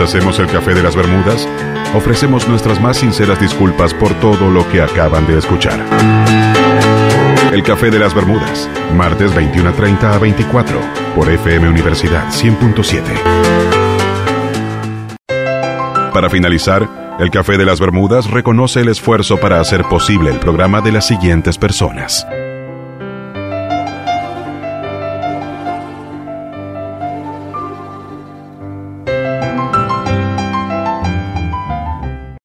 Hacemos el Café de las Bermudas, ofrecemos nuestras más sinceras disculpas por todo lo que acaban de escuchar. El Café de las Bermudas, martes 21.30 a 24, por FM Universidad 100.7. Para finalizar, el Café de las Bermudas reconoce el esfuerzo para hacer posible el programa de las siguientes personas.